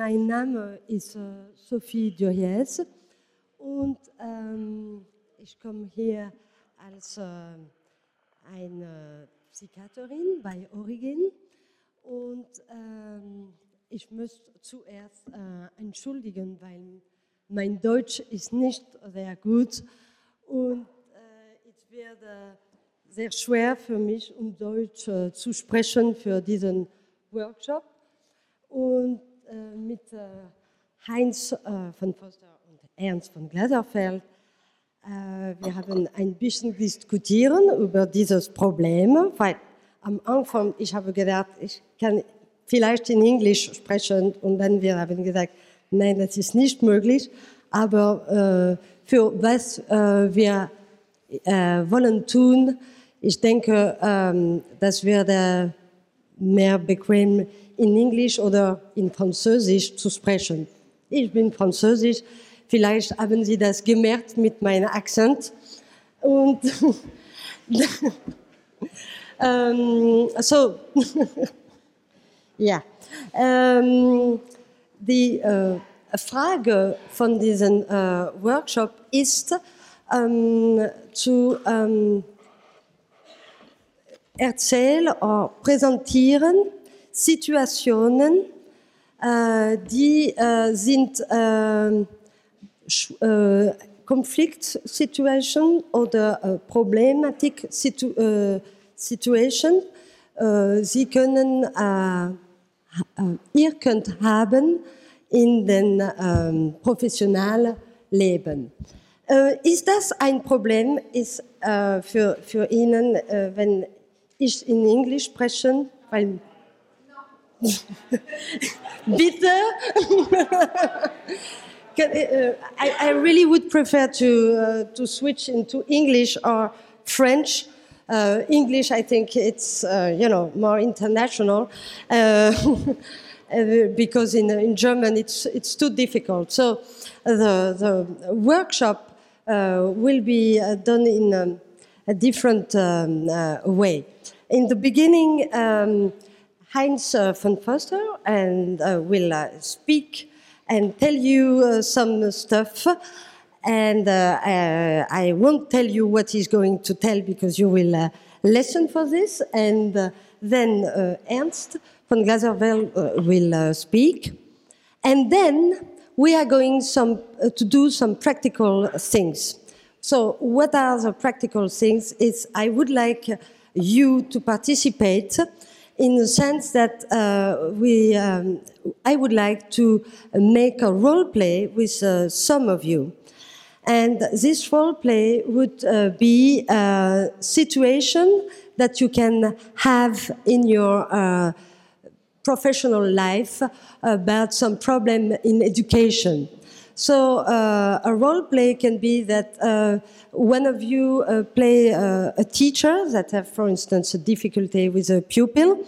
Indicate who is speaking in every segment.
Speaker 1: mein Name ist äh, Sophie Duriez und ähm, ich komme hier als äh, eine Psychiaterin bei Origin und ähm, ich muss zuerst äh, entschuldigen, weil mein Deutsch ist nicht sehr gut und äh, es wird sehr schwer für mich, um Deutsch äh, zu sprechen für diesen Workshop. Und äh, mit äh, Heinz äh, von Foster und Ernst von Glaserfeld, äh, wir haben ein bisschen diskutieren über dieses Problem, weil am Anfang ich habe gedacht, ich kann vielleicht in Englisch sprechen und dann wir haben gesagt, nein, das ist nicht möglich, aber für was wir wollen tun, ich denke, ähm, das würde mehr bequem in Englisch oder in Französisch zu sprechen. Ich bin Französisch, vielleicht haben Sie das gemerkt mit meinem Akzent. Und ähm, so, ja, ähm, die äh, Frage von diesem äh, Workshop ist ähm, zu ähm, erzählen oder präsentieren Situationen, äh, die äh, sind äh, Konfliktsituationen oder Problematik situ Situation. sie können, ihr könnt haben in den ähm, professionellen Leben. ist das ein Problem ist, für, für Ihnen, wenn ich in Englisch spreche? Weil Bitte. Uh, I, I, really would prefer to uh, to switch into English or French. Uh, English, I think it's uh, you know more international uh, uh, because in in German it's it's too difficult. So the the workshop will be done in um, a different um, way. In the beginning. Um, Heinz uh, von Foster and uh, will uh, speak and tell you uh, some stuff. And uh, uh, I won't tell you what he's going to tell because you will listen for this. And then Ernst von Glaserveld will speak. And then we are going some, to do some practical things. So, what are the practical things? Is I would like you to participate in the sense that uh, we, um, I would like to make a role play with uh, some of you. And this role play would uh, be a situation that you can have in your uh, professional life about some problem in education. So uh, a role play can be that uh, one of you uh, play uh, a teacher that have, for instance, a difficulty with a pupil.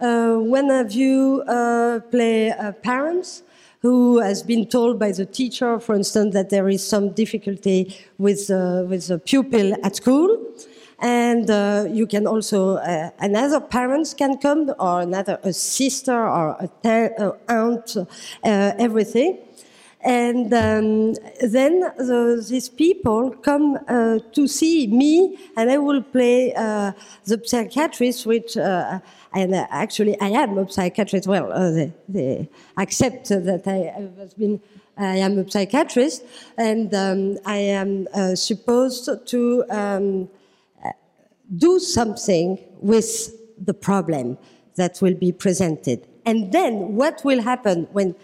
Speaker 1: Uh, one of you uh, play parents who has been told by the teacher, for instance, that there is some difficulty with, with a pupil at school and you can also another parents can come or another a sister or a aunt everything and um, then the, these people come uh, to see me, and I will play uh, the psychiatrist, which, uh, and actually I am a psychiatrist. Well, uh, they, they, accept that I have been. I am a psychiatrist, and um, I am uh, supposed to um, do something with the problem that will be presented. And then what will happen when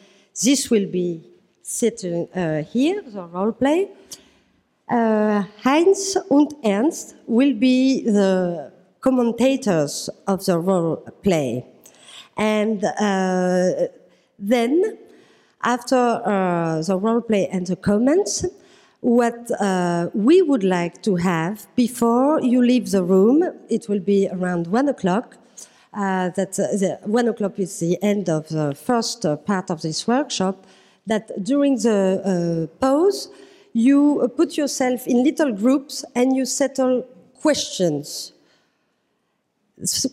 Speaker 1: this will be sitting uh, here, the role play. Uh, Heinz and Ernst will be the commentators of the role play. And uh, then, after the role play and the comments, what uh, we would like to have before you leave the room, it will be around one o'clock. Uh, that uh, one o'clock is the end of the first part of this workshop that during the uh, pause, you put yourself in little groups and you settle questions.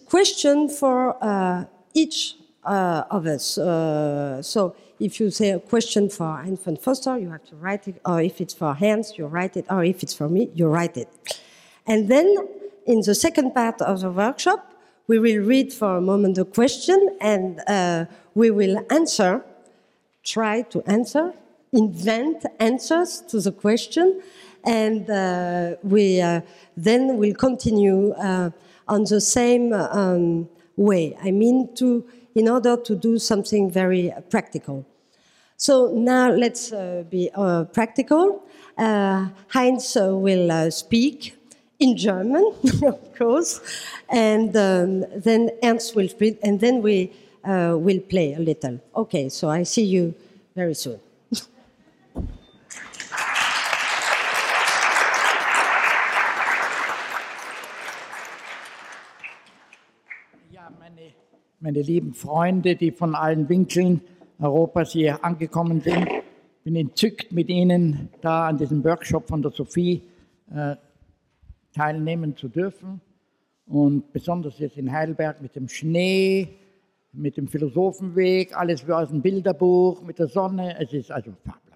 Speaker 1: Question for uh, each uh, of us. Uh, so if you say a question for von Foster, you have to write it, or if it's for Hans, you write it, or if it's for me, you write it. And then in the second part of the workshop, we will read for a moment the question and uh, we will answer, try to answer, invent answers to the question, and uh, we uh, then will continue uh, on the same um, way. I mean, to in order to do something very practical. So now let's uh, be uh, practical. Uh, Heinz will speak in German, of course, and um, then Ernst will speak, and then we will play a little. Okay, so I see you very soon.
Speaker 2: meine lieben Freunde, die von allen Winkeln Europas hier angekommen sind. Bin entzückt, mit Ihnen da an diesem Workshop von der Sophie äh, teilnehmen zu dürfen. Und besonders jetzt in Heidelberg mit dem Schnee, mit dem Philosophenweg, alles wie aus dem Bilderbuch, mit der Sonne. Es ist also fabelhaft.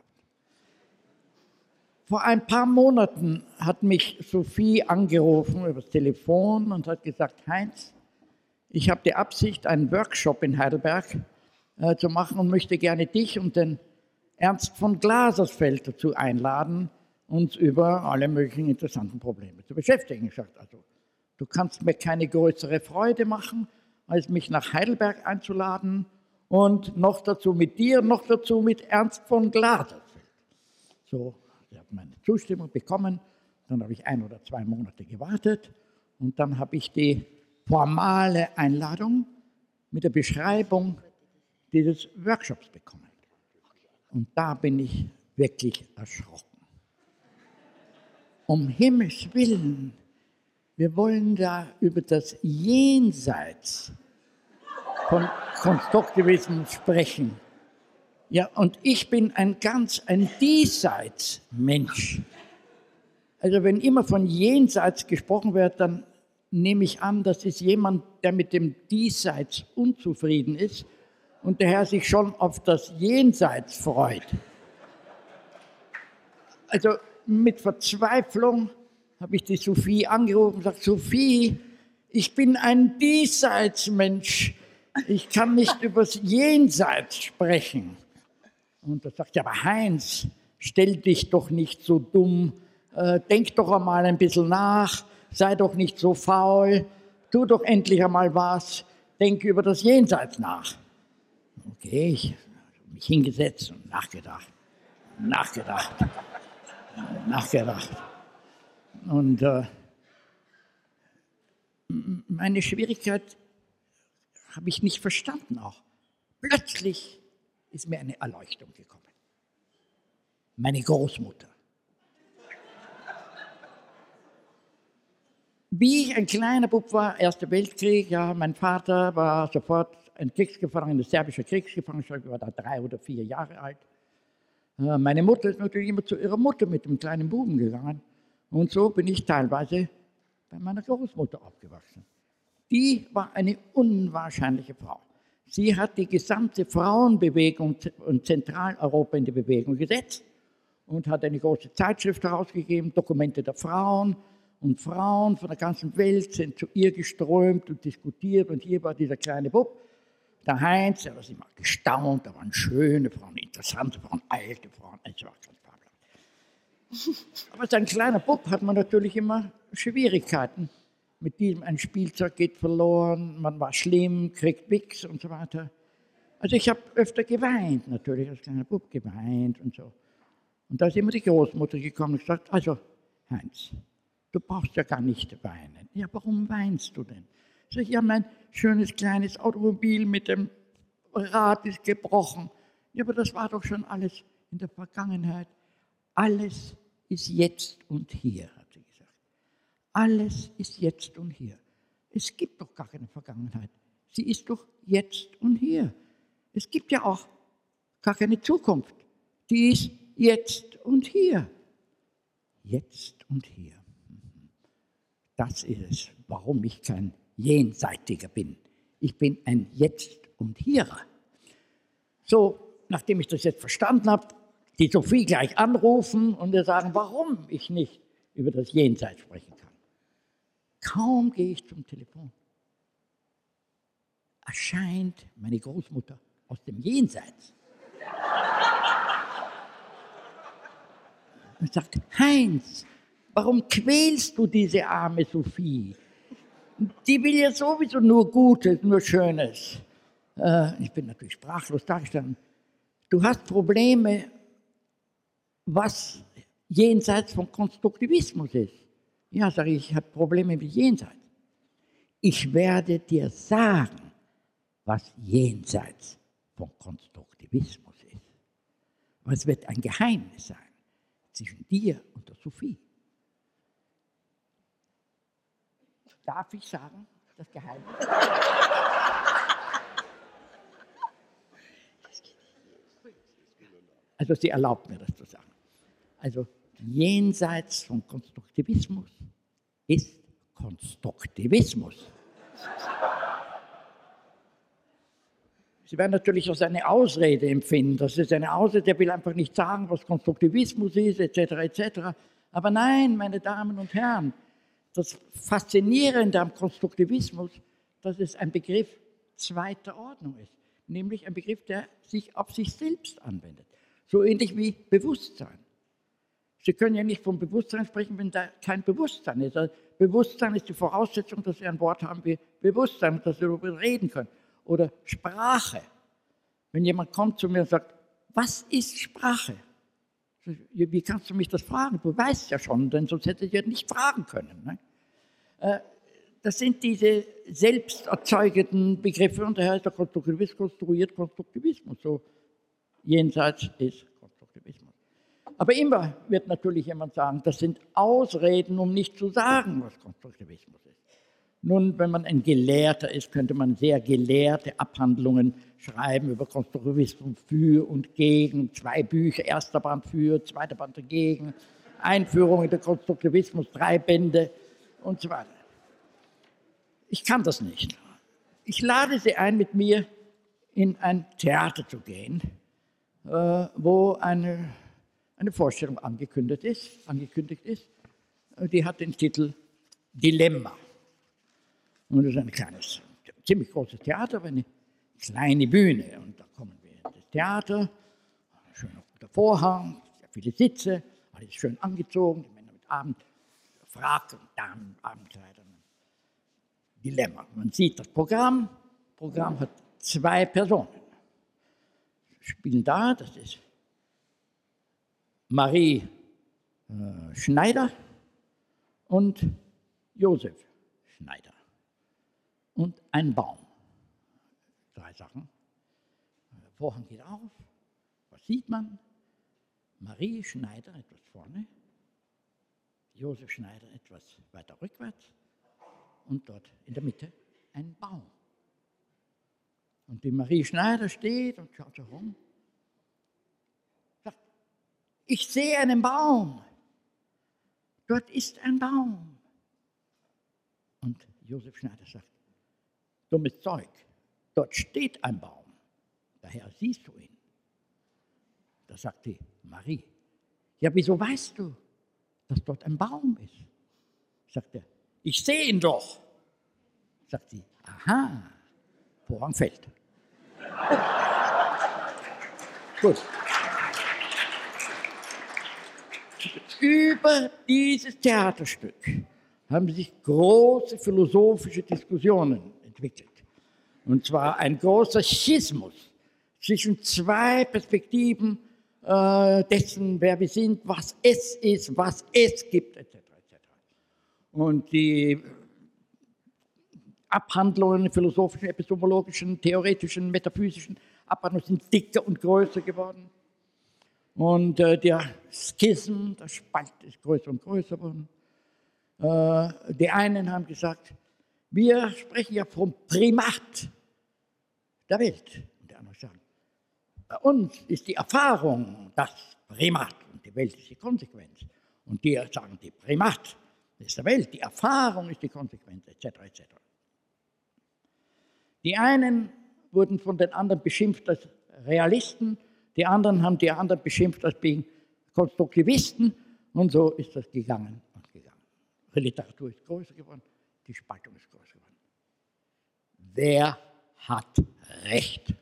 Speaker 2: Vor ein paar Monaten hat mich Sophie angerufen über das Telefon und hat gesagt, Heinz, ich habe die Absicht, einen Workshop in Heidelberg äh, zu machen und möchte gerne dich und den Ernst von Glasersfeld dazu einladen, uns über alle möglichen interessanten Probleme zu beschäftigen. Ich sagte, also, du kannst mir keine größere Freude machen, als mich nach Heidelberg einzuladen und noch dazu mit dir, noch dazu mit Ernst von Glasersfeld. So, ich habe meine Zustimmung bekommen, dann habe ich ein oder zwei Monate gewartet und dann habe ich die formale Einladung mit der Beschreibung dieses Workshops bekommen. Und da bin ich wirklich erschrocken. Um Himmels willen, wir wollen da über das Jenseits von Konstruktivismus sprechen. Ja, und ich bin ein ganz ein Diesseitsmensch. Also wenn immer von Jenseits gesprochen wird, dann nehme ich an, das ist jemand, der mit dem Diesseits unzufrieden ist und der Herr sich schon auf das Jenseits freut. Also mit Verzweiflung habe ich die Sophie angerufen und gesagt, Sophie, ich bin ein Diesseitsmensch, ich kann nicht übers Jenseits sprechen. Und da sagt ja, aber Heinz, stell dich doch nicht so dumm, äh, denk doch einmal ein bisschen nach. Sei doch nicht so faul, tu doch endlich einmal was, denke über das Jenseits nach. Okay, ich habe mich hingesetzt und nachgedacht, nachgedacht, nachgedacht. Und äh, meine Schwierigkeit habe ich nicht verstanden auch. Plötzlich ist mir eine Erleuchtung gekommen. Meine Großmutter Wie ich ein kleiner Bub war, Erster Weltkrieg, ja, mein Vater war sofort ein Kriegsgefangener, serbischer Kriegsgefangener, ich war da drei oder vier Jahre alt. Äh, meine Mutter ist natürlich immer zu ihrer Mutter mit dem kleinen Buben gegangen. Und so bin ich teilweise bei meiner Großmutter aufgewachsen. Die war eine unwahrscheinliche Frau. Sie hat die gesamte Frauenbewegung und Zentraleuropa in die Bewegung gesetzt und hat eine große Zeitschrift herausgegeben, Dokumente der Frauen, und Frauen von der ganzen Welt sind zu ihr geströmt und diskutiert. Und hier war dieser kleine Bub, der Heinz, der war immer gestaunt. Da waren schöne Frauen, interessante Frauen, alte Frauen. Es war ganz Aber sein kleiner Bub hat man natürlich immer Schwierigkeiten. Mit diesem ein Spielzeug geht verloren, man war schlimm, kriegt Wix und so weiter. Also ich habe öfter geweint, natürlich als kleiner Bub geweint und so. Und da ist immer die Großmutter gekommen und gesagt, also Heinz, du brauchst ja gar nicht weinen. Ja, warum weinst du denn? Sag ich, ja, mein schönes kleines Automobil mit dem Rad ist gebrochen. Ja, aber das war doch schon alles in der Vergangenheit. Alles ist jetzt und hier, hat sie gesagt. Alles ist jetzt und hier. Es gibt doch gar keine Vergangenheit. Sie ist doch jetzt und hier. Es gibt ja auch gar keine Zukunft. Die ist jetzt und hier. Jetzt und hier. Das ist es, warum ich kein Jenseitiger bin. Ich bin ein Jetzt und Hierer. So, nachdem ich das jetzt verstanden habe, die Sophie gleich anrufen und ihr sagen, warum ich nicht über das Jenseits sprechen kann. Kaum gehe ich zum Telefon, erscheint meine Großmutter aus dem Jenseits. Und sagt, Heinz, warum quälst du diese arme Sophie? Die will ja sowieso nur Gutes, nur Schönes. Äh, ich bin natürlich sprachlos dargestanden. Du hast Probleme, was jenseits von Konstruktivismus ist. Ja, sage ich, ich habe Probleme mit jenseits. Ich werde dir sagen, was jenseits von Konstruktivismus ist. Aber es wird ein Geheimnis sein zwischen dir und der Sophie. Darf ich sagen, das Geheimnis? Also sie erlaubt mir das zu sagen. Also jenseits von Konstruktivismus ist Konstruktivismus. Sie werden natürlich als eine Ausrede empfinden. Das ist eine Ausrede, der will einfach nicht sagen, was Konstruktivismus ist, etc., etc. Aber nein, meine Damen und Herren, das Faszinierende am Konstruktivismus, dass es ein Begriff zweiter Ordnung ist, nämlich ein Begriff, der sich auf sich selbst anwendet. So ähnlich wie Bewusstsein. Sie können ja nicht vom Bewusstsein sprechen, wenn da kein Bewusstsein ist. Also Bewusstsein ist die Voraussetzung, dass Sie ein Wort haben wie Bewusstsein, dass Sie darüber reden können. Oder Sprache. Wenn jemand kommt zu mir und sagt, was ist Sprache? Wie kannst du mich das fragen? Du weißt ja schon, denn sonst hätte ich ja nicht fragen können. Ne? Äh, das sind diese selbst erzeugenden Begriffe und daher ist der Konstruktivismus konstruiert Konstruktivismus. So jenseits ist. Aber immer wird natürlich jemand sagen, das sind Ausreden, um nicht zu sagen, was Konstruktivismus ist. Nun, wenn man ein Gelehrter ist, könnte man sehr gelehrte Abhandlungen schreiben über Konstruktivismus für und gegen, zwei Bücher, erster Band für, zweiter Band dagegen, Einführung in den Konstruktivismus, drei Bände und so weiter. Ich kann das nicht. Ich lade Sie ein, mit mir in ein Theater zu gehen äh, wo eine, eine Vorstellung angekündigt ist, angekündigt ist. Äh, die hat den Titel Dilemma. Und das ist ein kleines, ziemlich großes Theater, aber eine kleine Bühne. Und da kommen wir in das Theater, schön der Vorhang, sehr viele Sitze, alles schön angezogen, die Männer mit Abend, Frack und Damen, Abendkleidern. Dilemma. Man sieht das Programm. Das Programm hat zwei Personen spielen da. Das ist Marie äh, Schneider und Josef Schneider. Und ein Baum. Drei Sachen. Der Vorhang geht auf. Was sieht man? Marie Schneider etwas vorne, Josef Schneider etwas weiter rückwärts und dort in der Mitte ein Baum. Und die Marie Schneider steht und schaut herum. Ich sehe einen Baum. Dort ist ein Baum. Und Josef Schneider sagt, dummes Zeug, dort steht ein Baum. Daher siehst du ihn. Da sagt die Marie, ja, wieso weißt du, dass dort ein Baum ist? Sagt er, ich sehe ihn doch. Sagt sie, aha, Vorhang fällt. Gut. Über dieses Theaterstück haben sich große philosophische Diskussionen entwickelt. Und zwar ein großer Schismus zwischen zwei Perspektiven äh, dessen, wer wir sind, was es ist, was es gibt, etc. etc. Und die Abhandlungen, philosophischen, epistemologischen, theoretischen, metaphysischen Abhandlungen sind dicker und größer geworden. Und äh, der Schism, der Spalt ist größer und größer geworden. Äh, die einen haben gesagt, wir sprechen ja vom Primat der Welt. Und die anderen sagen, bei uns ist die Erfahrung das Primat und die Welt ist die Konsequenz. Und die sagen, die Primat ist der Welt, die Erfahrung ist die Konsequenz, etc. etc. Die einen wurden von den anderen beschimpft als Realisten, die anderen haben die anderen beschimpft als Konstruktivisten und so ist das gegangen und gegangen. Die Literatur ist größer geworden, die Spaltung ist größer geworden. Wer hat Recht?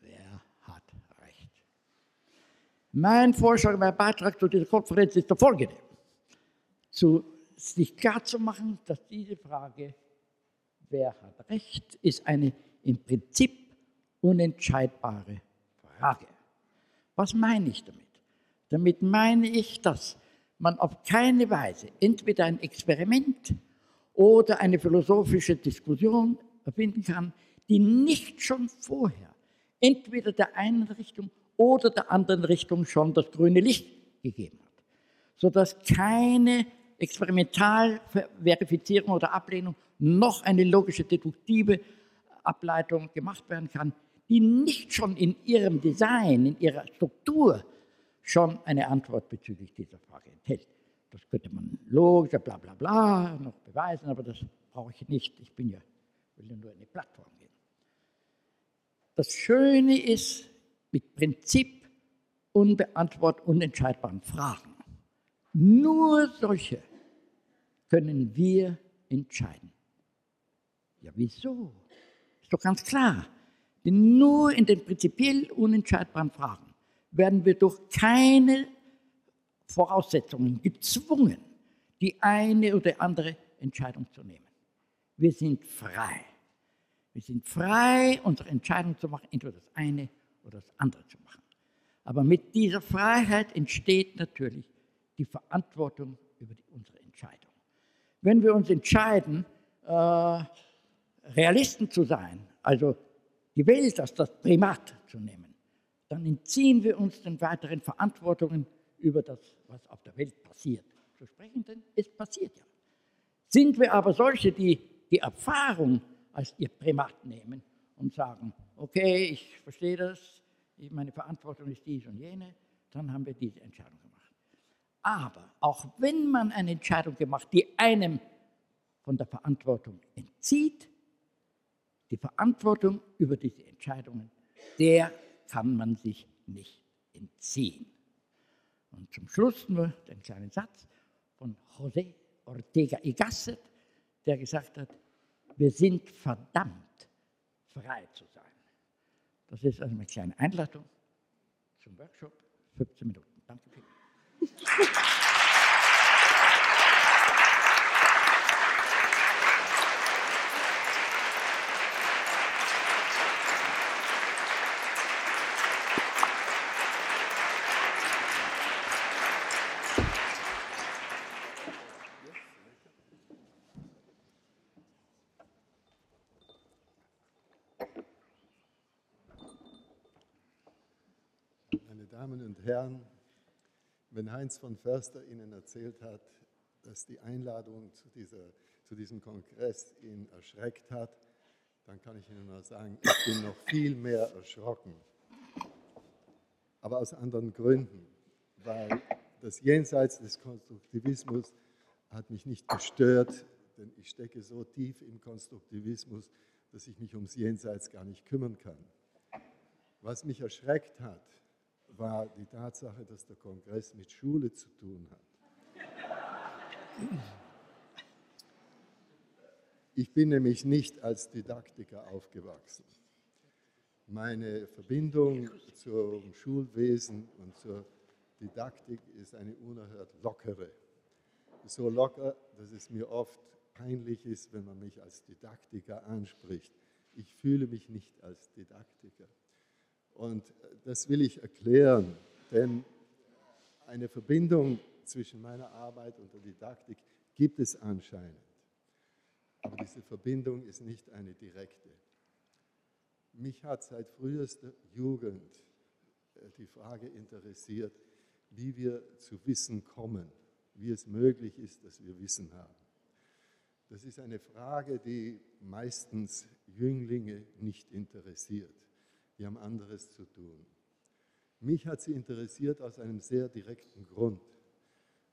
Speaker 2: Wer hat Recht? Mein Vorschlag, mein Beitrag zu dieser Konferenz ist der folgende. Zu, sich klarzumachen, dass diese Frage, wer hat Recht, ist eine im Prinzip unentscheidbare Frage. Was meine ich damit? Damit meine ich, dass man auf keine Weise entweder ein Experiment oder eine philosophische Diskussion erfinden kann, die nicht schon vorher entweder der einen Richtung oder der anderen Richtung schon das grüne Licht gegeben hat, sodass keine Experimentalverifizierung oder Ablehnung noch eine logische deduktive Ableitung gemacht werden kann, die nicht schon in ihrem Design, in ihrer Struktur schon eine Antwort bezüglich dieser Frage enthält. Das könnte man logisch, bla bla bla, noch beweisen, aber das brauche ich nicht. Ich bin ja, will ja nur eine Plattform geben. Das Schöne ist, mit Prinzip unbeantwortet, unentscheidbaren Fragen. Nur solche können wir entscheiden. Ja, wieso? Ist doch ganz klar. Denn nur in den prinzipiell unentscheidbaren Fragen werden wir durch keine Voraussetzungen gezwungen, die eine oder andere Entscheidung zu nehmen. Wir sind frei. Wir sind frei, unsere Entscheidung zu machen, entweder das eine oder das andere zu machen. Aber mit dieser Freiheit entsteht natürlich die Verantwortung über die, unsere Entscheidung. Wenn wir uns entscheiden, äh, Realisten zu sein, also die Welt als das Primat zu nehmen, dann entziehen wir uns den weiteren Verantwortungen über das, was auf der Welt passiert. Zu sprechen, denn es passiert ja. Sind wir aber solche, die die Erfahrung als ihr Primat nehmen und sagen, okay, ich verstehe das, meine Verantwortung ist dies und jene, dann haben wir diese Entscheidung gemacht. Aber auch wenn man eine Entscheidung gemacht, die einem von der Verantwortung entzieht, die Verantwortung über diese Entscheidungen, der kann man sich nicht entziehen. Und zum Schluss nur den kleinen Satz von José Ortega y Gasset, der gesagt hat, wir sind verdammt, frei zu sein. Das ist also eine kleine Einladung zum Workshop, 15 Minuten. Danke vielmals.
Speaker 3: Damen Herren, wenn Heinz von Förster Ihnen erzählt hat, dass die Einladung zu, dieser, zu diesem Kongress ihn erschreckt hat, dann kann ich Ihnen nur sagen, ich bin noch viel mehr erschrocken. Aber aus anderen Gründen, weil das Jenseits des Konstruktivismus hat mich nicht gestört, denn ich stecke so tief im Konstruktivismus, dass ich mich ums Jenseits gar nicht kümmern kann. Was mich erschreckt hat, war die Tatsache, dass der Kongress mit Schule zu tun hat. Ich bin nämlich nicht als Didaktiker aufgewachsen. Meine Verbindung zum Schulwesen und zur Didaktik ist eine unerhört lockere. So locker, dass es mir oft peinlich ist, wenn man mich als Didaktiker anspricht. Ich fühle mich nicht als Didaktiker. Und das will ich erklären, denn eine Verbindung zwischen meiner Arbeit und der Didaktik gibt es anscheinend. Aber diese Verbindung ist nicht eine direkte. Mich hat seit frühester Jugend äh, die Frage interessiert, wie wir zu Wissen kommen, wie es möglich ist, dass wir Wissen haben. Das ist eine Frage, die meistens Jünglinge nicht interessiert die haben anderes zu tun. Mich hat sie interessiert aus einem sehr direkten Grund.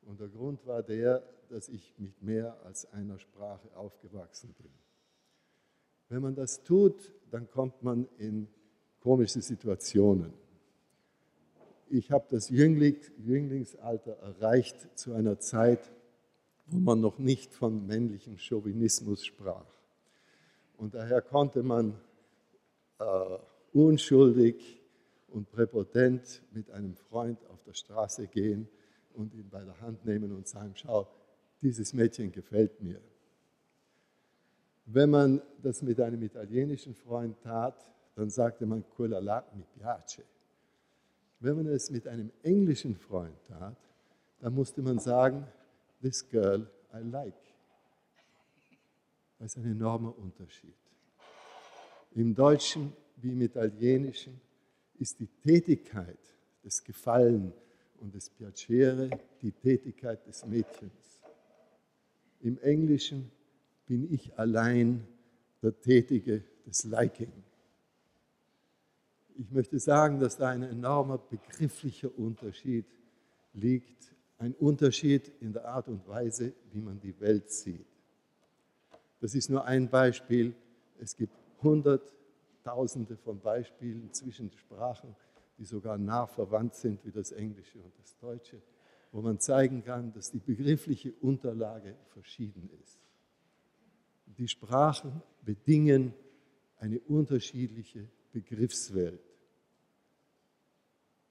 Speaker 3: Und der Grund war der, dass ich mit mehr als einer Sprache aufgewachsen bin. Wenn man das tut, dann kommt man in komische Situationen. Ich habe das Jünglingsalter erreicht zu einer Zeit, wo man noch nicht von männlichem Chauvinismus sprach. Und daher konnte man äh, unschuldig und präpotent mit einem Freund auf der Straße gehen und ihn bei der Hand nehmen und sagen, schau, dieses Mädchen gefällt mir. Wenn man das mit einem italienischen Freund tat, dann sagte man, quella là mi piace. Wenn man es mit einem englischen Freund tat, dann musste man sagen, this girl I like. Das ist ein enormer Unterschied. Im Deutschen wie im Italienischen ist die Tätigkeit des Gefallen und des Piacere die Tätigkeit des Mädchens. Im Englischen bin ich allein der Tätige des Liking. Ich möchte sagen, dass da ein enormer begrifflicher Unterschied liegt, ein Unterschied in der Art und Weise, wie man die Welt sieht. Das ist nur ein Beispiel. Es gibt hunderttausende von Beispielen zwischen Sprachen, die sogar nah verwandt sind wie das Englische und das Deutsche, wo man zeigen kann, dass die begriffliche Unterlage verschieden ist. Die Sprachen bedingen eine unterschiedliche Begriffswelt.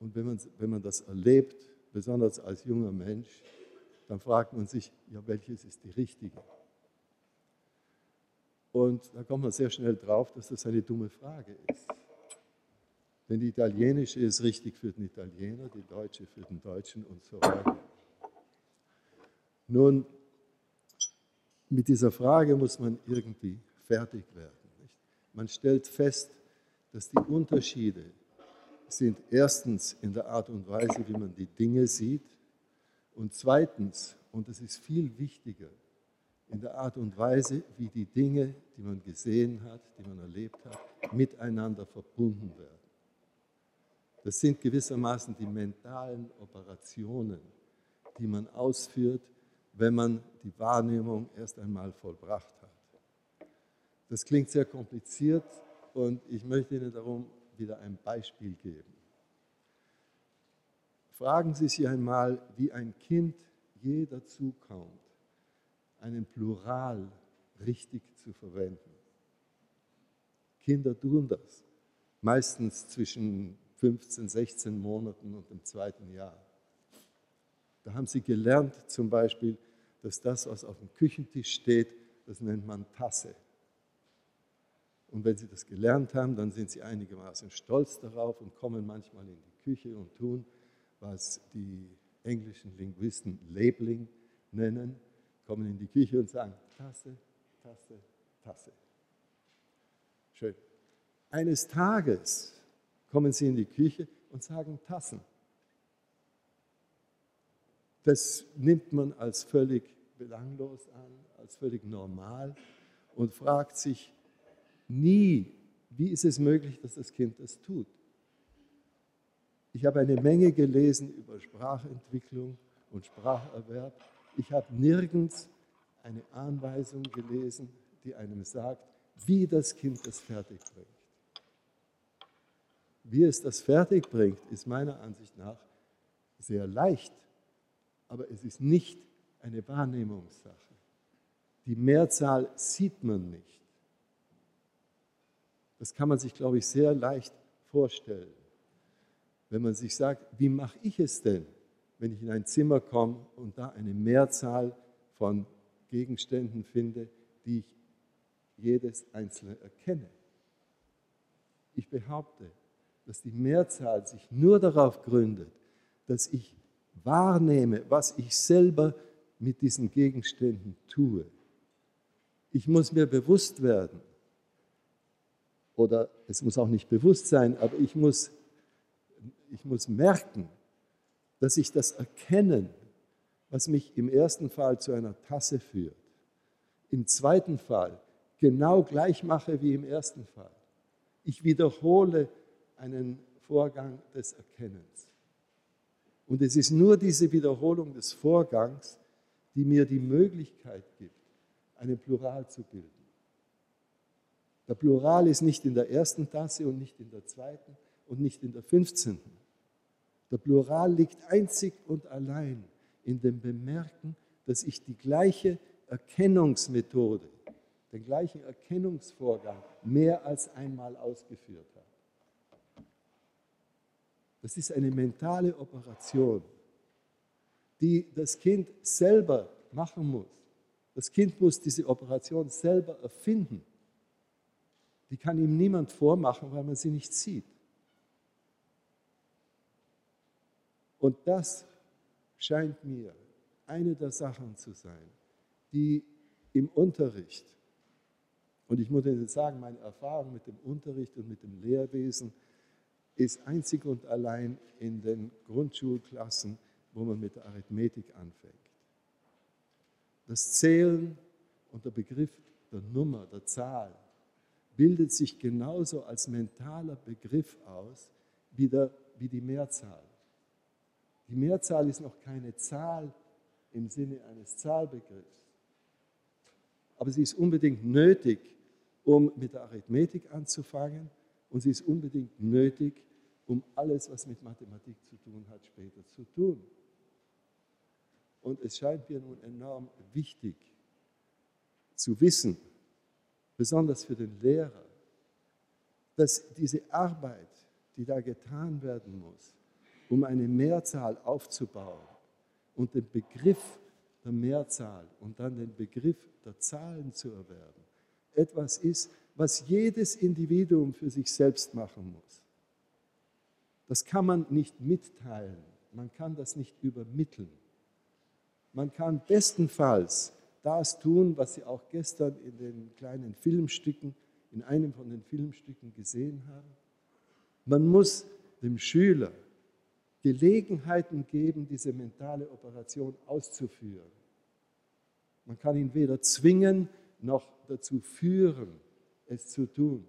Speaker 3: Und wenn man, wenn man das erlebt, besonders als junger Mensch, dann fragt man sich, ja, welches ist die richtige? Und da kommt man sehr schnell drauf, dass das eine dumme Frage ist. Denn die italienische ist richtig für den Italiener, die deutsche für den Deutschen und so weiter. Nun, mit dieser Frage muss man irgendwie fertig werden. Nicht? Man stellt fest, dass die Unterschiede sind erstens in der Art und Weise, wie man die Dinge sieht und zweitens, und das ist viel wichtiger, in der Art und Weise, wie die Dinge, die man gesehen hat, die man erlebt hat, miteinander verbunden werden. Das sind gewissermaßen die mentalen Operationen, die man ausführt, wenn man die Wahrnehmung erst einmal vollbracht hat. Das klingt sehr kompliziert und ich möchte Ihnen darum wieder ein Beispiel geben. Fragen Sie sich einmal, wie ein Kind je dazu kommt, einen Plural richtig zu verwenden. Kinder tun das, meistens zwischen 15, 16 Monaten und im zweiten Jahr. Da haben sie gelernt zum Beispiel, dass das, was auf dem Küchentisch steht, das nennt man Tasse. Und wenn sie das gelernt haben, dann sind sie einigermaßen stolz darauf und kommen manchmal in die Küche und tun, was die englischen Linguisten Labeling nennen, kommen in die Küche und sagen Tasse, Tasse, Tasse. Schön. Eines Tages kommen sie in die Küche und sagen Tassen. Das nimmt man als völlig belanglos an, als völlig normal und fragt sich nie, wie ist es möglich, dass das Kind das tut. Ich habe eine Menge gelesen über Sprachentwicklung und Spracherwerb. Ich habe nirgends eine Anweisung gelesen, die einem sagt, wie das Kind das fertig bringt. Wie es das fertig bringt, ist meiner Ansicht nach sehr leicht, aber es ist nicht eine Wahrnehmungssache. Die Mehrzahl sieht man nicht. Das kann man sich, glaube ich, sehr leicht vorstellen. Wenn man sich sagt, wie mache ich es denn, wenn ich in ein Zimmer komme und da eine Mehrzahl von Gegenständen finde, die ich jedes einzelne erkenne. Ich behaupte, dass die Mehrzahl sich nur darauf gründet, dass ich wahrnehme, was ich selber mit diesen Gegenständen tue. Ich muss mir bewusst werden, oder es muss auch nicht bewusst sein, aber ich muss, ich muss merken, dass ich das Erkennen, was mich im ersten Fall zu einer Tasse führt, im zweiten Fall genau gleich mache wie im ersten Fall. Ich wiederhole einen Vorgang des Erkennens. Und es ist nur diese Wiederholung des Vorgangs, die mir die Möglichkeit gibt, einen Plural zu bilden. Der Plural ist nicht in der ersten Tasse und nicht in der zweiten und nicht in der fünfzehnten. Der Plural liegt einzig und allein in dem Bemerken, dass ich die gleiche Erkennungsmethode, den gleichen Erkennungsvorgang mehr als einmal ausgeführt habe. Das ist eine mentale Operation, die das Kind selber machen muss. Das Kind muss diese Operation selber erfinden. Die kann ihm niemand vormachen, weil man sie nicht sieht. Und das scheint mir eine der Sachen zu sein, die im Unterricht, und ich muss Ihnen sagen, meine Erfahrung mit dem Unterricht und mit dem Lehrwesen ist einzig und allein in den Grundschulklassen, wo man mit der Arithmetik anfängt. Das Zählen und der Begriff der Nummer, der Zahl, bildet sich genauso als mentaler Begriff aus wie, der, wie die Mehrzahl. Die Mehrzahl ist noch keine Zahl im Sinne eines Zahlbegriffs. Aber sie ist unbedingt nötig, um mit der Arithmetik anzufangen und sie ist unbedingt nötig, um alles, was mit Mathematik zu tun hat, später zu tun. Und es scheint mir nun enorm wichtig zu wissen, besonders für den Lehrer, dass diese Arbeit, die da getan werden muss, um eine Mehrzahl aufzubauen und den Begriff der Mehrzahl und dann den Begriff der Zahlen zu erwerben, etwas ist, was jedes Individuum für sich selbst machen muss. Das kann man nicht mitteilen, man kann das nicht übermitteln. Man kann bestenfalls das tun, was Sie auch gestern in den kleinen Filmstücken, in einem von den Filmstücken gesehen haben. Man muss dem Schüler Gelegenheiten geben, diese mentale Operation auszuführen. Man kann ihn weder zwingen noch dazu führen, es zu tun.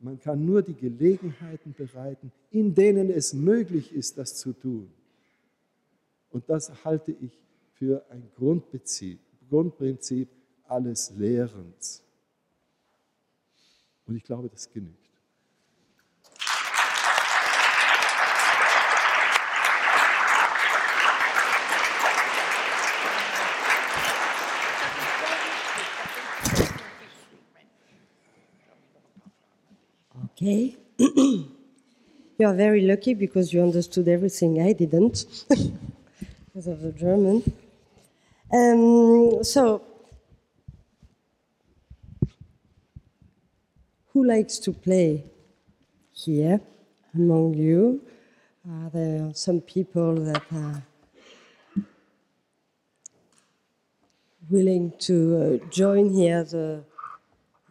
Speaker 3: Man kann nur die Gelegenheiten bereiten, in denen es möglich ist, das zu tun. Und das halte ich für ein Grundprinzip, alles Lehrens. Und ich glaube, das genügt.
Speaker 1: Okay. you are very lucky because you understood everything I didn't because of the German. Um, so, who likes to play here among you? Are there some people that are willing to uh, join here the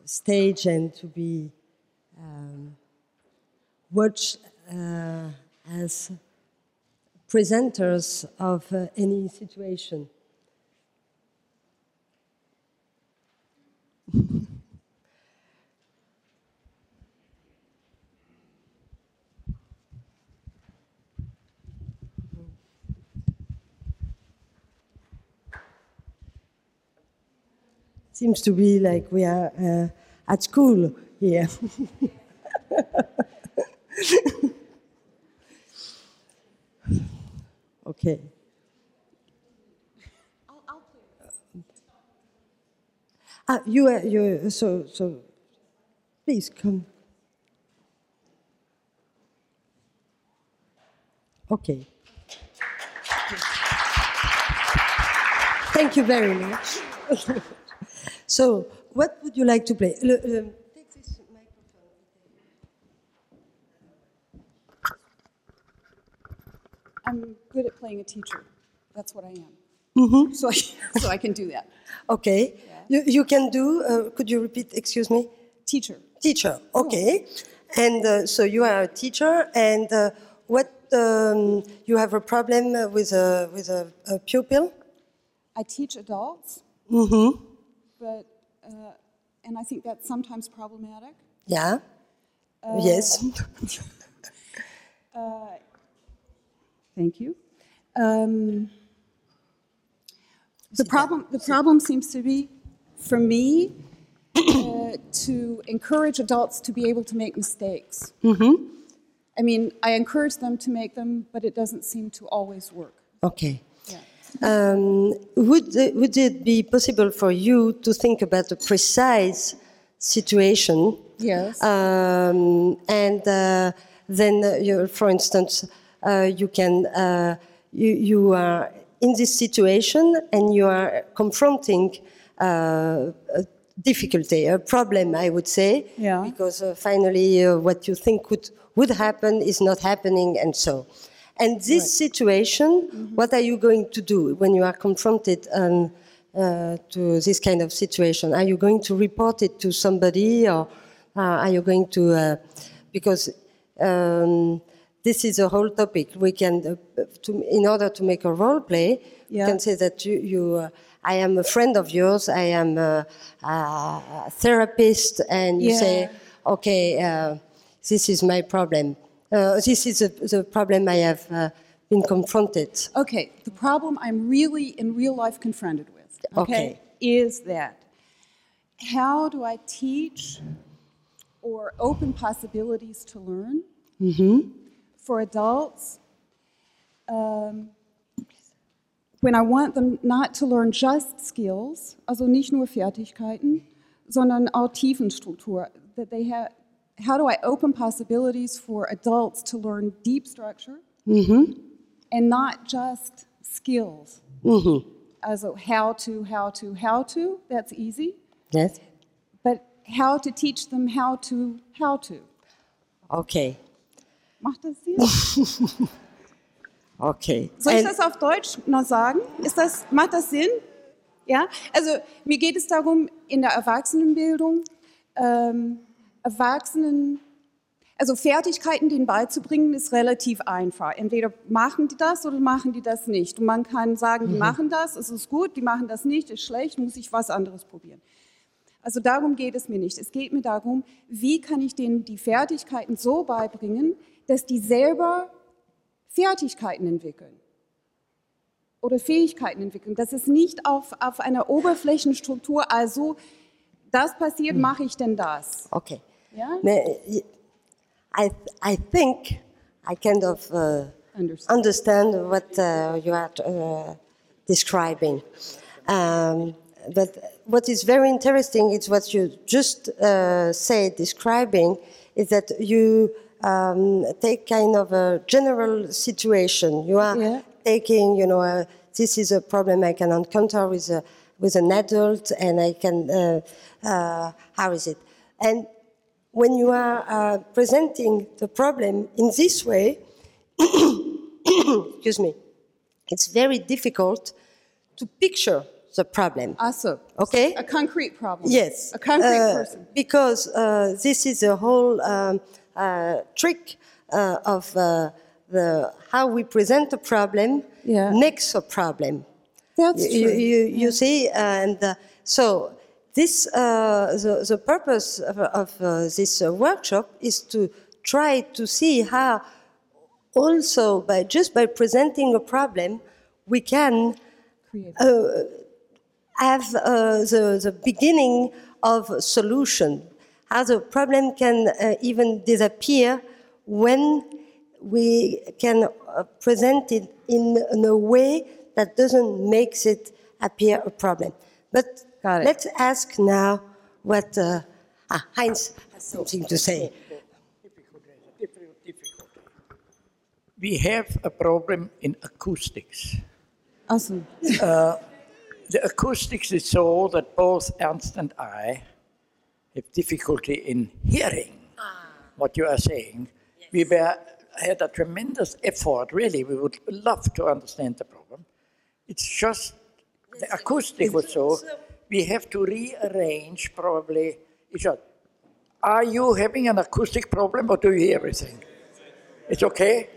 Speaker 1: stage and to be um, uh, as presenters of uh, any situation? Seems to be like we are uh, at school here. okay. Ah, you are, you uh, so so. Please come. Okay. Thank you very much. so, what would you like to play? Le- le- um, take this microphone.
Speaker 4: I'm good at playing a teacher. That's what I am. So, I, so I can do that.
Speaker 1: Okay. You, you can do, uh, could you repeat, excuse me?
Speaker 4: Teacher.
Speaker 1: Teacher, okay. And uh, so you are a teacher, and uh, what, um, you have a problem with a, with a, a pupil?
Speaker 4: I teach adults,
Speaker 1: Mm-hmm.
Speaker 4: but uh, and I think that's sometimes problematic.
Speaker 1: Yeah. yes.
Speaker 4: Thank you. Um, the problem the problem seems to be for me uh, to encourage adults to be able to make mistakes. I mean, I encourage them to make them, but it doesn't seem to always work.
Speaker 1: Okay. Um, would, would it be possible for you to think about a precise situation?
Speaker 4: Yes.
Speaker 1: Um, and uh, then, uh, for instance, uh, you can uh, you, you are in this situation and you are confronting uh, a difficulty, a problem, I would say,
Speaker 4: Yeah.
Speaker 1: because uh, finally uh, what you think would would happen is not happening, and so. And this situation, what are you going to do when you are confronted um, uh, to this kind of situation? Are you going to report it to somebody, or uh, are you going to? Uh, because um, this is a whole topic. We can, uh, to, in order to make a role play,
Speaker 4: Yeah.
Speaker 1: you can say that you. you uh, I am a friend of yours. I am a, a therapist, and you
Speaker 4: Yeah.
Speaker 1: say, okay. Uh, this is my problem. Uh, this is a, the problem I have uh, been confronted.
Speaker 4: Okay, the problem I'm really in real life confronted with, okay,
Speaker 1: Okay.
Speaker 4: is that how do I teach or open possibilities to learn for adults um, when I want them not to learn just skills, also nicht nur Fertigkeiten, sondern auch Tiefenstruktur, that they have, how do I open possibilities for adults to learn deep structure and not just skills? Also how to, how to, how to, that's easy,
Speaker 1: Yes.
Speaker 4: but how to teach them how to, how to.
Speaker 1: Okay.
Speaker 4: Macht das Sinn?
Speaker 1: Okay.
Speaker 4: Soll ich das auf Deutsch noch sagen? Ist das, macht das Sinn? Ja, also mir geht es darum, in der Erwachsenenbildung ähm, Erwachsenen, also Fertigkeiten denen beizubringen, ist relativ einfach. Entweder machen die das oder machen die das nicht. Und man kann sagen, die machen das, es ist gut, die machen das nicht, ist schlecht, muss ich was anderes probieren. Also darum geht es mir nicht. Es geht mir darum, wie kann ich denen die Fertigkeiten so beibringen, dass die selber Fertigkeiten entwickeln oder Fähigkeiten entwickeln. Das ist nicht auf, auf einer Oberflächenstruktur, also das passiert, mache ich denn das.
Speaker 1: Okay.
Speaker 4: Ja?
Speaker 1: Ne, I, I think I kind of uh,
Speaker 4: Understand.
Speaker 1: understand what uh, you are uh, describing. Um, but what is very interesting is what you just uh, said, describing, is that you um, take kind of a general situation. You are
Speaker 4: Yeah.
Speaker 1: taking, you know, uh, this is a problem I can encounter with a, with an adult, and I can, uh, uh, how is it? And when you are uh, presenting the problem in this way, excuse me, it's very difficult to picture the problem.
Speaker 4: Also,
Speaker 1: Okay.
Speaker 4: a concrete problem.
Speaker 1: Yes.
Speaker 4: A concrete
Speaker 1: Uh,
Speaker 4: person.
Speaker 1: Because uh, this is a whole um, trick uh, of uh, the how we present a problem
Speaker 4: Yeah.
Speaker 1: makes a problem.
Speaker 4: That's
Speaker 1: You,
Speaker 4: true.
Speaker 1: you, you see, and uh, so this uh, the, the purpose of, of uh, this uh, workshop is to try to see how also by just by presenting a problem we can
Speaker 4: Create.
Speaker 1: have uh, the, the beginning of a solution, how the problem can uh, even disappear when we can uh, present it in, in a way that doesn't make it appear a problem. But let's ask now what uh, ah, Heinz has something to say.
Speaker 2: We have a problem in acoustics.
Speaker 4: Also,
Speaker 2: The acoustics is so that both Ernst and I have difficulty in hearing what you are saying. We were, had a tremendous effort, really. We would love to understand the problem. It's just the acoustic was so. We have to rearrange probably. It's just, are you having an acoustic problem or do you hear everything? It's okay?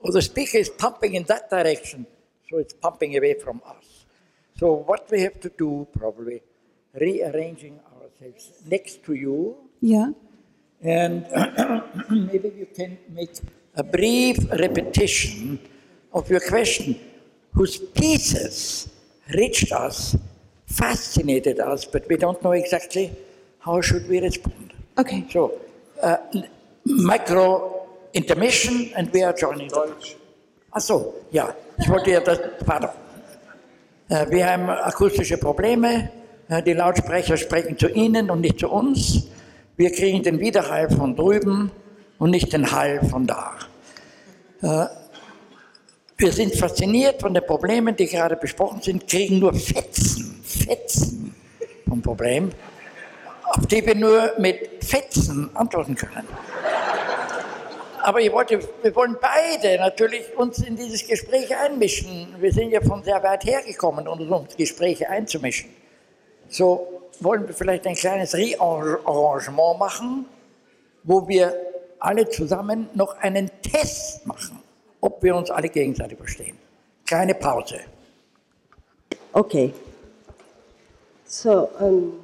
Speaker 2: Or the speaker is pumping in that direction, so it's pumping away from us. So what we have to do, probably, rearranging ourselves next to you,
Speaker 4: Yeah.
Speaker 2: and maybe you can make a brief repetition of your question, whose pieces reached us fascinated us, but we don't know exactly how should we respond.
Speaker 4: Okay.
Speaker 2: So, uh, micro intermission and we are joining. Deutsch. Ach so, ja, ich wollte ja das, pardon. Äh, wir haben akustische Probleme, die Lautsprecher sprechen zu Ihnen und nicht zu uns. Wir kriegen den Widerhall von drüben und nicht den Hall von da. Äh, wir sind fasziniert von den Problemen, die gerade besprochen sind, kriegen nur Fetzen, Fetzen vom Problem, auf die wir nur mit Fetzen antworten können. Aber ich wollte, wir wollen beide natürlich uns in dieses Gespräch einmischen. Wir sind ja von sehr weit hergekommen, um uns Gespräche einzumischen. So wollen wir vielleicht ein kleines Rearrangement machen, wo wir alle zusammen noch einen Test machen, ob wir uns alle gegenseitig verstehen. Kleine Pause.
Speaker 1: Okay. So, um,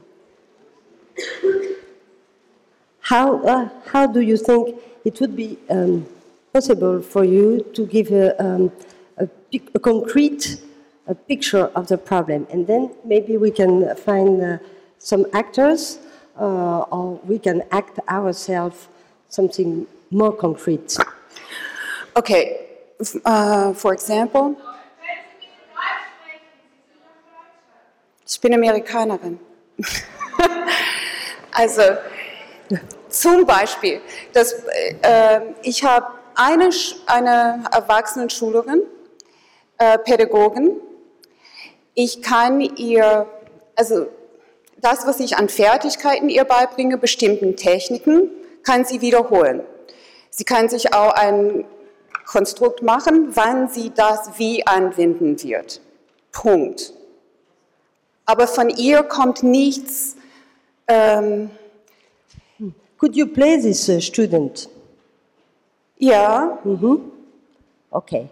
Speaker 1: how, uh, how do you think it would be um, possible for you to give a, um, a, a concrete a picture of the problem? And then maybe we can find uh, some actors uh, or we can act ourselves something more concrete.
Speaker 4: Okay. Uh, for example, ich bin Amerikanerin. also zum Beispiel, das, äh, ich habe eine, eine Erwachsenenschülerin, äh, Pädagogin. Ich kann ihr, also das, was ich an Fertigkeiten ihr beibringe, bestimmten Techniken, kann sie wiederholen. Sie kann sich auch ein Konstrukt machen, wann sie das wie anwenden wird. Punkt. Aber von ihr kommt nichts. Ähm,
Speaker 1: Could you play this uh, student?
Speaker 4: ja,
Speaker 1: Okay.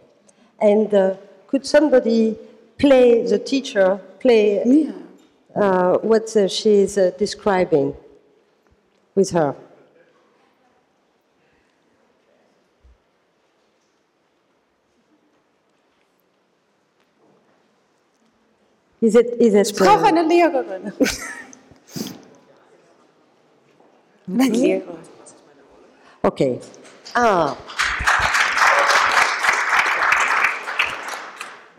Speaker 1: And uh, could somebody play the teacher, play uh, what uh, she is uh, describing with her? Is it, is it
Speaker 4: ich brauche eine Lehrerin. Eine Lehrerin.
Speaker 1: Okay. Ah.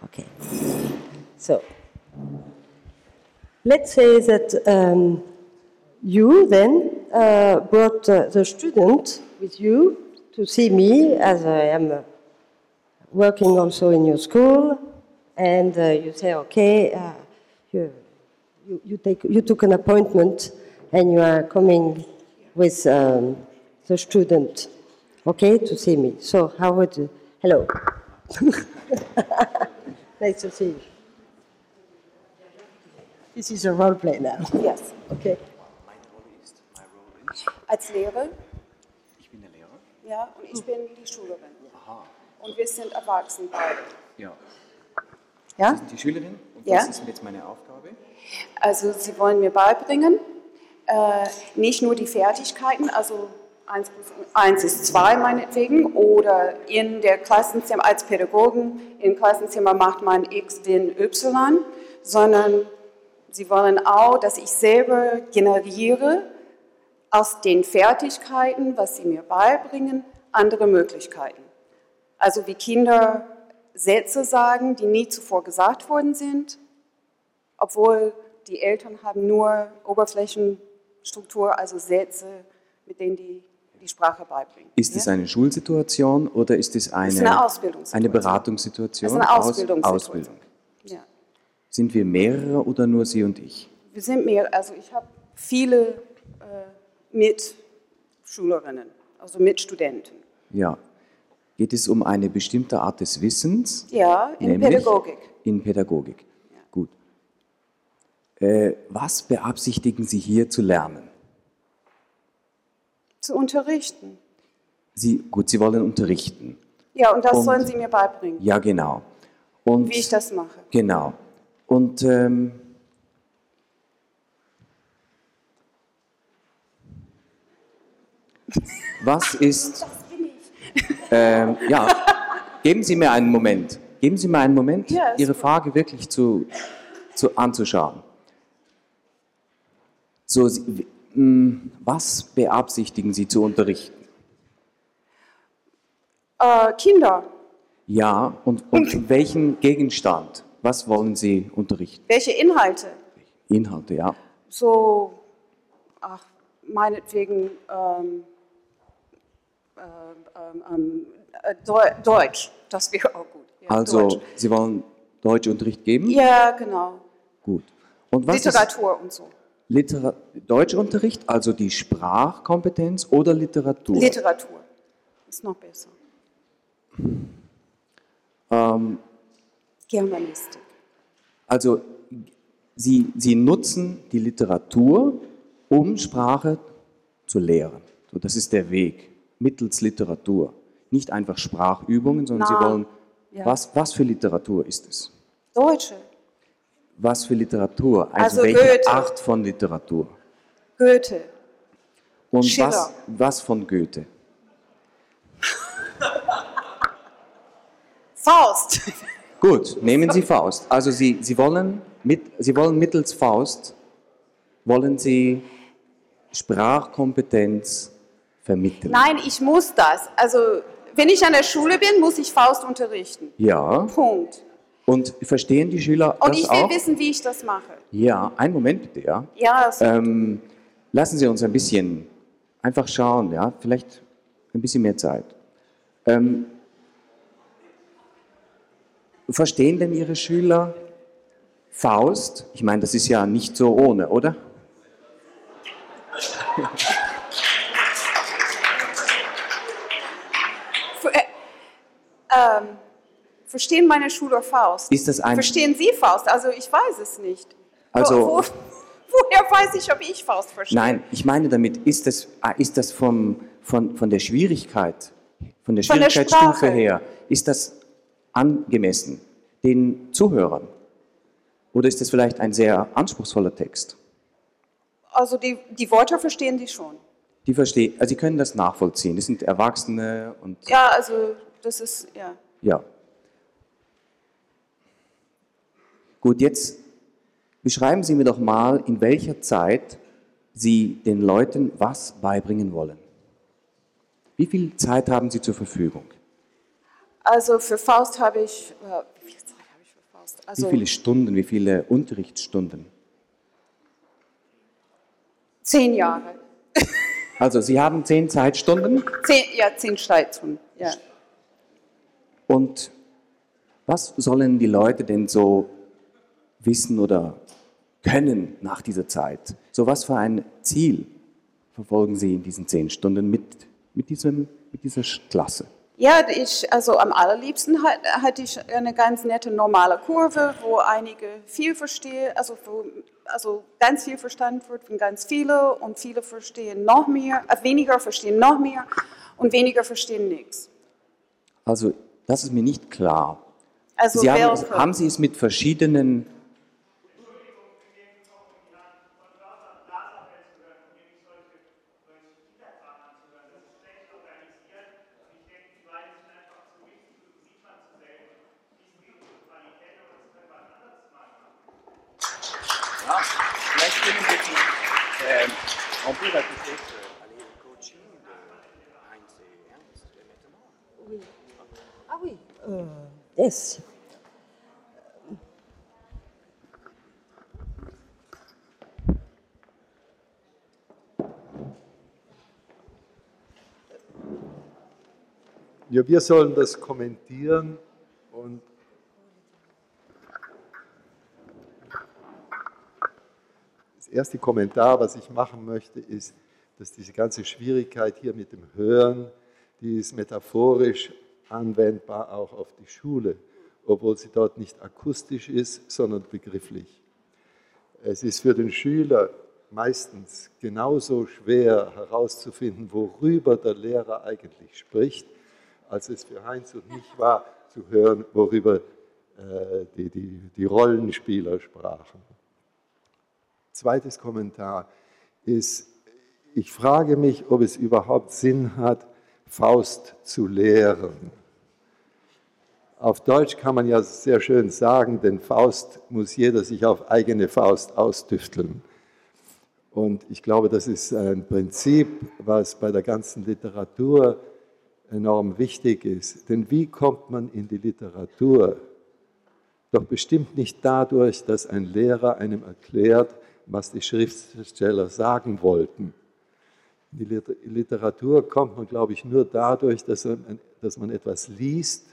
Speaker 1: Okay. So, let's say that um, you then uh, brought uh, the student with you to see me as I am uh, working also in your school, and uh, you say, okay, uh, you, you, you, take, you took an appointment and you are coming with um, the student, okay, to see me. So, how would you? Hello. nice to see you. This is a role play now.
Speaker 4: Yes.
Speaker 1: Okay.
Speaker 4: Als Lehrer,
Speaker 5: Ich bin der Lehrer.
Speaker 4: ja, und ich bin die Schülerin. Und wir sind erwachsen beide.
Speaker 5: Ja.
Speaker 4: Ja?
Speaker 5: Sie sind die Schülerin und
Speaker 4: Ja.
Speaker 5: was ist jetzt meine Aufgabe?
Speaker 4: Also sie wollen mir beibringen, äh, nicht nur die Fertigkeiten, also 1 plus 1 ist 2 meinetwegen, oder in der Klassenzimmer als Pädagogen, im Klassenzimmer macht man X, den Y, sondern sie wollen auch, dass ich selber generiere aus den Fertigkeiten, was sie mir beibringen, andere Möglichkeiten. Also wie Kinder Sätze sagen, die nie zuvor gesagt worden sind, obwohl die Eltern haben nur Oberflächenstruktur, also Sätze, mit denen die die Sprache beibringen.
Speaker 5: Ist es
Speaker 4: ja?
Speaker 5: eine Schulsituation oder ist es eine,
Speaker 4: ist eine Ausbildungssituation.
Speaker 5: eine Beratungssituation?
Speaker 4: Das ist eine
Speaker 5: Aus-
Speaker 4: Ausbildungssituation.
Speaker 5: Ausbildung.
Speaker 4: Ja.
Speaker 5: Sind wir mehrere oder nur Sie und ich?
Speaker 4: Wir sind mehr, also ich habe viele äh, Mitschülerinnen, also Mitstudenten.
Speaker 5: Ja. Geht es um eine bestimmte Art des Wissens?
Speaker 4: Ja, in? Pädagogik.
Speaker 5: In Pädagogik. Gut. Äh, was beabsichtigen Sie hier zu lernen?
Speaker 4: Zu unterrichten.
Speaker 5: Sie, gut, Sie wollen unterrichten.
Speaker 4: Ja, und das
Speaker 5: Und-
Speaker 4: sollen Sie mir beibringen,
Speaker 5: Ja, genau. Und
Speaker 4: wie ich das mache.
Speaker 5: Genau. Und ähm, was ist? Ähm, ja, geben Sie mir einen Moment. Geben Sie mir einen Moment,
Speaker 4: Ja,
Speaker 5: Ihre
Speaker 4: gut.
Speaker 5: Frage wirklich zu, zu, anzuschauen. So, mh, was beabsichtigen Sie zu unterrichten?
Speaker 4: Äh, Kinder,
Speaker 5: Ja, und, und welchen Gegenstand? Was wollen Sie unterrichten?
Speaker 4: welche Inhalte?
Speaker 5: Inhalte, ja.
Speaker 4: So, ach, meinetwegen ähm, ähm, ähm, äh, Deu- Deutsch, das wäre auch gut. Ja,
Speaker 5: Also,
Speaker 4: Deutsch.
Speaker 5: Sie wollen Deutschunterricht geben?
Speaker 4: Ja, genau.
Speaker 5: Gut. Und was
Speaker 4: Literatur und so.
Speaker 5: Litera Deutschunterricht, also die Sprachkompetenz oder Literatur?
Speaker 4: Literatur ist noch besser.
Speaker 5: ähm,
Speaker 4: Germanistik.
Speaker 5: also, Sie, Sie nutzen die Literatur, um Sprache zu lehren. So, das ist der Weg, mittels Literatur. Nicht einfach Sprachübungen, sondern
Speaker 4: Na,
Speaker 5: Sie wollen.
Speaker 4: ja.
Speaker 5: Was, was für Literatur ist es?
Speaker 4: Deutsche,
Speaker 5: Was für Literatur? Also,
Speaker 4: Also
Speaker 5: welche
Speaker 4: Goethe.
Speaker 5: Art von Literatur?
Speaker 4: Goethe,
Speaker 5: Und
Speaker 4: Schiller.
Speaker 5: was, was von Goethe?
Speaker 4: Faust.
Speaker 5: Gut, nehmen Sie Faust. Also Sie, Sie, wollen, mit, Sie wollen mittels Faust, wollen Sie Sprachkompetenz vermitteln?
Speaker 4: Nein, ich muss das. Also, wenn ich an der Schule bin, muss ich Faust unterrichten.
Speaker 5: Ja.
Speaker 4: Punkt.
Speaker 5: Und verstehen die Schüler
Speaker 4: Und
Speaker 5: das
Speaker 4: ich will
Speaker 5: auch?
Speaker 4: wissen, wie ich das mache.
Speaker 5: Ja, einen Moment bitte, ja.
Speaker 4: Ja.
Speaker 5: Ähm, lassen Sie uns ein bisschen einfach schauen, ja, vielleicht ein bisschen mehr Zeit. Ähm, verstehen denn Ihre Schüler Faust? Ich meine, das ist ja nicht so ohne, oder?
Speaker 4: Äh, ähm, verstehen meine Schüler Faust? Verstehen Sie Faust? Also ich weiß es nicht.
Speaker 5: Also-
Speaker 4: Wo, wo, woher weiß ich, ob ich Faust verstehe?
Speaker 5: Nein, ich meine damit, ist das, ah, ist das vom, von, von der Schwierigkeit, von der Schwierigkeitsstufe her, ist das angemessen den Zuhörern? Oder ist das vielleicht ein sehr anspruchsvoller Text?
Speaker 4: Also die, die Wörter verstehen die schon.
Speaker 5: Die verstehen, also Sie können das nachvollziehen. Das sind Erwachsene und
Speaker 4: Ja, also das ist, ja.
Speaker 5: ja. Gut, jetzt beschreiben Sie mir doch mal, in welcher Zeit Sie den Leuten was beibringen wollen. Wie viel Zeit haben Sie zur Verfügung?
Speaker 4: Also für Faust habe ich, äh, wie viel Zeit habe ich für Faust?
Speaker 5: Wie
Speaker 4: Also
Speaker 5: viele Stunden, wie viele Unterrichtsstunden?
Speaker 4: zehn Jahre.
Speaker 5: Also Sie haben zehn Zeitstunden
Speaker 4: Zehn, ja, zehn Stunden. Ja.
Speaker 5: und was sollen die Leute denn so wissen oder können nach dieser Zeit? So was für ein Ziel verfolgen Sie in diesen zehn Stunden mit, mit, diesem, mit dieser Klasse?
Speaker 4: Ja, ich, also am allerliebsten hat- hatte ich eine ganz nette normale Kurve, wo einige viel verstehen, also, wo, also ganz viel verstanden wird von ganz viele und viele verstehen noch mehr, äh, weniger verstehen noch mehr und weniger verstehen nichts.
Speaker 5: Also das ist mir nicht klar.
Speaker 4: Also
Speaker 5: Sie haben, haben Sie es mit verschiedenen Ja, vielleicht können wir die, ähm, on peut rajouter que, allez, le coaching de Heinz et Ernst, maintenant.
Speaker 1: Ah oui. Euh, yes.
Speaker 3: Ja, wir sollen das kommentieren und das erste Kommentar, was ich machen möchte, ist, dass diese ganze Schwierigkeit hier mit dem Hören, die ist metaphorisch anwendbar auch auf die Schule, obwohl sie dort nicht akustisch ist, sondern begrifflich. Es ist für den Schüler meistens genauso schwer herauszufinden, worüber der Lehrer eigentlich spricht, als es für Heinz und mich war, zu hören, worüber äh, die, die, die Rollenspieler sprachen. Zweites Kommentar ist, ich frage mich, ob es überhaupt Sinn hat, Faust zu lehren. Auf Deutsch kann man ja sehr schön sagen, denn Faust muss jeder sich auf eigene Faust ausdüfteln. Und ich glaube, das ist ein Prinzip, was bei der ganzen Literatur enorm wichtig ist. Denn wie kommt man in die Literatur? Doch bestimmt nicht dadurch, dass ein Lehrer einem erklärt, was die Schriftsteller sagen wollten. In die Literatur kommt man, glaube ich, nur dadurch, dass man, etwas liest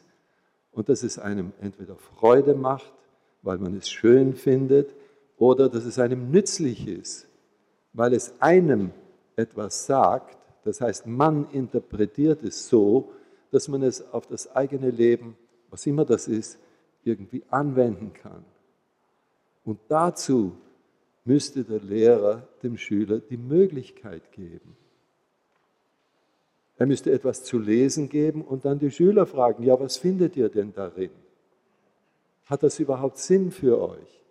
Speaker 3: und dass es einem entweder Freude macht, weil man es schön findet, oder dass es einem nützlich ist, weil es einem etwas sagt. Das heißt, man interpretiert es so, dass man es auf das eigene Leben, was immer das ist, irgendwie anwenden kann. Und dazu müsste der Lehrer dem Schüler die Möglichkeit geben. Er müsste etwas zu lesen geben und dann die Schüler fragen, ja, was findet ihr denn darin? Hat das überhaupt Sinn für euch?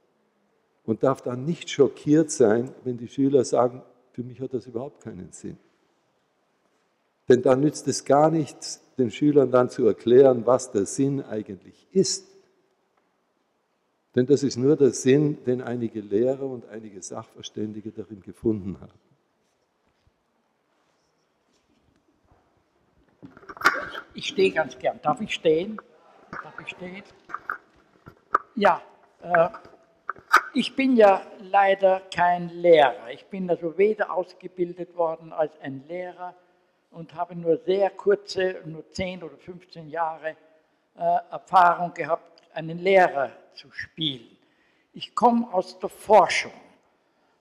Speaker 3: Und darf dann nicht schockiert sein, wenn die Schüler sagen, für mich hat das überhaupt keinen Sinn. Denn dann nützt es gar nichts, den Schülern dann zu erklären, was der Sinn eigentlich ist. Denn das ist nur der Sinn, den einige Lehrer und einige Sachverständige darin gefunden haben.
Speaker 2: Ich stehe ganz gern. Darf ich stehen? Darf ich stehen? Ja, äh, ich bin ja leider kein Lehrer. Ich bin also weder ausgebildet worden als ein Lehrer und habe nur sehr kurze, nur 10 oder 15 Jahre äh, Erfahrung gehabt, einen Lehrer zu spielen. Ich komme aus der Forschung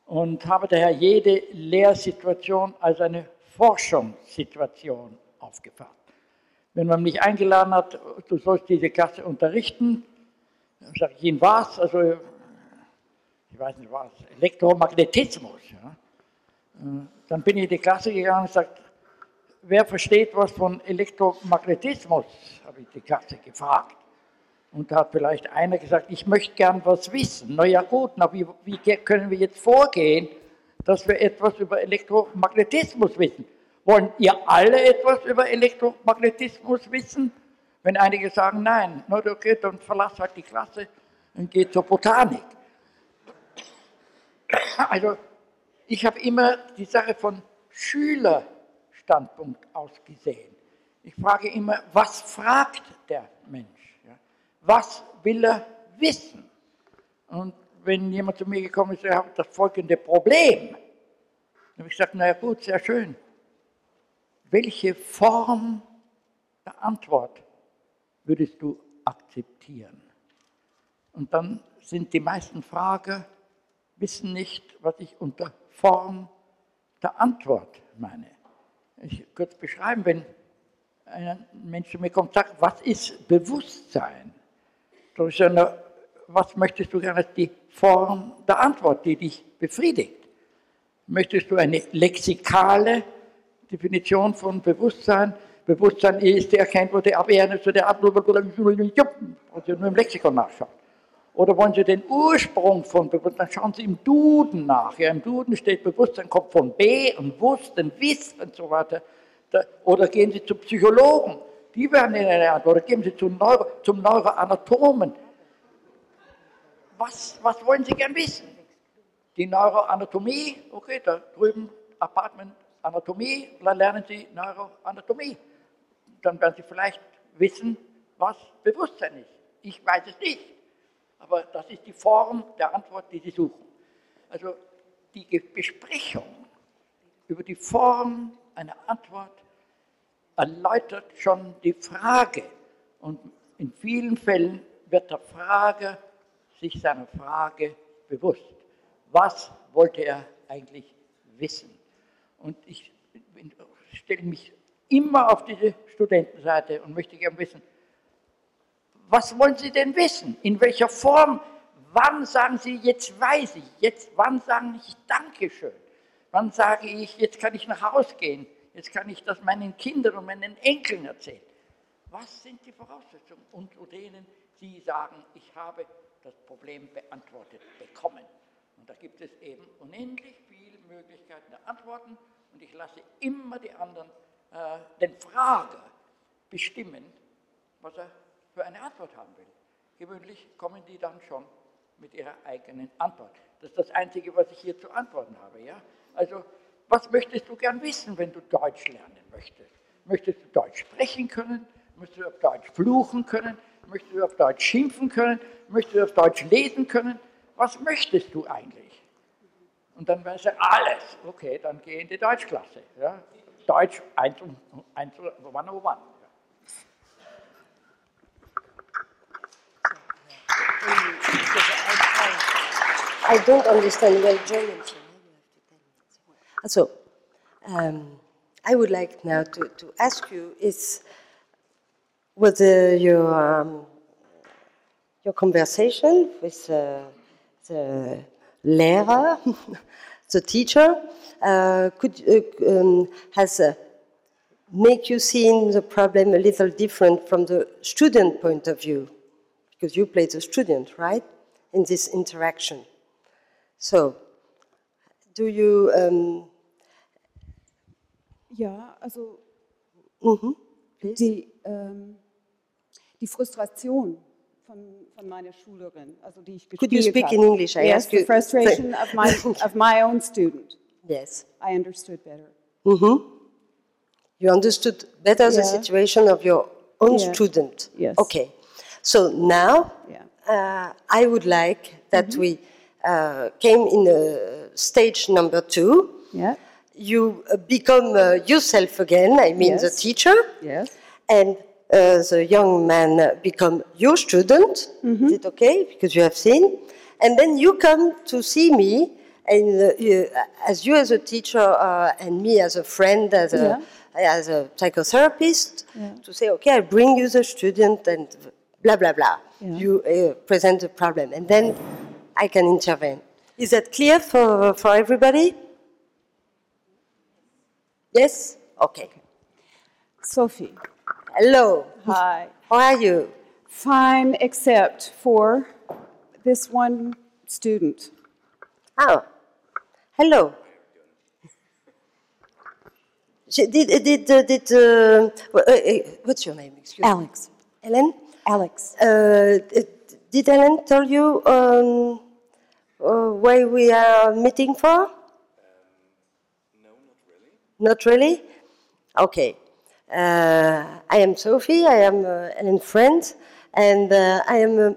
Speaker 2: und habe daher jede Lehrsituation als eine Forschungssituation aufgefasst. Wenn man mich eingeladen hat, du sollst diese Klasse unterrichten, dann sage ich Ihnen was, also ich weiß nicht was, Elektromagnetismus. Ja. Dann bin ich in die Klasse gegangen und sagte, wer versteht was von Elektromagnetismus, habe ich die Klasse gefragt. Und da hat vielleicht einer gesagt, ich möchte gern was wissen. Na ja gut, na wie, wie können wir jetzt vorgehen, dass wir etwas über Elektromagnetismus wissen? Wollen ihr alle etwas über Elektromagnetismus wissen? Wenn einige sagen nein, na okay, dann verlass halt die Klasse und geh zur Botanik. Also ich habe immer die Sache von Schülerstandpunkt aus gesehen. Ich frage immer, was fragt der Mensch? was will er wissen? Und wenn jemand zu mir gekommen ist, er hat das folgende Problem, dann habe ich gesagt, naja gut, sehr schön. Welche Form der Antwort würdest du akzeptieren? Und dann sind die meisten Frager, wissen nicht, was ich unter Form der Antwort meine. Ich kurz beschreiben, wenn ein Mensch zu mir kommt und sagt, was ist Bewusstsein? sondern was möchtest du gerne als die Form der Antwort, die dich befriedigt? Möchtest du eine lexikale Definition von Bewusstsein? Bewusstsein ist die Erkenntnis der Awareness oder der und Sie nur im Lexikon nachschauen. Oder wollen Sie den Ursprung von Bewusstsein? Schauen Sie im Duden nach. Ja, Im Duden steht Bewusstsein kommt von B und Wussten, Wiss und so weiter. Oder gehen Sie zum Psychologen die werden Ihnen eine Antwort. Oder geben Sie zum, Neuro, zum Neuroanatomen. Was, was wollen Sie gern wissen? Die Neuroanatomie, okay, da drüben Apartment Anatomie, dann lernen Sie Neuroanatomie. Dann werden Sie vielleicht wissen, was Bewusstsein ist. Ich weiß es nicht. Aber das ist die Form der Antwort, die Sie suchen. Also die Besprechung über die Form einer Antwort erläutert schon die Frage. Und in vielen Fällen wird der Frager sich seiner Frage bewusst. Was wollte er eigentlich wissen? Und ich stelle mich immer auf diese Studentenseite und möchte gerne wissen, was wollen Sie denn wissen? In welcher Form? Wann sagen Sie, jetzt weiß ich? Jetzt, wann sagen Sie Dankeschön? Wann sage ich, jetzt kann ich nach Hause gehen? Jetzt kann ich das meinen Kindern und meinen Enkeln erzählen. Was sind die Voraussetzungen unter denen Sie sagen, ich habe das Problem beantwortet bekommen? Und da gibt es eben unendlich viele Möglichkeiten der Antworten und ich lasse immer die anderen, äh, den Frager bestimmen, was er für eine Antwort haben will. Gewöhnlich kommen die dann schon mit ihrer eigenen Antwort. Das ist das Einzige, was ich hier zu antworten habe. Ja? Also, was möchtest du gern wissen, wenn du Deutsch lernen möchtest? Möchtest du Deutsch sprechen können? Möchtest du auf Deutsch fluchen können? Möchtest du auf Deutsch schimpfen können? Möchtest du auf Deutsch lesen können? Was möchtest du eigentlich? Und dann wäre sie alles. Okay, dann geh in die Deutschklasse. Ja? Deutsch 1 und 1 101.
Speaker 1: I don't understand well German. So, um, I would like now to, to ask you is whether your um, your conversation with uh, the Lehrer, the teacher, uh, could uh, um, has uh, make you see the problem a little different from the student point of view, because you play the student, right, in this interaction. So, do you? Um,
Speaker 4: Ja, also
Speaker 1: mhm, please.
Speaker 4: die, ähm, die Frustration von, von meiner Schülerin, also die ich gespielt
Speaker 1: Could you speak
Speaker 4: habe.
Speaker 1: in English? I
Speaker 4: yes,
Speaker 1: ask
Speaker 4: the
Speaker 1: you-
Speaker 4: frustration of my, of my own student.
Speaker 1: Yes.
Speaker 4: I understood better.
Speaker 1: hmm You understood better the situation of your own
Speaker 4: Yeah.
Speaker 1: student.
Speaker 4: Yes.
Speaker 1: Okay. So now
Speaker 4: Yeah.
Speaker 1: uh, I would like that
Speaker 4: Mm-hmm.
Speaker 1: we uh, came in uh, stage number two.
Speaker 4: Yeah.
Speaker 1: You uh, become uh, yourself again. I mean the teacher.
Speaker 4: Yes.
Speaker 1: and uh, the young man become your student.
Speaker 4: Mm-hmm.
Speaker 1: Is it okay? Because you have seen, and then you come to see me, and uh, you, as you as a teacher uh, and me as a friend, as a as a psychotherapist, to say, okay, I bring you the student, and blah blah blah.
Speaker 4: Yeah.
Speaker 1: You uh, present the problem, and then I can intervene. Is that clear for for everybody? Yes. Okay.
Speaker 4: Sophie.
Speaker 1: Hello.
Speaker 4: Hi.
Speaker 1: How are you?
Speaker 4: Fine, except for this one student.
Speaker 1: Oh, hello. She- Did, did, did, did uh, uh, uh, what's your name? Excuse me.
Speaker 4: Alex.
Speaker 1: Ellen?
Speaker 4: Alex.
Speaker 1: Uh, did Ellen tell you um, uh, why we are meeting for? no, not really. Not really? Okay. Uh, I am Sophie, I am uh, Ellen's friend, and uh, I am a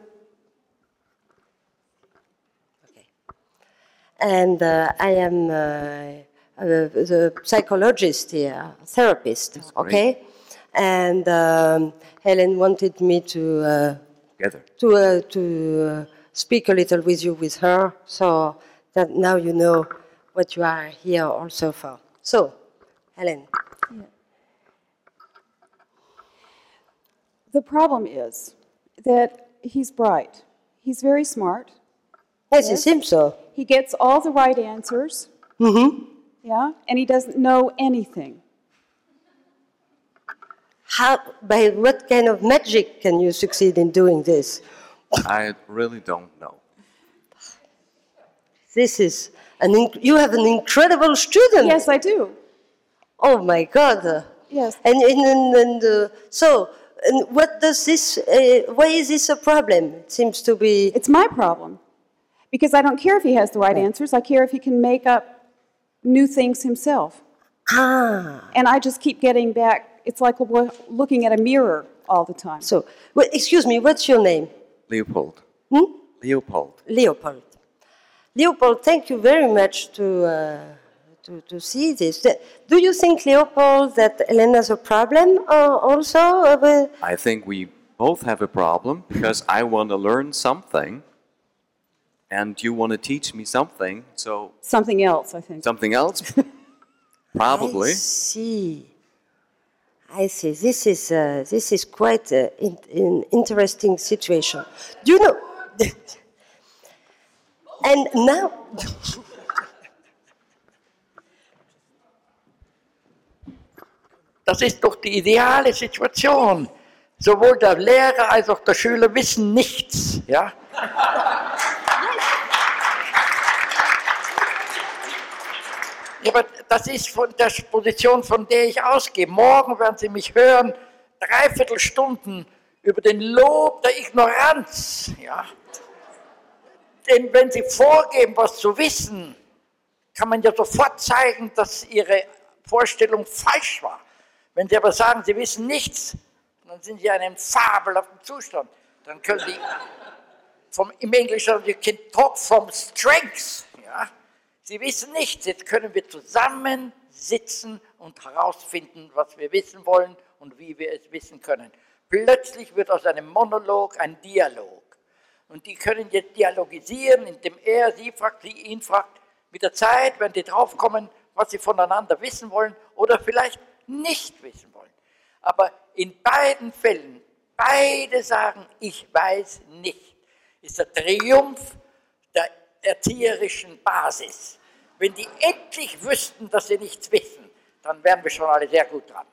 Speaker 1: and uh, I am uh, uh, the psychologist here, therapist. Okay, and um, Helen wanted me to uh,
Speaker 5: Together.
Speaker 1: to uh, to uh, speak a little with you with her, so that now you know what you are here also for. So, Helen,
Speaker 4: The problem is that he's bright. He's very smart.
Speaker 1: yes, it seems so.
Speaker 4: He gets all the right answers.
Speaker 1: Mm-hmm.
Speaker 4: Yeah, and he doesn't know anything.
Speaker 1: How, by what kind of magic can you succeed in doing this?
Speaker 6: I really don't know.
Speaker 1: This is an inc- you have an incredible student.
Speaker 4: Yes, I do.
Speaker 1: Oh my God.
Speaker 4: Yes.
Speaker 1: And, and, and, and uh, so, and what does this, uh, why is this a problem? It seems to be,
Speaker 4: It's my problem. Because I don't care if he has the right answers, I care if he can make up new things himself.
Speaker 1: ah,
Speaker 4: And I just keep getting back, it's like looking at a mirror all the time.
Speaker 1: so, well, excuse me, what's your name?
Speaker 6: Leopold.
Speaker 1: Hmm?
Speaker 6: Leopold.
Speaker 1: Leopold. Leopold, thank you very much to, uh, to, to see this. Do you think, Leopold, that Elena has a problem uh, also? uh, with-
Speaker 6: I think we both have a problem because I want to learn something and you want to teach me something. So,
Speaker 4: Something else, I think.
Speaker 6: something else? Probably.
Speaker 1: I see. I see. This is uh, this is quite an in, in interesting situation. Do you know? and now,
Speaker 2: Das ist doch die ideale Situation. Sowohl der Lehrer als auch der Schüler wissen nichts. Ja? Ja, aber das ist von der Position, von der ich ausgehe. Morgen werden Sie mich hören, dreiviertel Stunden über den Lob der Ignoranz. Ja? Denn wenn Sie vorgeben, was zu wissen, kann man ja sofort zeigen, dass ihre Vorstellung falsch war. Wenn sie aber sagen, sie wissen nichts, dann sind sie in einem fabelhaften Zustand. Dann können sie vom, im Englischen, you can talk from strengths. Sie wissen nichts, jetzt können wir zusammen sitzen und herausfinden, was wir wissen wollen und wie wir es wissen können. Plötzlich wird aus einem Monolog ein Dialog. Und die können jetzt dialogisieren, indem er sie fragt, sie ihn fragt. Mit der Zeit werden die draufkommen, was sie voneinander wissen wollen oder vielleicht nicht wissen wollen. Aber in beiden Fällen, beide sagen, ich weiß nicht, ist der Triumph erzieherischen Basis. Wenn die endlich wüssten, dass sie nichts wissen, dann wären wir schon alle sehr gut dran.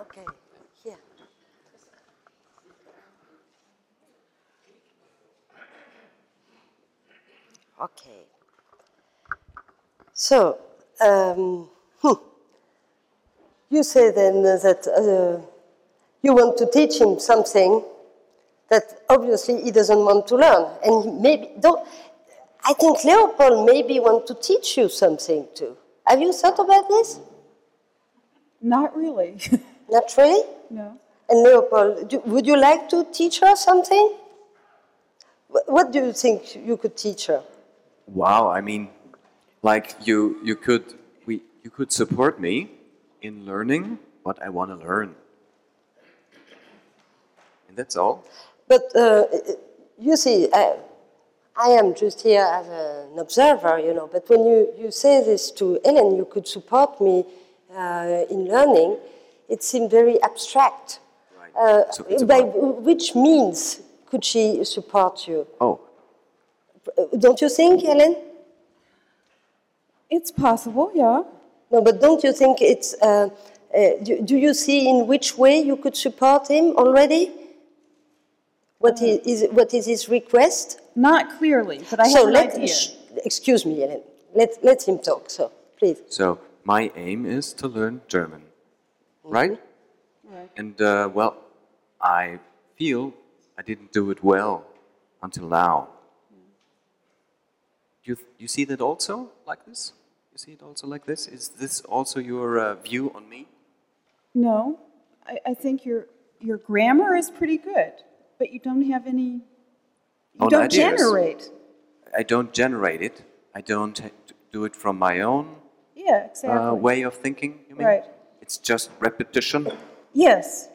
Speaker 1: Okay. Here. Okay. So, um, hmm. you say then that uh, you want to teach him something that obviously he doesn't want to learn, and he maybe don't. I think Leopold maybe want to teach you something too. Have you thought about this?
Speaker 4: Not really.
Speaker 1: Not really.
Speaker 4: no.
Speaker 1: And Leopold, do, would you like to teach her something? What do you think you could teach her?
Speaker 5: Wow, I mean, like you, you could, we, you could support me in learning what I want to learn, and that's all.
Speaker 1: But uh, you see, I, I am just here as an observer, you know. But when you, you say this to Ellen, you could support me uh, in learning. It seemed very abstract.
Speaker 5: Right.
Speaker 1: Uh,
Speaker 5: So
Speaker 1: by which means could she support you?
Speaker 5: Oh,
Speaker 1: Don't you think, Ellen?
Speaker 4: It's possible, yeah.
Speaker 1: No, but don't you think it's? Uh, uh, do, do you see in which way you could support him already? What
Speaker 4: Uh,
Speaker 1: is, is what is his request?
Speaker 4: Not clearly, but I have an
Speaker 1: let
Speaker 4: idea.
Speaker 1: sh- excuse me, Ellen. Let let him talk. So please.
Speaker 5: so my aim is to learn German, right?
Speaker 4: Right.
Speaker 5: And uh, well, I feel I didn't do it well until now. You, you see that also like this? You see it also like this? Is this also your uh, view on me?
Speaker 4: No, I, I think your your grammar is pretty good, but you don't have any. You don't
Speaker 5: ideas.
Speaker 4: generate.
Speaker 5: I don't generate it. I don't do it from my own
Speaker 4: Yeah, exactly.
Speaker 5: uh, way of thinking. You mean?
Speaker 4: Right.
Speaker 5: It's just repetition.
Speaker 4: Yes.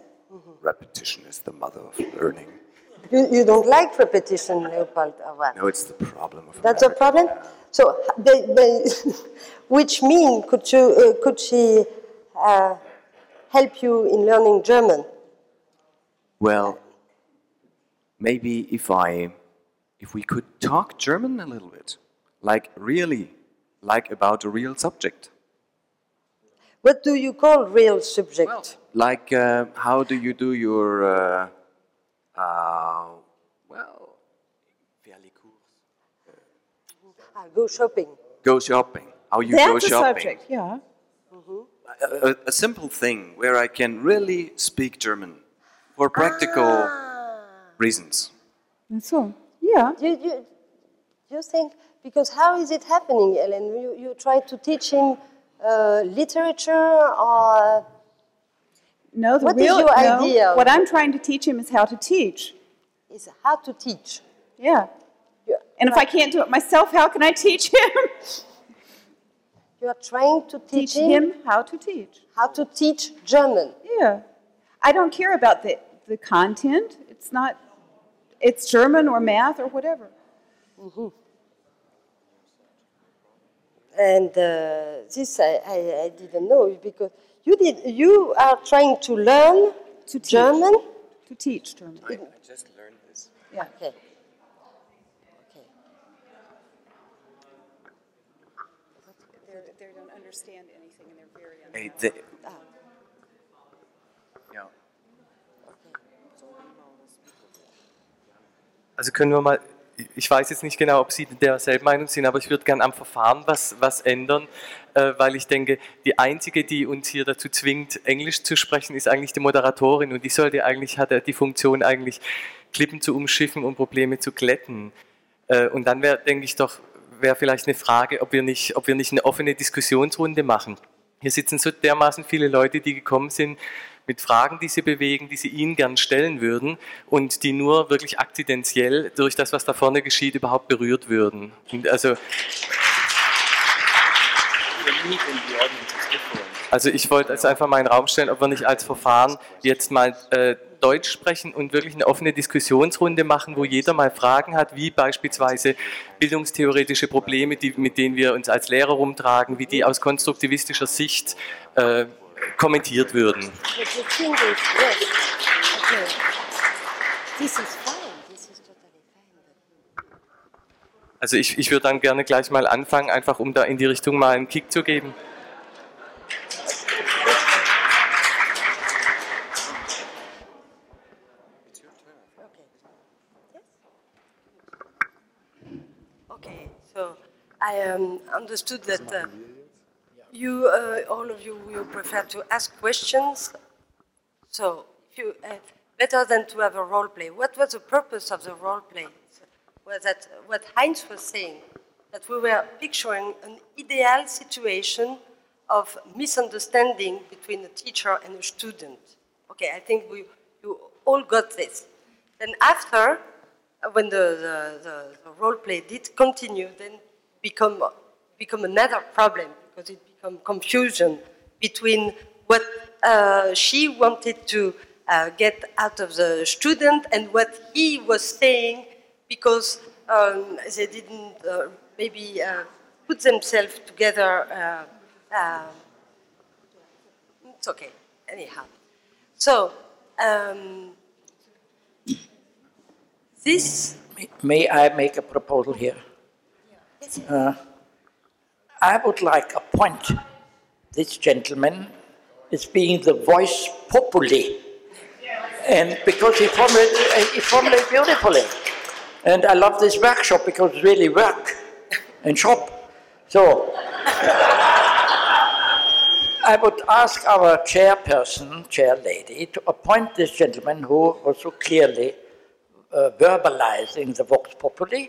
Speaker 5: Repetition is the mother of learning.
Speaker 1: You, you don't like repetition, Leopold, or what?
Speaker 5: No, it's the problem of
Speaker 1: That's a problem. So, they, they, which mean could you uh, could she uh, help you in learning German?
Speaker 5: Well, maybe if I, if we could talk German a little bit, like really, like about a real subject.
Speaker 1: What do you call real subject?
Speaker 5: Like, uh, how do you do your, uh, uh, well,
Speaker 1: Ah, go shopping.
Speaker 5: go shopping? How you
Speaker 4: That's
Speaker 5: go
Speaker 4: a
Speaker 5: shopping?
Speaker 4: subject, yeah.
Speaker 5: A, a, a simple thing where I can really speak German for practical
Speaker 1: Ah.
Speaker 5: reasons.
Speaker 4: That's all. Yeah.
Speaker 1: You, you, you think because how is it happening, Ellen? You, you try to teach him uh, literature or
Speaker 4: No, the
Speaker 1: What is
Speaker 4: real
Speaker 1: your
Speaker 4: no,
Speaker 1: idea?
Speaker 4: What I'm trying to teach him is how to teach.
Speaker 1: is how to teach?
Speaker 4: Yeah. And if I can't do it myself, how can I teach him?
Speaker 1: you are trying to teach,
Speaker 4: teach him how to teach.
Speaker 1: how to teach German.
Speaker 4: Yeah. I don't care about the, the content. It's not, it's German or math or whatever.
Speaker 1: And uh, this I, I, I didn't know because you did. You are trying to learn
Speaker 4: To teach.
Speaker 1: German.
Speaker 4: To teach German.
Speaker 5: I just learned this.
Speaker 4: Yeah.
Speaker 1: Okay. Okay.
Speaker 4: They don't understand anything and they're very
Speaker 5: Hey, the,
Speaker 1: Ah,
Speaker 5: ja.
Speaker 7: Also können wir mal ich weiß jetzt nicht genau, ob Sie derselben Meinung sind, aber ich würde gerne am Verfahren was, was ändern, äh, weil ich denke, die einzige, die uns hier dazu zwingt, Englisch zu sprechen, ist eigentlich die Moderatorin und die sollte eigentlich, hat die Funktion eigentlich, Klippen zu umschiffen und Probleme zu glätten. Äh, und dann wäre, denke ich doch, wäre vielleicht eine Frage, ob wir, nicht, ob wir nicht eine offene Diskussionsrunde machen. Hier sitzen so dermaßen viele Leute, die gekommen sind mit Fragen, die sie bewegen, die sie Ihnen gern stellen würden und die nur wirklich akzidentiell durch das, was da vorne geschieht, überhaupt berührt würden. Und also, also ich wollte jetzt einfach mal in den Raum stellen, ob wir nicht als Verfahren jetzt mal äh, Deutsch sprechen und wirklich eine offene Diskussionsrunde machen, wo jeder mal Fragen hat, wie beispielsweise bildungstheoretische Probleme, die, mit denen wir uns als Lehrer rumtragen, wie die aus konstruktivistischer Sicht äh, kommentiert würden. Also ich, ich würde dann gerne gleich mal anfangen, einfach um da in die Richtung mal einen Kick zu geben.
Speaker 1: Okay, so I um, understood that uh, you, uh, all of you, you prefer to ask questions. So, if you, uh, better than to have a role play. What was the purpose of the role play? Was that what Heinz was saying? That we were picturing an ideal situation of misunderstanding between a teacher and a student. Okay, I think we you all got this. Then after, when the, the, the, the role play did continue, then become become another problem because it became confusion between what uh, she wanted to uh, get out of the student and what he was saying because um, they didn't uh, maybe uh, put themselves together. Uh, uh, it's okay, anyhow. So, um, this.
Speaker 2: May I make a proposal here? Uh, I would like appoint this gentleman as being the voice populi. And because he formulated, he formulated beautifully. And I love this workshop because it's really work and shop. So I would ask our chairperson, chair lady, to appoint this gentleman who was so clearly uh, verbalizing the Vox Populi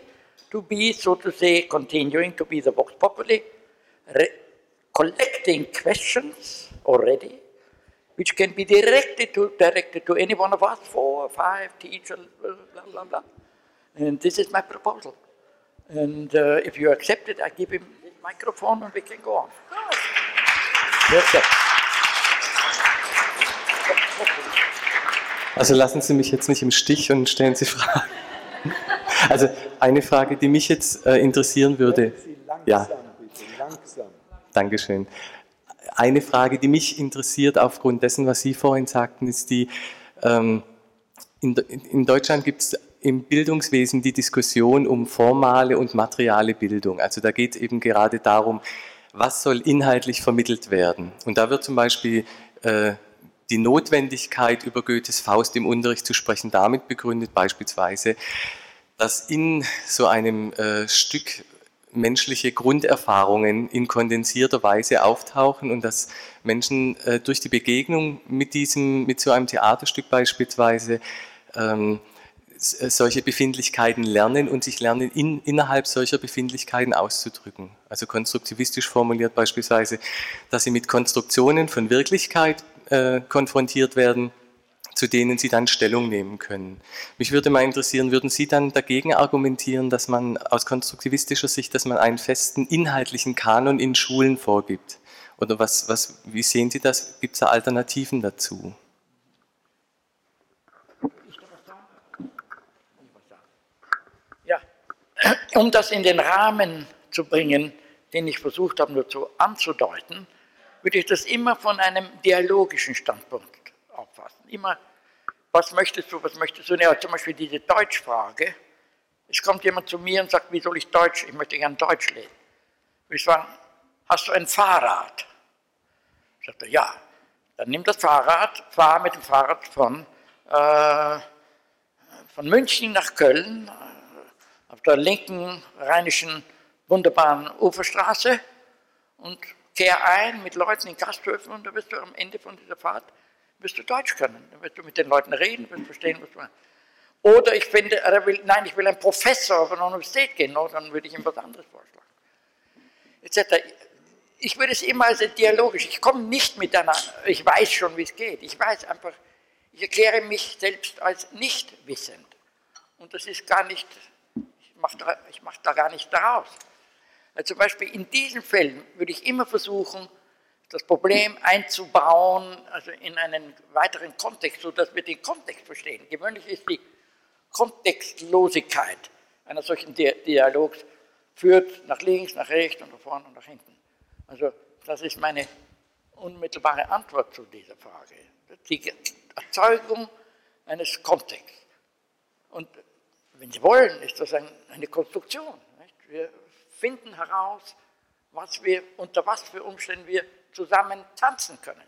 Speaker 2: to be, so to say, continuing to be the Vox Populi, collecting questions already, which can be directed to, directed to any one of us, four or five teachers, blah, blah, blah. And this is my proposal. And uh, if you accept it, I give him the microphone and we can go on. Yes, sir.
Speaker 7: Also lassen Sie mich jetzt nicht im Stich und stellen Sie Fragen. Also eine Frage, die mich jetzt äh, interessieren würde. Ja.
Speaker 3: Langsam.
Speaker 7: Dankeschön. Eine Frage, die mich interessiert aufgrund dessen, was Sie vorhin sagten, ist die, ähm, in, in Deutschland gibt es im Bildungswesen die Diskussion um formale und materiale Bildung. Also da geht es eben gerade darum, was soll inhaltlich vermittelt werden. Und da wird zum Beispiel äh, die Notwendigkeit, über Goethes Faust im Unterricht zu sprechen, damit begründet beispielsweise, dass in so einem äh, Stück menschliche Grunderfahrungen in kondensierter Weise auftauchen und dass Menschen äh, durch die Begegnung mit diesem, mit so einem Theaterstück beispielsweise ähm, äh, solche Befindlichkeiten lernen und sich lernen, in, innerhalb solcher Befindlichkeiten auszudrücken. Also konstruktivistisch formuliert beispielsweise, dass sie mit Konstruktionen von Wirklichkeit äh, konfrontiert werden, zu denen Sie dann Stellung nehmen können. Mich würde mal interessieren, würden Sie dann dagegen argumentieren, dass man aus konstruktivistischer Sicht, dass man einen festen inhaltlichen Kanon in Schulen vorgibt? Oder was, was, wie sehen Sie das? Gibt es da Alternativen dazu?
Speaker 2: Ja, um das in den Rahmen zu bringen, den ich versucht habe, nur zu anzudeuten, würde ich das immer von einem dialogischen Standpunkt auffassen. Immer, was möchtest du, was möchtest du? Ja, zum Beispiel diese Deutschfrage. Es kommt jemand zu mir und sagt, wie soll ich Deutsch, ich möchte gern Deutsch lernen. Ich sage, hast du ein Fahrrad? Ich sagte, ja. Dann nimm das Fahrrad, fahr mit dem Fahrrad von, äh, von München nach Köln, auf der linken rheinischen wunderbaren Uferstraße und kehr ein mit Leuten in Gasthöfen und da wirst du am Ende von dieser Fahrt wirst du Deutsch können. Dann wirst du mit den Leuten reden, wirst verstehen, was man. Oder ich finde, nein, ich will ein Professor auf eine Universität gehen, no, dann würde ich ihm was anderes vorschlagen. Etc. Ich würde es immer als dialogisch. Ich komme nicht mit einer, ich weiß schon, wie es geht. Ich weiß einfach, ich erkläre mich selbst als nicht wissend. Und das ist gar nicht, ich mache da, mach da gar nicht daraus. Also zum Beispiel in diesen Fällen würde ich immer versuchen, das Problem einzubauen, also in einen weiteren Kontext, sodass wir den Kontext verstehen. Gewöhnlich ist die Kontextlosigkeit einer solchen Dialogs führt nach links, nach rechts und nach vorne und nach hinten. Also das ist meine unmittelbare Antwort zu dieser Frage. Die Erzeugung eines Kontexts. Und wenn Sie wollen, ist das eine Konstruktion. Nicht? Wir finden heraus, was wir, unter was für Umständen wir zusammen tanzen können.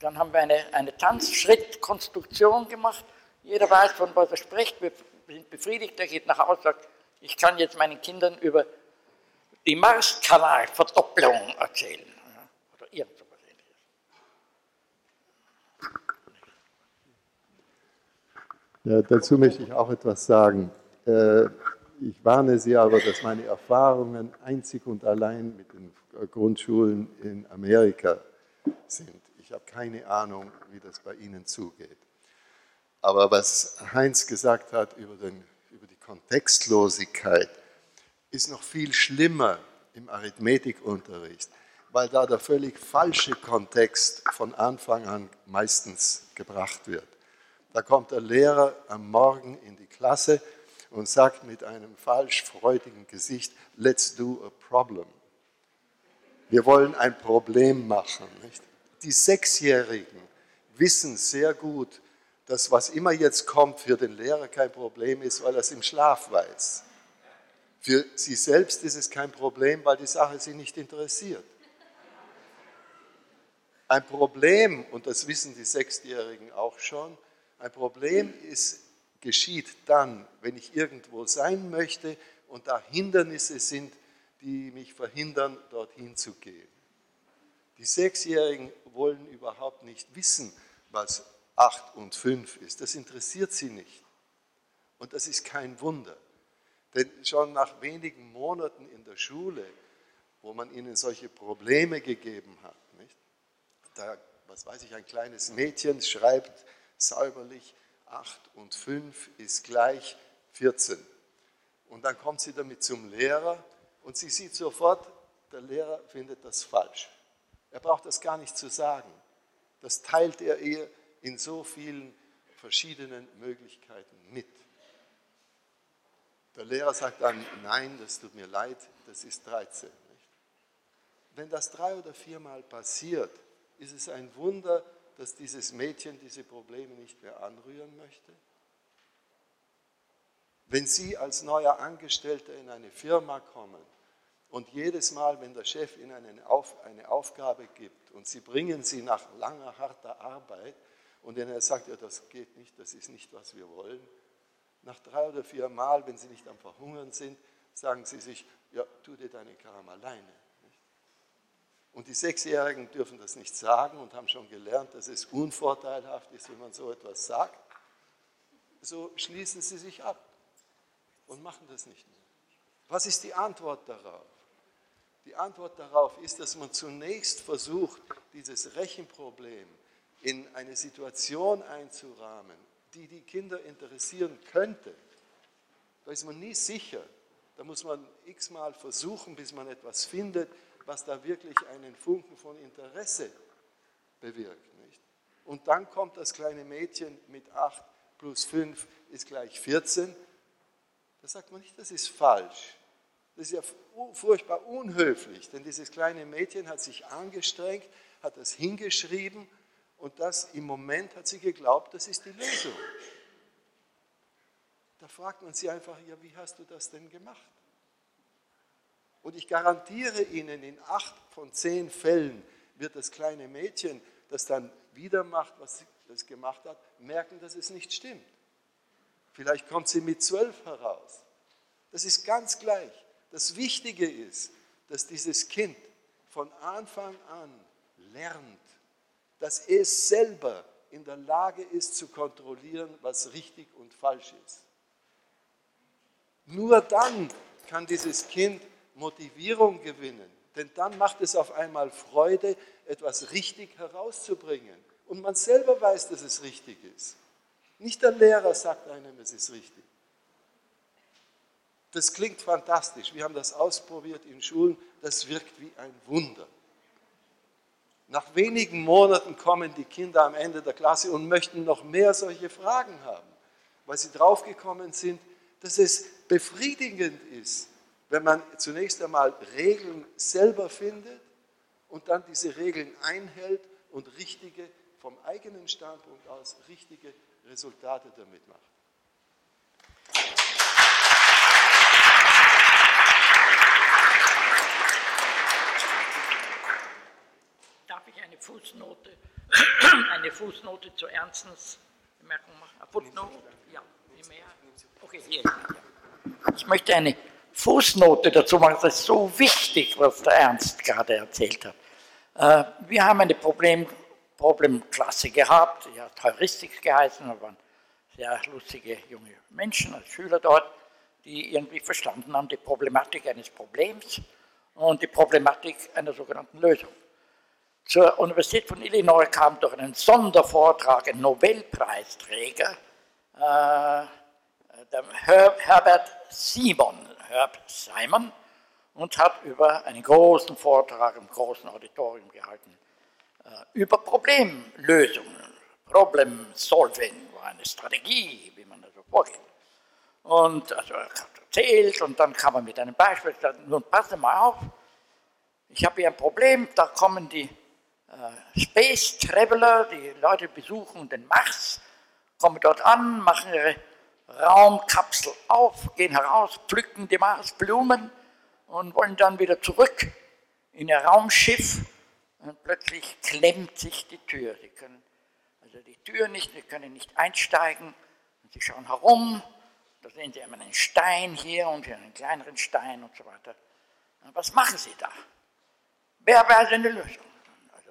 Speaker 2: Dann haben wir eine, eine Tanzschrittkonstruktion gemacht. Jeder weiß, von was er spricht. Wir sind befriedigt. Er geht nach Hause und sagt, ich kann jetzt meinen Kindern über die Marskanalverdopplung erzählen. Oder irgend so ähnliches.
Speaker 3: Ja, dazu möchte ich auch etwas sagen. Äh, ich warne Sie aber, dass meine Erfahrungen einzig und allein mit den Grundschulen in Amerika sind. Ich habe keine Ahnung, wie das bei Ihnen zugeht. Aber was Heinz gesagt hat über, den, über die Kontextlosigkeit, ist noch viel schlimmer im Arithmetikunterricht, weil da der völlig falsche Kontext von Anfang an meistens gebracht wird. Da kommt der Lehrer am Morgen in die Klasse und sagt mit einem falsch freudigen Gesicht, let's do a problem. Wir wollen ein Problem machen. Nicht? Die Sechsjährigen wissen sehr gut, dass was immer jetzt kommt für den Lehrer kein Problem ist, weil er es im Schlaf weiß. Für sie selbst ist es kein Problem, weil die Sache sie nicht interessiert. Ein Problem, und das wissen die Sechsjährigen auch schon, ein Problem ist geschieht dann, wenn ich irgendwo sein möchte und da Hindernisse sind, die mich verhindern, dorthin zu gehen. Die Sechsjährigen wollen überhaupt nicht wissen, was acht und fünf ist. Das interessiert sie nicht. Und das ist kein Wunder. Denn schon nach wenigen Monaten in der Schule, wo man ihnen solche Probleme gegeben hat, nicht? da, was weiß ich, ein kleines Mädchen schreibt säuberlich 8 und 5 ist gleich 14. Und dann kommt sie damit zum Lehrer und sie sieht sofort, der Lehrer findet das falsch. Er braucht das gar nicht zu sagen. Das teilt er ihr in so vielen verschiedenen Möglichkeiten mit. Der Lehrer sagt dann, nein, das tut mir leid, das ist 13. Wenn das drei oder viermal passiert, ist es ein Wunder, dass dieses Mädchen diese Probleme nicht mehr anrühren möchte? Wenn Sie als neuer Angestellter in eine Firma kommen und jedes Mal, wenn der Chef Ihnen eine, Auf, eine Aufgabe gibt und Sie bringen sie nach langer, harter Arbeit und er sagt, ja, das geht nicht, das ist nicht, was wir wollen, nach drei oder vier Mal, wenn Sie nicht am Verhungern sind, sagen Sie sich, ja, tu dir deine Kram alleine. Und die Sechsjährigen dürfen das nicht sagen und haben schon gelernt, dass es unvorteilhaft ist, wenn man so etwas sagt. So schließen sie sich ab und machen das nicht mehr. Was ist die Antwort darauf? Die Antwort darauf ist, dass man zunächst versucht, dieses Rechenproblem in eine Situation einzurahmen, die die Kinder interessieren könnte. Da ist man nie sicher. Da muss man x-mal versuchen, bis man etwas findet, was da wirklich einen Funken von Interesse bewirkt. Nicht? Und dann kommt das kleine Mädchen mit 8 plus 5 ist gleich 14. Da sagt man nicht, das ist falsch. Das ist ja furchtbar unhöflich, denn dieses kleine Mädchen hat sich angestrengt, hat das hingeschrieben und das im Moment hat sie geglaubt, das ist die Lösung. Da fragt man sie einfach, ja, wie hast du das denn gemacht? Und ich garantiere Ihnen, in acht von zehn Fällen wird das kleine Mädchen, das dann wieder macht, was es gemacht hat, merken, dass es nicht stimmt. Vielleicht kommt sie mit zwölf heraus. Das ist ganz gleich. Das Wichtige ist, dass dieses Kind von Anfang an lernt, dass es selber in der Lage ist zu kontrollieren, was richtig und falsch ist. Nur dann kann dieses Kind Motivierung gewinnen, denn dann macht es auf einmal Freude, etwas richtig herauszubringen. Und man selber weiß, dass es richtig ist. Nicht der Lehrer sagt einem, es ist richtig. Das klingt fantastisch. Wir haben das ausprobiert in Schulen. Das wirkt wie ein Wunder. Nach wenigen Monaten kommen die Kinder am Ende der Klasse und möchten noch mehr solche Fragen haben, weil sie draufgekommen sind, dass es befriedigend ist, wenn man zunächst einmal Regeln selber findet und dann diese Regeln einhält und richtige, vom eigenen Standpunkt aus richtige Resultate damit macht.
Speaker 2: Darf ich eine Fußnote, eine Fußnote zur Ernstensbemerkung machen? Eine Footnote? Ja, mehr. Okay, hier. Ich möchte eine Fußnote dazu machen. Das ist so wichtig, was der Ernst gerade erzählt hat. Äh, wir haben eine Problem, Problemklasse gehabt, die hat Heuristik geheißen, da waren sehr lustige junge Menschen als Schüler dort, die irgendwie verstanden haben die Problematik eines Problems und die Problematik einer sogenannten Lösung. Zur Universität von Illinois kam durch einen Sondervortrag ein Nobelpreisträger, äh, der Herbert Simon, Herb Simon, und hat über einen großen Vortrag im großen Auditorium gehalten über Problemlösungen. Problem Solving war eine Strategie, wie man also vorgeht. Und also er hat erzählt und dann kam er mit einem Beispiel, gesagt, nun passen mal auf, ich habe hier ein Problem, da kommen die äh, Space Traveler, die Leute besuchen den Mars, kommen dort an, machen ihre Raumkapsel auf, gehen heraus, pflücken die Marsblumen und wollen dann wieder zurück in ihr Raumschiff und plötzlich klemmt sich die Tür. Sie können also die Tür nicht, sie können nicht einsteigen und sie schauen herum, da sehen sie einen Stein hier und hier einen kleineren Stein und so weiter. Was machen sie da? Wer weiß eine Lösung?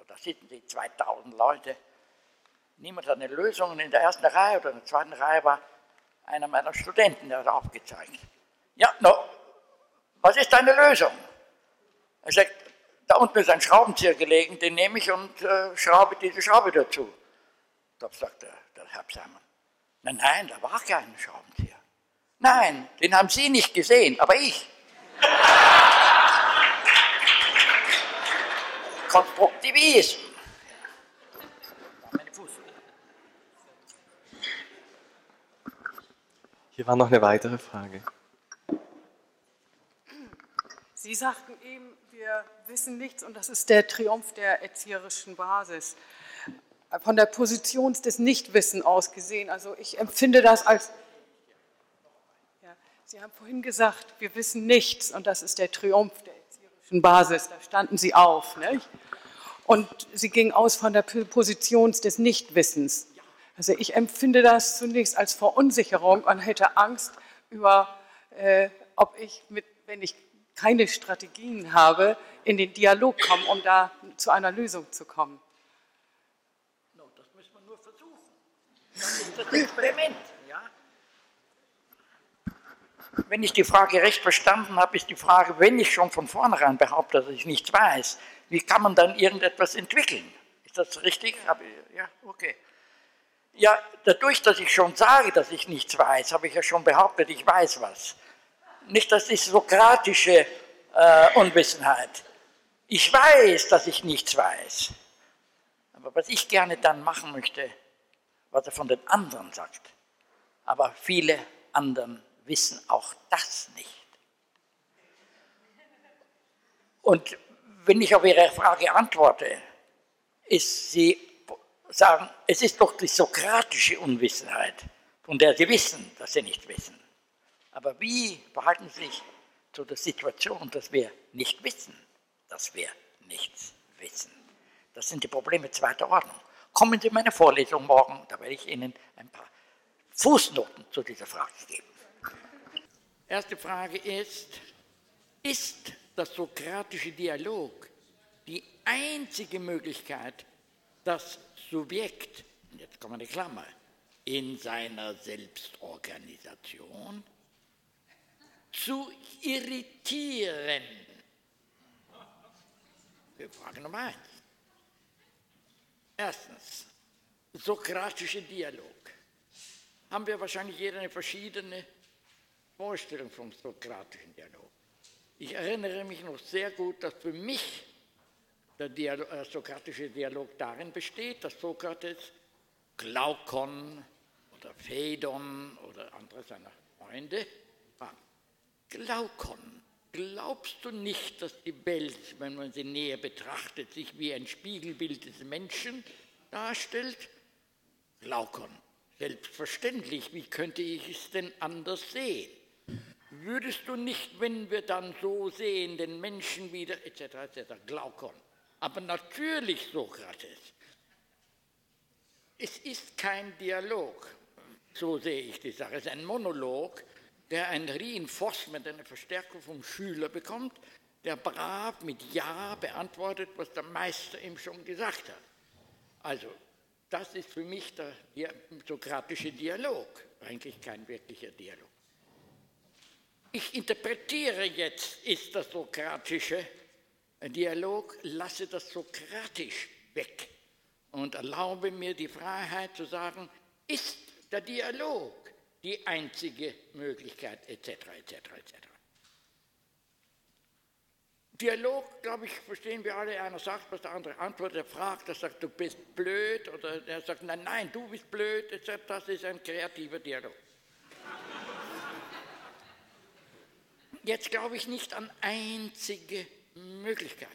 Speaker 2: da sitzen die 2000 Leute. Niemand hat eine Lösung. Und in der ersten Reihe oder in der zweiten Reihe war einer meiner Studenten, der hat aufgezeigt. Ja, no, was ist deine Lösung? Er sagt, da unten ist ein Schraubenzieher gelegen, den nehme ich und äh, schraube diese Schraube dazu. Da sagt der, der Herr Simon, nein, nein, da war kein Schraubenzieher. Nein, den haben Sie nicht gesehen, aber ich. Konstruktivismus.
Speaker 7: Hier war noch eine weitere Frage.
Speaker 8: Sie sagten eben, wir wissen nichts und das ist der Triumph der erzieherischen Basis. Von der Position des Nichtwissen aus gesehen. Also ich empfinde das als. Ja, Sie haben vorhin gesagt, wir wissen nichts und das ist der Triumph der erzieherischen Basis. Da standen Sie auf. Nicht? Und Sie gingen aus von der Position des Nichtwissens. Also ich empfinde das zunächst als Verunsicherung und hätte Angst über, äh, ob ich, mit, wenn ich keine Strategien habe, in den Dialog komme, um da zu einer Lösung zu kommen.
Speaker 2: No, das müssen wir nur versuchen. Das ist das Experiment. Ja? Wenn ich die Frage recht verstanden habe, ist die Frage, wenn ich schon von vornherein behaupte, dass ich nichts weiß, wie kann man dann irgendetwas entwickeln? Ist das richtig? Ja, okay. Ja, dadurch, dass ich schon sage, dass ich nichts weiß, habe ich ja schon behauptet, ich weiß was. Nicht, das ist sokratische äh, Unwissenheit. Ich weiß, dass ich nichts weiß. Aber was ich gerne dann machen möchte, was er von den anderen sagt. Aber viele anderen wissen auch das nicht. Und wenn ich auf Ihre Frage antworte, ist sie sagen, es ist doch die sokratische Unwissenheit, von der sie wissen, dass sie nicht wissen. Aber wie verhalten sie sich zu der Situation, dass wir nicht wissen, dass wir nichts wissen? Das sind die Probleme zweiter Ordnung. Kommen Sie in meine Vorlesung morgen, da werde ich Ihnen ein paar Fußnoten zu dieser Frage geben. Erste Frage ist, ist das sokratische Dialog die einzige Möglichkeit, das Subjekt, jetzt kommt eine Klammer, in seiner Selbstorganisation zu irritieren? Frage Nummer eins. Erstens, sokratische Dialog. Haben wir wahrscheinlich jeder eine verschiedene Vorstellung vom sokratischen Dialog. Ich erinnere mich noch sehr gut, dass für mich der Dialog, äh, sokratische Dialog darin besteht, dass Sokrates Glaukon oder Phaedon oder andere seiner Freunde fragt. Glaukon, glaubst du nicht, dass die Welt, wenn man sie näher betrachtet, sich wie ein Spiegelbild des Menschen darstellt? Glaukon, selbstverständlich, wie könnte ich es denn anders sehen? Würdest du nicht, wenn wir dann so sehen, den Menschen wieder, etc., etc., Glaukon. Aber natürlich, Sokrates, es ist kein Dialog, so sehe ich die Sache, es ist ein Monolog, der ein Reinforcement, eine Verstärkung vom Schüler bekommt, der brav mit Ja beantwortet, was der Meister ihm schon gesagt hat. Also, das ist für mich der, sokratische Dialog, eigentlich kein wirklicher Dialog. Ich interpretiere jetzt, ist das sokratische Dialog, lasse das sokratisch weg und erlaube mir die Freiheit zu sagen, ist der Dialog die einzige Möglichkeit, etc., etc., etc. Dialog, glaube ich, verstehen wir alle. Einer sagt, was der andere antwortet, er fragt, er sagt, du bist blöd, oder er sagt, nein, nein, du bist blöd, etc. Das ist ein kreativer Dialog. Jetzt glaube ich nicht an einzige Möglichkeiten.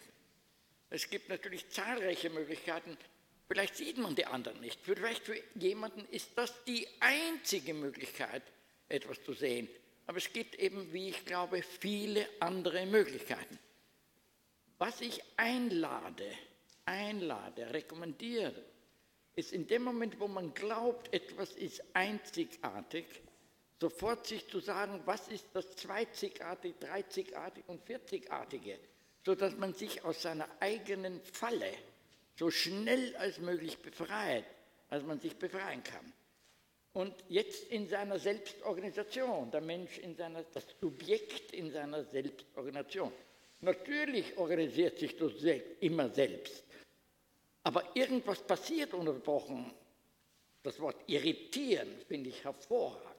Speaker 2: Es gibt natürlich zahlreiche Möglichkeiten. Vielleicht sieht man die anderen nicht. Vielleicht für jemanden ist das die einzige Möglichkeit, etwas zu sehen. Aber es gibt eben, wie ich glaube, viele andere Möglichkeiten. Was ich einlade, einlade, rekommendiere, ist in dem Moment, wo man glaubt, etwas ist einzigartig, sofort sich zu sagen, was ist das Zweizigartige, Dreizigartige und Vierzigartige, sodass man sich aus seiner eigenen Falle so schnell als möglich befreit, als man sich befreien kann. Und jetzt in seiner Selbstorganisation, der Mensch in seiner, das Subjekt in seiner Selbstorganisation. Natürlich organisiert sich das immer selbst, aber irgendwas passiert unterbrochen. Das Wort irritieren finde ich hervorragend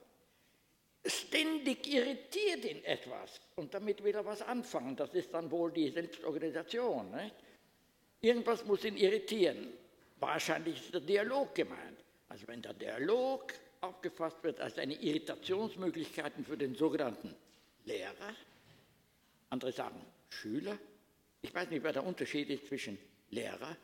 Speaker 2: ständig irritiert ihn etwas und damit will er was anfangen. Das ist dann wohl die Selbstorganisation. Nicht? Irgendwas muss ihn irritieren. Wahrscheinlich ist der Dialog gemeint. Also wenn der Dialog aufgefasst wird als eine Irritationsmöglichkeit für den sogenannten Lehrer, andere sagen Schüler. Ich weiß nicht, wer der Unterschied ist zwischen Lehrer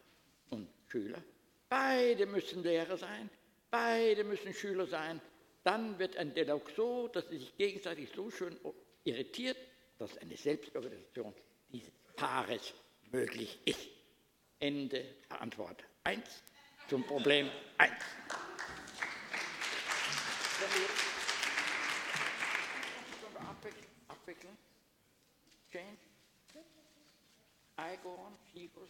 Speaker 2: und Schüler. Beide müssen Lehrer sein, beide müssen Schüler sein, dann wird ein Dialog so, dass sie sich gegenseitig so schön irritiert, dass eine Selbstorganisation dieses Paares möglich ist. Ende Antwort 1 zum Problem 1. Abwickeln? Change? I go on, he goes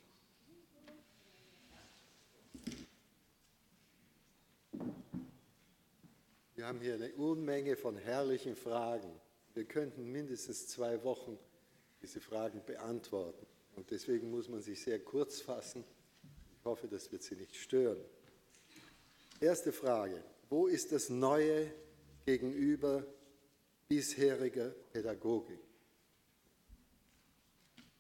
Speaker 3: Wir haben hier eine Unmenge von herrlichen Fragen. Wir könnten mindestens zwei Wochen diese Fragen beantworten. Und deswegen muss man sich sehr kurz fassen. Ich hoffe, das wird Sie nicht stören. Erste Frage. Wo ist das Neue gegenüber bisheriger Pädagogik?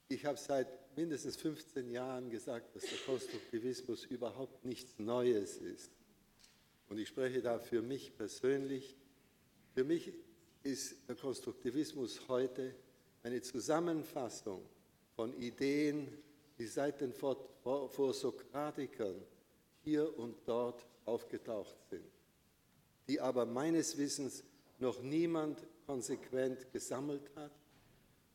Speaker 3: Ich habe seit mindestens 15 Jahren gesagt, dass der Konstruktivismus überhaupt nichts Neues ist. Und ich spreche da für mich persönlich. Für mich ist der Konstruktivismus heute eine Zusammenfassung von Ideen, die seit den Vorsokratikern hier und dort aufgetaucht sind, die aber meines Wissens noch niemand konsequent gesammelt hat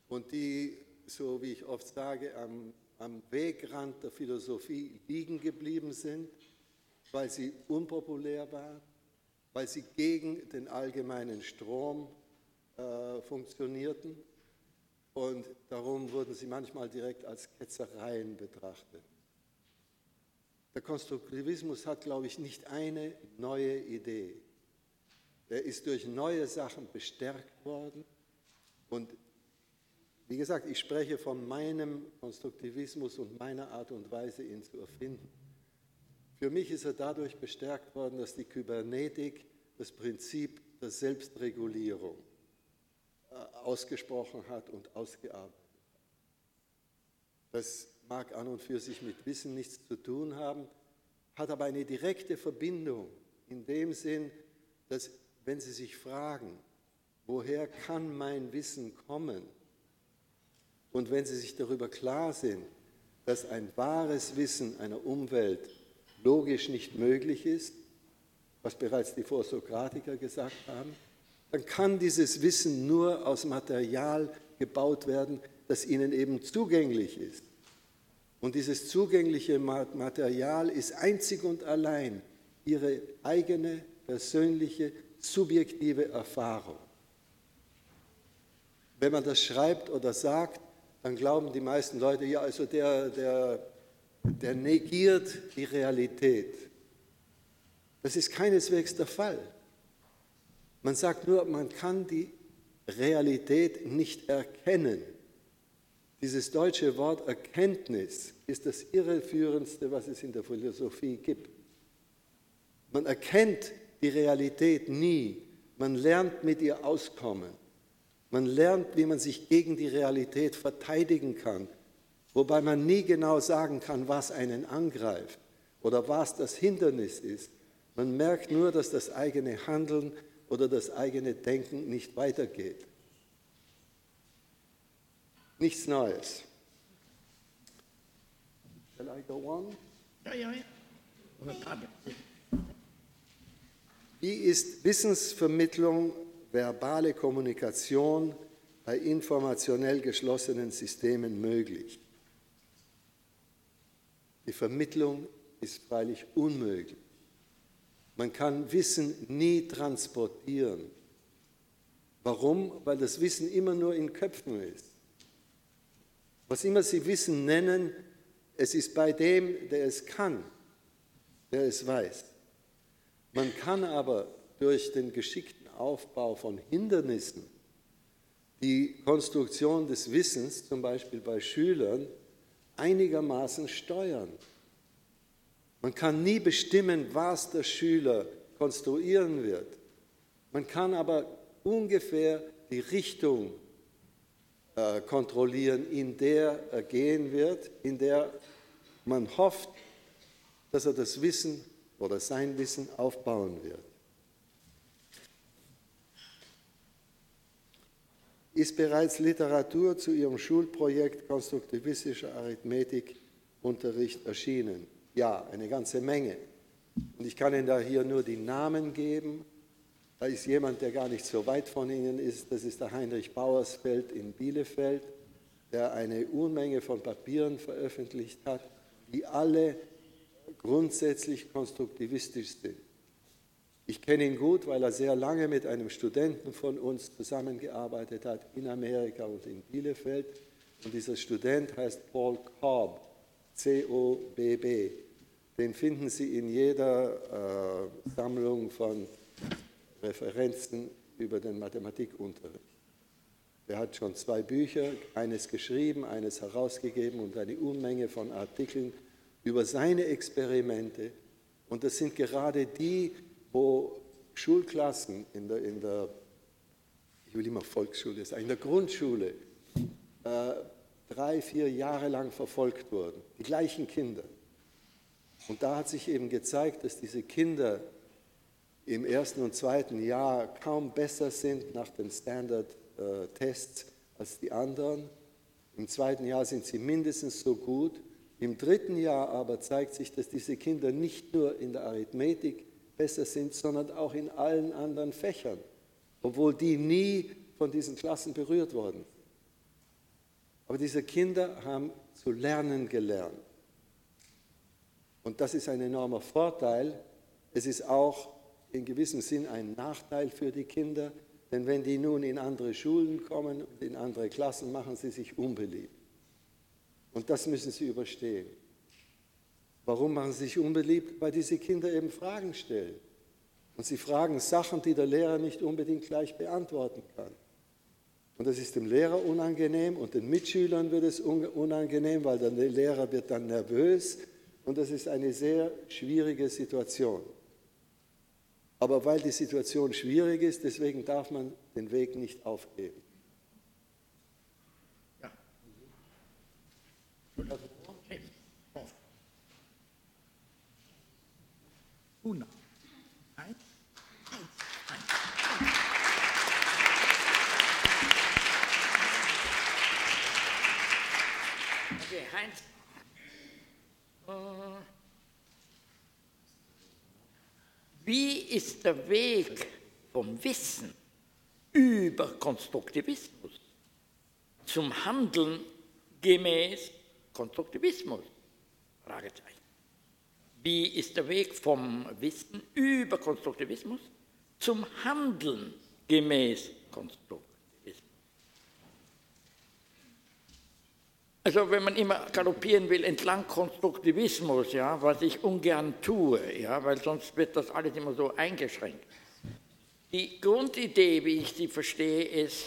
Speaker 3: und die, so wie ich oft sage, am, am Wegrand der Philosophie liegen geblieben sind weil sie unpopulär war, weil sie gegen den allgemeinen Strom äh, funktionierten und darum wurden sie manchmal direkt als Ketzereien betrachtet. Der Konstruktivismus hat, glaube ich, nicht eine neue Idee. Er ist durch neue Sachen bestärkt worden und wie gesagt, ich spreche von meinem Konstruktivismus und meiner Art und Weise, ihn zu erfinden. Für mich ist er dadurch bestärkt worden, dass die Kybernetik das Prinzip der Selbstregulierung ausgesprochen hat und ausgearbeitet. Das mag an und für sich mit Wissen nichts zu tun haben, hat aber eine direkte Verbindung in dem Sinn, dass wenn Sie sich fragen, woher kann mein Wissen kommen, und wenn Sie sich darüber klar sind, dass ein wahres Wissen einer Umwelt logisch nicht möglich ist, was bereits die Vorsokratiker gesagt haben, dann kann dieses Wissen nur aus Material gebaut werden, das ihnen eben zugänglich ist. Und dieses zugängliche Material ist einzig und allein ihre eigene persönliche, subjektive Erfahrung. Wenn man das schreibt oder sagt, dann glauben die meisten Leute, ja, also der, der, der negiert die Realität. Das ist keineswegs der Fall. Man sagt nur, man kann die Realität nicht erkennen. Dieses deutsche Wort Erkenntnis ist das irreführendste, was es in der Philosophie gibt. Man erkennt die Realität nie, man lernt mit ihr auskommen. Man lernt, wie man sich gegen die Realität verteidigen kann, wobei man nie genau sagen kann, was einen angreift oder was das Hindernis ist. Man merkt nur, dass das eigene Handeln oder das eigene Denken nicht weitergeht. Nichts Neues. Shall I go on?
Speaker 2: Ja, ja, ja.
Speaker 3: Wie ist Wissensvermittlung verbale Kommunikation bei informationell geschlossenen Systemen möglich. Die Vermittlung ist freilich unmöglich. Man kann Wissen nie transportieren. Warum? Weil das Wissen immer nur in Köpfen ist. Was immer Sie Wissen nennen, es ist bei dem, der es kann, der es weiß. Man kann aber durch den geschickten Aufbau von Hindernissen, die Konstruktion des Wissens, zum Beispiel bei Schülern, einigermaßen steuern. Man kann nie bestimmen, was der Schüler konstruieren wird. Man kann aber ungefähr die Richtung äh, kontrollieren, in der er gehen wird, in der man hofft, dass er das Wissen oder sein Wissen aufbauen wird. ist bereits Literatur zu ihrem Schulprojekt konstruktivistischer Arithmetikunterricht erschienen. Ja, eine ganze Menge. Und ich kann Ihnen da hier nur die Namen geben. Da ist jemand, der gar nicht so weit von Ihnen ist. Das ist der Heinrich Bauersfeld in Bielefeld, der eine Unmenge von Papieren veröffentlicht hat, die alle grundsätzlich konstruktivistisch sind. Ich kenne ihn gut, weil er sehr lange mit einem Studenten von uns zusammengearbeitet hat in Amerika und in Bielefeld. Und dieser Student heißt Paul Cobb, C-O-B-B. Den finden Sie in jeder äh, Sammlung von Referenzen über den Mathematikunterricht. Er hat schon zwei Bücher, eines geschrieben, eines herausgegeben und eine Unmenge von Artikeln über seine Experimente. Und das sind gerade die, wo Schulklassen in der, in der ich will immer Volksschule sagen, in der Grundschule äh, drei, vier Jahre lang verfolgt wurden, die gleichen Kinder. Und da hat sich eben gezeigt, dass diese Kinder im ersten und zweiten Jahr kaum besser sind nach den Standard-Tests als die anderen. Im zweiten Jahr sind sie mindestens so gut. Im dritten Jahr aber zeigt sich, dass diese Kinder nicht nur in der Arithmetik besser sind, sondern auch in allen anderen Fächern, obwohl die nie von diesen Klassen berührt wurden. Aber diese Kinder haben zu lernen gelernt. Und das ist ein enormer Vorteil. Es ist auch in gewissem Sinn ein Nachteil für die Kinder, Denn wenn die nun in andere Schulen kommen, in andere Klassen, machen sie sich unbeliebt. Und das müssen sie überstehen. Warum machen sie sich unbeliebt? Weil diese Kinder eben Fragen stellen. Und sie fragen Sachen, die der Lehrer nicht unbedingt gleich beantworten kann. Und das ist dem Lehrer unangenehm und den Mitschülern wird es unangenehm, weil der Lehrer wird dann nervös und das ist eine sehr schwierige Situation. Aber weil die Situation schwierig ist, deswegen darf man den Weg nicht aufgeben.
Speaker 2: Ja. Una. Heinz. Äh, Wie ist der Weg vom Wissen über Konstruktivismus zum Handeln gemäß Konstruktivismus? Fragezeichen. Wie ist der Weg vom Wissen über Konstruktivismus zum Handeln gemäß Konstruktivismus? Also wenn man immer galoppieren will entlang Konstruktivismus, ja, was ich ungern tue, ja, weil sonst wird das alles immer so eingeschränkt. Die Grundidee, wie ich sie verstehe, ist,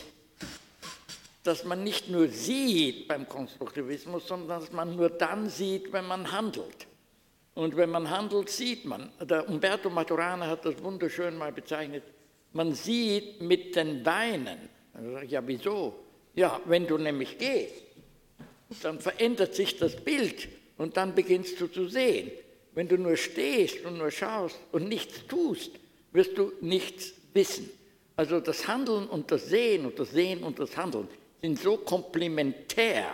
Speaker 2: dass man nicht nur sieht beim Konstruktivismus, sondern dass man nur dann sieht, wenn man handelt. Und wenn man handelt, sieht man. Der Umberto Maturana hat das wunderschön mal bezeichnet. Man sieht mit den Beinen. Ja, wieso? Ja, wenn du nämlich gehst dann verändert sich das Bild und dann beginnst du zu sehen. Wenn du nur stehst und nur schaust und nichts tust, wirst du nichts wissen. Also das Handeln und das Sehen und das Sehen und das Handeln sind so komplementär,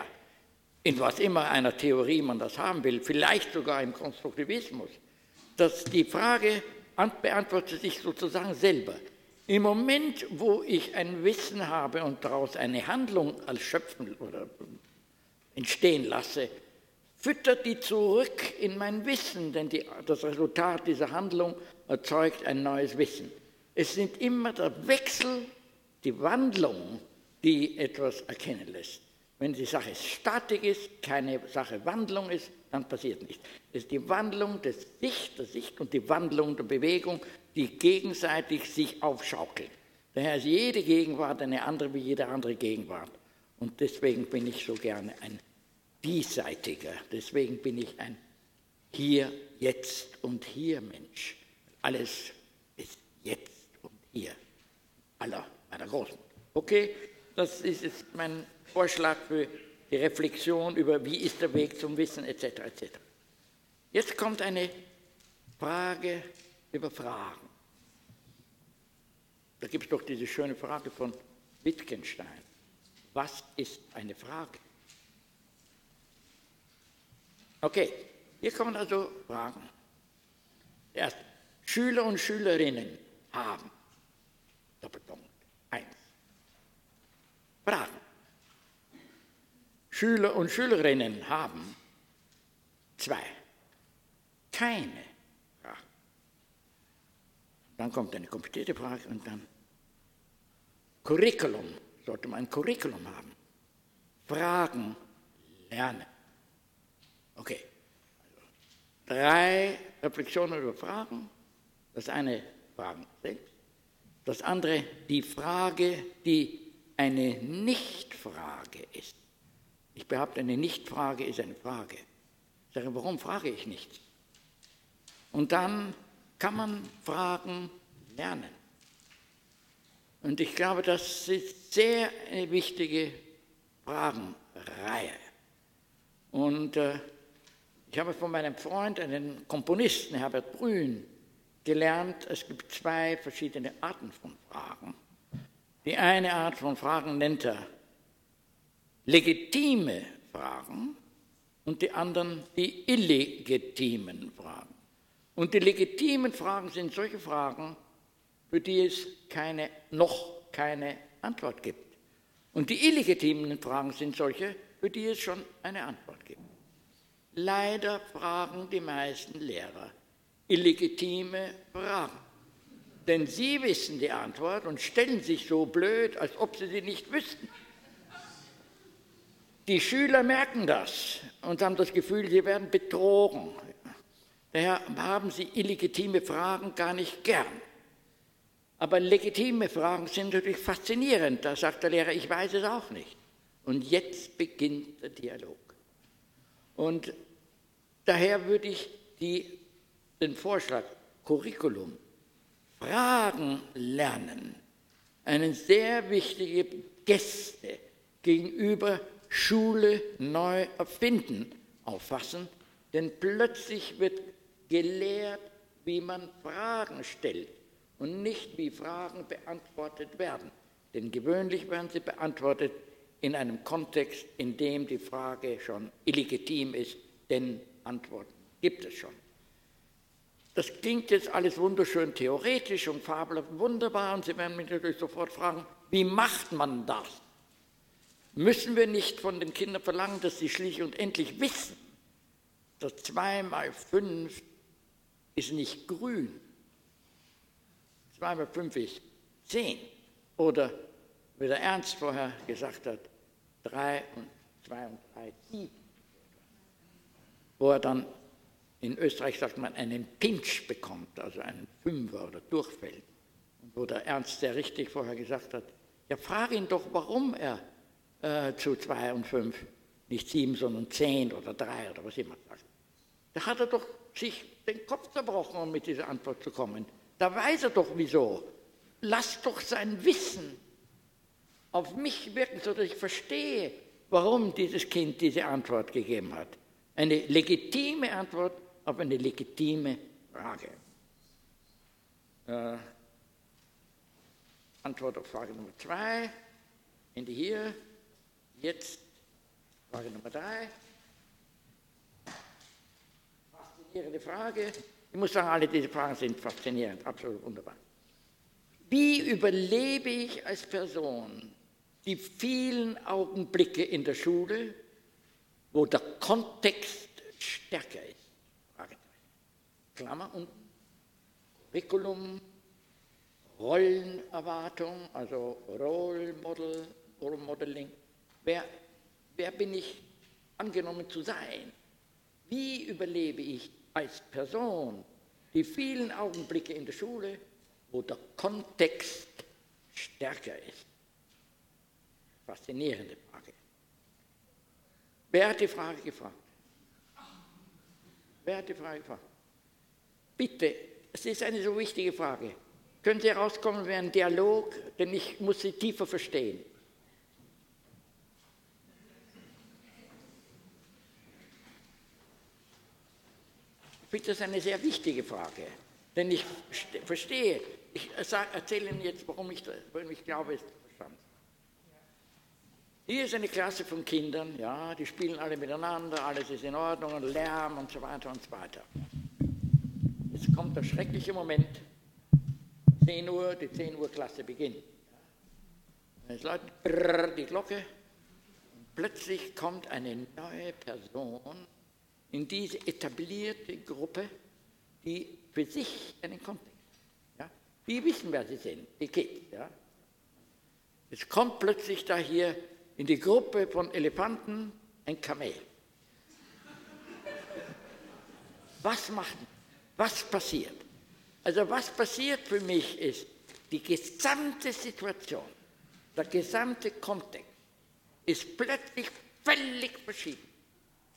Speaker 2: in was immer einer Theorie man das haben will, vielleicht sogar im Konstruktivismus, dass die Frage beantwortet sich sozusagen selber. Im Moment, wo ich ein Wissen habe und daraus eine Handlung als Schöpfen oder entstehen lasse, füttert die zurück in mein Wissen, denn die, das Resultat dieser Handlung erzeugt ein neues Wissen. Es sind immer der Wechsel, die Wandlung, die etwas erkennen lässt. Wenn die Sache Statik ist, keine Sache Wandlung ist, dann passiert nichts. Es ist die Wandlung des Sicht, der Sicht und die Wandlung der Bewegung, die gegenseitig sich aufschaukeln. Daher ist jede Gegenwart eine andere wie jede andere Gegenwart. Und deswegen bin ich so gerne ein diesseitiger. Deswegen bin ich ein Hier, Jetzt und Hier Mensch. Alles ist jetzt und hier. Aller meiner Großmutter. Okay, das ist jetzt mein Vorschlag für die Reflexion über, wie ist der Weg zum Wissen, etc. etc. Jetzt kommt eine Frage über Fragen. Da gibt es doch diese schöne Frage von Wittgenstein. Was ist eine Frage? Okay, hier kommen also Fragen. Erst, Schüler und Schülerinnen haben, Doppelpunkt, eins. Fragen. Schüler und Schülerinnen haben, zwei. Keine Fragen. Dann kommt eine komplizierte Frage und dann Curriculum. Sollte man ein Curriculum haben. Fragen lernen. Okay. Drei Reflexionen über Fragen. Das eine Fragen selbst. Das andere die Frage, die eine Nichtfrage ist. Ich behaupte, eine Nichtfrage ist eine Frage. Ich sage, warum frage ich nichts? Und dann kann man Fragen lernen. Und ich glaube, das ist sehr eine wichtige Fragenreihe. Und äh, ich habe von meinem Freund, einem Komponisten, Herbert Brün, gelernt, es gibt zwei verschiedene Arten von Fragen. Die eine Art von Fragen nennt er legitime Fragen und die anderen die illegitimen Fragen. Und die legitimen Fragen sind solche Fragen, für die es keine, noch keine Antwort gibt. Und die illegitimen Fragen sind solche, für die es schon eine Antwort gibt. Leider fragen die meisten Lehrer illegitime Fragen. Denn Sie wissen die Antwort und stellen sich so blöd, als ob Sie sie nicht wüssten. Die Schüler merken das und haben das Gefühl, sie werden betrogen. Daher haben sie illegitime Fragen gar nicht gern. Aber legitime Fragen sind natürlich faszinierend. Da sagt der Lehrer, ich weiß es auch nicht. Und jetzt beginnt der Dialog. Und daher würde ich die, den Vorschlag, Curriculum, Fragen lernen, eine sehr wichtige Geste gegenüber Schule neu erfinden, auffassen, denn plötzlich wird gelehrt, wie man Fragen stellt und nicht wie Fragen beantwortet werden. Denn gewöhnlich werden sie beantwortet in einem Kontext, in dem die Frage schon illegitim ist, denn Antworten gibt es schon. Das klingt jetzt alles wunderschön theoretisch und fabelhaft wunderbar und Sie werden mich natürlich sofort fragen, wie macht man das? Müssen wir nicht von den Kindern verlangen, dass sie schlicht und endlich wissen, dass 2 mal 5 ist nicht grün. 2 mal 5 ist 10. Oder wie der Ernst vorher gesagt hat, 3 und 2 und 3, 7. Wo er dann, in Österreich sagt man, einen Pinch bekommt, also einen Fünfer oder durchfällt. Und wo der Ernst sehr richtig vorher gesagt hat, ja, frage ihn doch, warum er äh, zu 2 und 5 nicht 7, sondern 10 oder 3 oder was immer sagt. Da hat er doch sich den Kopf zerbrochen, um mit dieser Antwort zu kommen. Da weiß er doch wieso. Lass doch sein Wissen auf mich wirken, sodass ich verstehe, warum dieses Kind diese Antwort gegeben hat. Eine legitime Antwort auf eine legitime Frage. Äh, Antwort auf Frage Nummer zwei. Ende hier. Jetzt Frage Nummer drei. Faszinierende Frage. Ich muss sagen, alle diese Fragen sind faszinierend, absolut wunderbar. Wie überlebe ich als Person die vielen Augenblicke in der Schule, wo der Kontext stärker ist? Klammer und Curriculum, Rollenerwartung, also Role Model, Role Modeling. Wer, wer bin ich angenommen zu sein? Wie überlebe ich als Person die vielen Augenblicke in der Schule, wo der Kontext stärker ist? Faszinierende. Wer hat die Frage gefragt? Wer hat die Frage gefragt? Bitte, es ist eine so wichtige Frage. Können Sie herauskommen wie ein Dialog, denn ich muss Sie tiefer verstehen. Finde das eine sehr wichtige Frage, denn ich verstehe, ich erzähle Ihnen jetzt, warum ich, warum ich glaube. Hier ist eine Klasse von Kindern, ja, die spielen alle miteinander, alles ist in Ordnung, Lärm und so weiter und so weiter. Jetzt kommt der schreckliche Moment, 10 Uhr, die 10 Uhr Klasse beginnt. Es läutet brrr, die Glocke und plötzlich kommt eine neue Person in diese etablierte Gruppe, die für sich einen Kontext. Ja? Die wissen, wer sie sind, die Kids. Ja? Es kommt plötzlich da hier in die Gruppe von Elefanten ein Kamel. Was macht, was passiert? Also was passiert für mich ist, die gesamte Situation, der gesamte Kontext ist plötzlich völlig verschieden.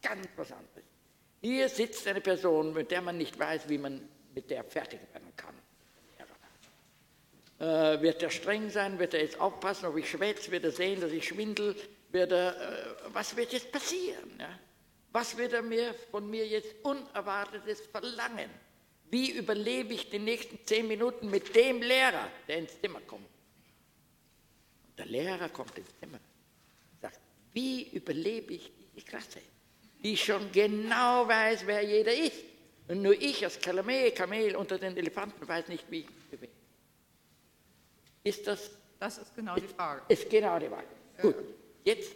Speaker 2: Ganz was anderes. Hier sitzt eine Person, mit der man nicht weiß, wie man mit der fertig werden. Äh, wird er streng sein? Wird er jetzt aufpassen, ob ich schwätze? Wird er sehen, dass ich schwindel? Wird er, äh, was wird jetzt passieren? Ja? Was wird er mir von mir jetzt Unerwartetes verlangen? Wie überlebe ich die nächsten zehn Minuten mit dem Lehrer, der ins Zimmer kommt? Und der Lehrer kommt ins Zimmer und sagt, wie überlebe ich die Klasse? die schon genau weiß, wer jeder ist. Und nur ich als Kamel, Kamel unter den Elefanten weiß nicht, wie ich mich bewege. Ist das?
Speaker 9: Das ist genau die Frage.
Speaker 2: Ist genau die Frage. Ja. Gut, jetzt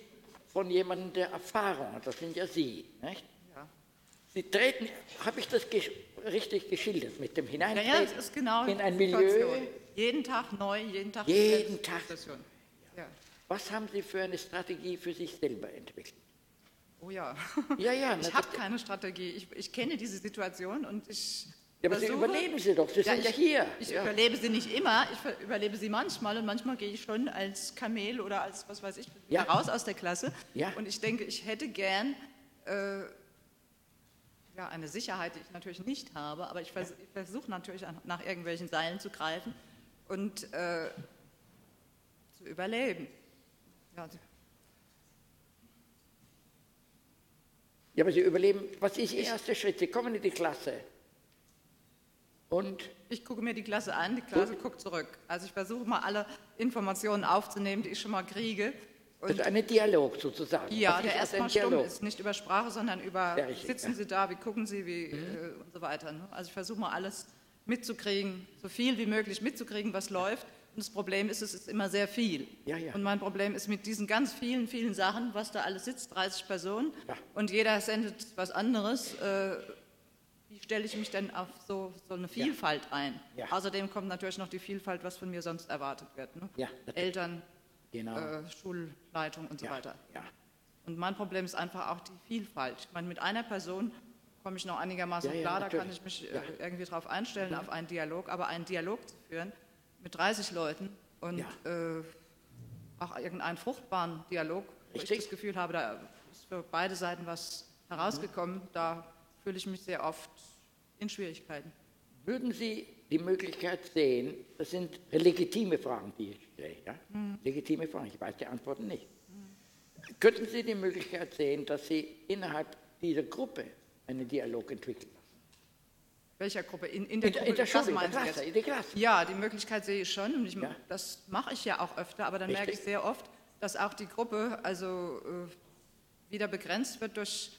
Speaker 2: von jemandem, der Erfahrung hat, das sind ja Sie, nicht?
Speaker 9: Ja.
Speaker 2: Sie treten, habe ich das gesch richtig geschildert, mit dem
Speaker 9: Ja,
Speaker 2: Hineintreten
Speaker 9: ja, es ist genau
Speaker 2: in ein Milieu?
Speaker 9: Jeden Tag neu, jeden Tag
Speaker 2: Jeden Tag.
Speaker 9: Ja.
Speaker 2: Was haben Sie für eine Strategie für sich selber entwickelt?
Speaker 9: Oh ja.
Speaker 2: Ja, ja,
Speaker 9: Ich habe keine Strategie. Ich, ich kenne diese Situation und ich.
Speaker 2: Ja, aber Sie
Speaker 9: versuche-
Speaker 2: überleben sie doch, Sie sind ja
Speaker 9: ich,
Speaker 2: hier.
Speaker 9: Ich
Speaker 2: Ja.
Speaker 9: überlebe sie nicht immer, ich überlebe sie manchmal und manchmal gehe ich schon als Kamel oder als, was weiß ich,
Speaker 2: Ja.
Speaker 9: raus aus der Klasse.
Speaker 2: Ja.
Speaker 9: Und ich denke, ich hätte gern äh, ja, eine Sicherheit, die ich natürlich nicht habe, aber ich, vers ich versuche natürlich nach irgendwelchen Seilen zu greifen und äh, zu überleben. Ja,
Speaker 2: Ja, aber Sie überleben, was ist Ihr erster Schritt? Sie kommen in die Klasse. Und
Speaker 9: Ich gucke mir die Klasse an, die Klasse guckt zurück. Also ich versuche mal alle Informationen aufzunehmen, die ich schon mal kriege. Und
Speaker 2: also ein Dialog sozusagen.
Speaker 9: ja, der
Speaker 2: ist
Speaker 9: erstmal stumm
Speaker 2: Dialog?
Speaker 9: ist, nicht über Sprache, sondern über,
Speaker 2: richtig,
Speaker 9: sitzen
Speaker 2: ja. Mhm.
Speaker 9: Sie da, wie gucken Sie, wie äh, und so weiter. Ne? Also ich versuche mal alles mitzukriegen, so viel wie möglich mitzukriegen, was läuft. Und das Problem ist, es ist immer sehr viel.
Speaker 2: Ja, ja.
Speaker 9: Und mein Problem ist mit diesen ganz vielen, vielen Sachen, was da alles sitzt, 30 Personen,
Speaker 2: Ja.
Speaker 9: und jeder sendet was anderes. Äh, stelle ich mich denn auf so, so eine Vielfalt ein?
Speaker 2: Ja.
Speaker 9: Außerdem kommt natürlich noch die Vielfalt, was von mir sonst erwartet wird. Ne?
Speaker 2: Ja.
Speaker 9: Eltern,
Speaker 2: Genau.
Speaker 9: äh, Schulleitung und so
Speaker 2: ja,
Speaker 9: weiter.
Speaker 2: ja.
Speaker 9: Und mein Problem ist einfach auch die Vielfalt. Ich meine, mit einer Person komme ich noch einigermaßen
Speaker 2: Ja, ja,
Speaker 9: klar, da kann ich mich
Speaker 2: Ja.
Speaker 9: äh, irgendwie drauf einstellen, auf einen Dialog, aber einen Dialog zu führen mit 30 Leuten und äh, auch irgendeinen fruchtbaren Dialog, wo ich das Gefühl habe, da ist für beide Seiten was herausgekommen, da fühle ich mich sehr oft in Schwierigkeiten.
Speaker 2: Würden Sie die Möglichkeit sehen, das sind legitime Fragen, die ich stelle, ja?
Speaker 9: Mhm.
Speaker 2: legitime Fragen, ich weiß die Antworten nicht. Könnten Sie die Möglichkeit sehen, dass Sie innerhalb dieser Gruppe einen Dialog entwickeln?
Speaker 9: Welcher Gruppe? In, in der
Speaker 2: In
Speaker 9: Gruppe
Speaker 2: in der Schule, in der Klasse, in der Klasse.
Speaker 9: Ja, die Möglichkeit sehe ich schon. Und ich,
Speaker 2: Ja.
Speaker 9: Das mache ich ja auch öfter, aber dann merke ich
Speaker 2: Richtig.
Speaker 9: sehr oft, dass auch die Gruppe also äh, wieder begrenzt wird durch,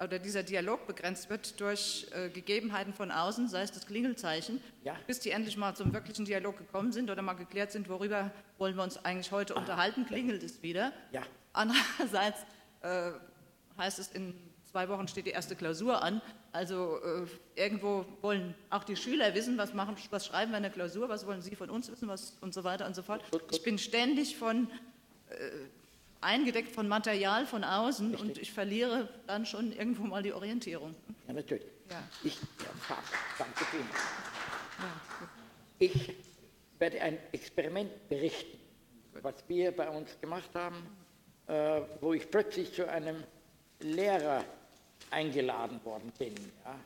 Speaker 9: oder dieser Dialog begrenzt wird durch äh, Gegebenheiten von außen, sei es das Klingelzeichen,
Speaker 2: Ja.
Speaker 9: bis die endlich mal zum wirklichen Dialog gekommen sind oder mal geklärt sind, worüber wollen wir uns eigentlich heute unterhalten, klingelt es wieder.
Speaker 2: Ja.
Speaker 9: Andererseits äh, heißt es, in zwei Wochen steht die erste Klausur an. Also äh, irgendwo wollen auch die Schüler wissen, was, machen, was schreiben wir in der Klausur, was wollen sie von uns wissen was, und so weiter und so fort. Ich bin ständig von, äh, eingedeckt von Material von außen und ich verliere dann schon irgendwo mal die Orientierung.
Speaker 2: Ja, natürlich.
Speaker 9: Ja.
Speaker 2: Ich, ja, danke vielen. Ich werde ein Experiment berichten, was wir bei uns gemacht haben, äh, wo ich plötzlich zu einem Lehrer eingeladen worden bin. Ja?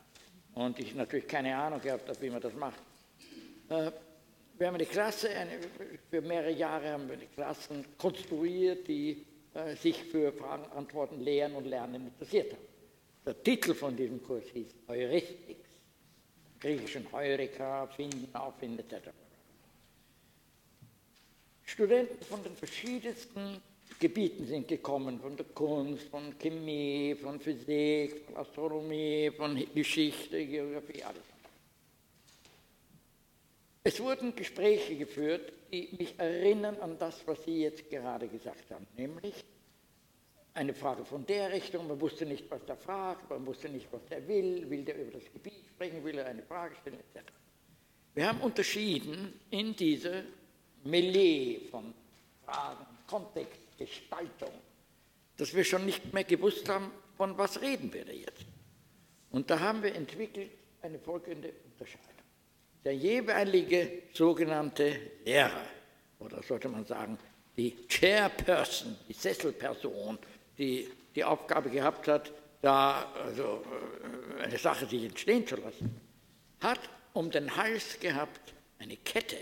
Speaker 2: Und ich natürlich keine Ahnung gehabt habe, wie man das macht. Äh, wir haben eine Klasse, eine, für mehrere Jahre haben wir eine Klassen konstruiert, die äh, sich für Fragen, Antworten, Lehren und Lernen interessiert haben. Der Titel von diesem Kurs hieß Heuristics, griechischen Heureka, Finden, Auffinden etc. Studenten von den verschiedensten Gebieten sind gekommen, von der Kunst, von Chemie, von Physik, von Astronomie, von Geschichte, Geografie, alles. Es wurden Gespräche geführt, die mich erinnern an das, was Sie jetzt gerade gesagt haben, nämlich eine Frage von der Richtung, man wusste nicht, was der fragt, man wusste nicht, was der will, will der über das Gebiet sprechen, will er eine Frage stellen, etc. Wir haben unterschieden in diese Melee von Fragen, Kontext, Gestaltung, dass wir schon nicht mehr gewusst haben, von was reden wir da jetzt. Und da haben wir entwickelt eine folgende Unterscheidung. Der jeweilige sogenannte Lehrer, oder sollte man sagen, die Chairperson, die Sesselperson, die die Aufgabe gehabt hat, da also äh, eine Sache sich entstehen zu lassen, hat um den Hals gehabt eine Kette.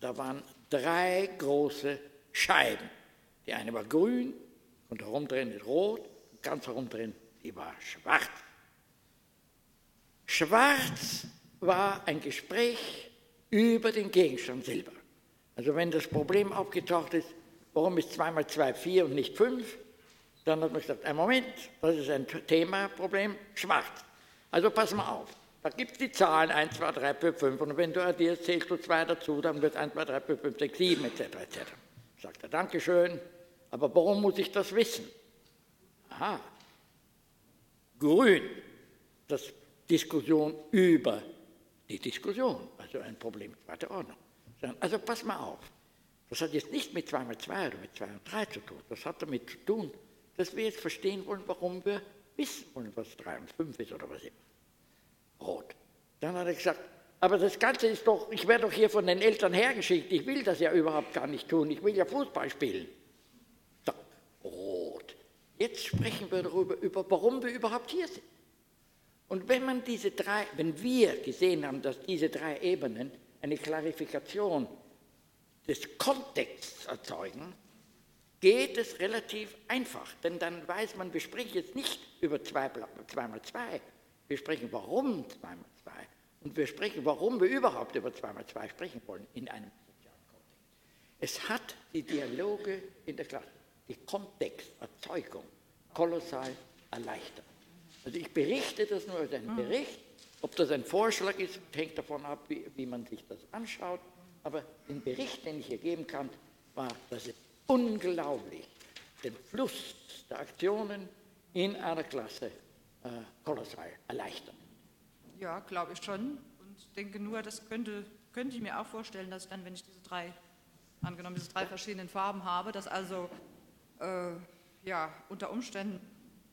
Speaker 2: Da waren drei große Scheiben. Die eine war grün und herumdrehen ist rot, und ganz herumdrehen, die war schwarz. Schwarz war ein Gespräch über den Gegenstand selber. Also wenn das Problem aufgetaucht ist, warum ist 2 mal 2 4 und nicht 5, dann hat man gesagt, ein Moment, das ist ein Thema, Problem, schwarz. Also pass mal auf, da gibt es die Zahlen 1, 2, 3, 4, 5 und wenn du addierst, zählst du 2 dazu, dann wird 1, 2, 3, 4, 5, 6, 7 etc. etc. Sagt er, Dankeschön, aber warum muss ich das wissen? Aha, grün, das Diskussion über die Diskussion, also ein Problem zweiter Ordnung. Also pass mal auf, das hat jetzt nicht mit 2 mal 2 oder mit 2 und 3 zu tun, das hat damit zu tun, dass wir jetzt verstehen wollen, warum wir wissen wollen, was 3 und 5 ist oder was immer. Rot. Dann hat er gesagt, aber das Ganze ist doch, ich werde doch hier von den Eltern hergeschickt, ich will das ja überhaupt gar nicht tun, ich will ja Fußball spielen. So, rot. Jetzt sprechen wir darüber, über, warum wir überhaupt hier sind. Und wenn man diese drei, wenn wir gesehen haben, dass diese drei Ebenen eine Klarifikation des Kontexts erzeugen, geht es relativ einfach. Denn dann weiß man, wir sprechen jetzt nicht über 2 mal 2, wir sprechen warum 2 mal 2 und wir sprechen, warum wir überhaupt über 2 mal 2 sprechen wollen in einem sozialen Kontext. Es hat die Dialoge in der Klasse, die Kontexterzeugung kolossal erleichtert. Also ich berichte das nur als einen Bericht. Ob das ein Vorschlag ist, hängt davon ab, wie, wie man sich das anschaut. Aber den Bericht, den ich hier geben kann, war, dass es unglaublich den Fluss der Aktionen in einer Klasse äh, kolossal erleichtert.
Speaker 9: Ja, glaube ich schon. Und denke nur, das könnte, könnte ich mir auch vorstellen, dass dann, wenn ich diese drei, angenommen diese drei verschiedenen Farben habe, dass also äh, ja, unter Umständen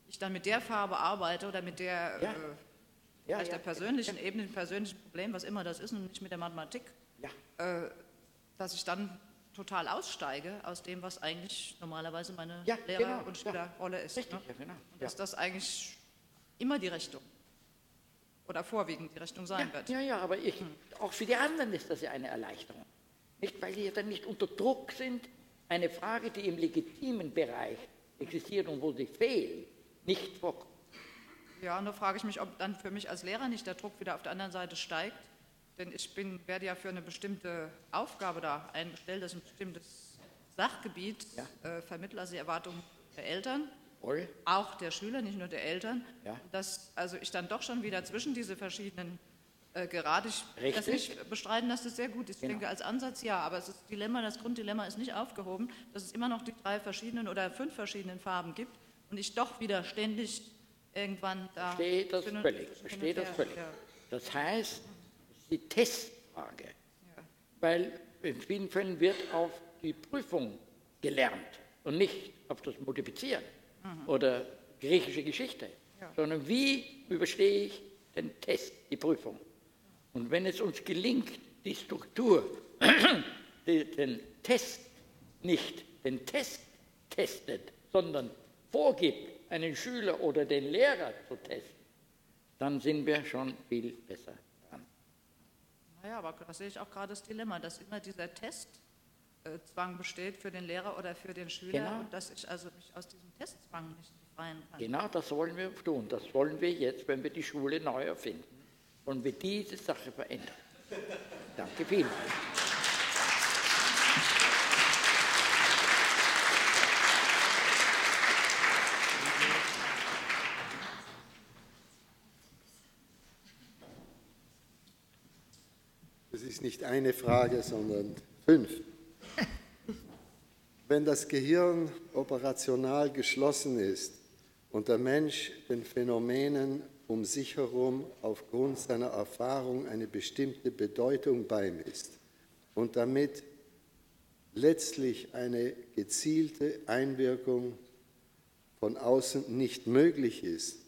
Speaker 9: ich dann mit der Farbe arbeite oder mit der,
Speaker 2: Ja.
Speaker 9: äh,
Speaker 2: Ja,
Speaker 9: vielleicht
Speaker 2: ja,
Speaker 9: der persönlichen Ebene, dem persönlichen Problem, was immer das ist, und nicht mit der Mathematik, äh, dass ich dann total aussteige aus dem, was eigentlich normalerweise meine Lehrer-
Speaker 2: genau,
Speaker 9: und. Schülerrolle ist.
Speaker 2: Richtig,
Speaker 9: ne?
Speaker 2: genau,
Speaker 9: Und dass das eigentlich immer die Richtung oder vorwiegend die Richtung sein wird.
Speaker 2: ja, ja, aber ich, auch für die anderen ist das ja eine Erleichterung. Nicht, weil ja dann nicht unter Druck sind, eine Frage, die im legitimen Bereich existiert und wo sie fehlen, nicht vorkommt.
Speaker 9: Ja, und da frage ich mich, ob dann für mich als Lehrer nicht der Druck wieder auf der anderen Seite steigt. Denn ich bin, werde ja für eine bestimmte Aufgabe da eingestellt, das ist ein bestimmtes Sachgebiet äh, vermittelt, also die Erwartungen der Eltern,
Speaker 2: Voll.
Speaker 9: auch der Schüler, nicht nur der Eltern.
Speaker 2: Ja.
Speaker 9: Dass also ich dann doch schon wieder zwischen diese verschiedenen äh, gerade, ich will das
Speaker 2: Richtig.
Speaker 9: nicht bestreiten, dass das sehr gut ist. Ich
Speaker 2: Genau.
Speaker 9: denke, als Ansatz ja, aber es ist Dilemma, das Grunddilemma ist nicht aufgehoben, dass es immer noch die drei verschiedenen oder fünf verschiedenen Farben gibt und ich doch wieder ständig irgendwann da.
Speaker 2: Verstehe das
Speaker 9: und-
Speaker 2: völlig. Verstehe das völlig.
Speaker 9: ja.
Speaker 2: Das heißt, die Testfrage, weil in vielen Fällen wird auf die Prüfung gelernt und nicht auf das Multiplizieren oder griechische Geschichte, sondern wie überstehe ich den Test, die Prüfung. Und wenn es uns gelingt, die Struktur, den Test nicht den Test testet, sondern vorgibt, einen Schüler oder den Lehrer zu testen, dann sind wir schon viel besser dran.
Speaker 9: Naja, aber da sehe ich auch gerade das Dilemma, dass immer dieser Testzwang besteht für den Lehrer oder für den Schüler
Speaker 2: Genau.
Speaker 9: und dass ich also mich aus diesem Testzwang nicht befreien kann.
Speaker 2: Genau das wollen wir tun. Das wollen wir jetzt, wenn wir die Schule neu erfinden. Wollen wir diese Sache verändern. Danke vielmals.
Speaker 3: Ist nicht eine Frage, sondern fünf. Wenn das Gehirn operational geschlossen ist und der Mensch den Phänomenen um sich herum aufgrund seiner Erfahrung eine bestimmte Bedeutung beimisst und damit letztlich eine gezielte Einwirkung von außen nicht möglich ist,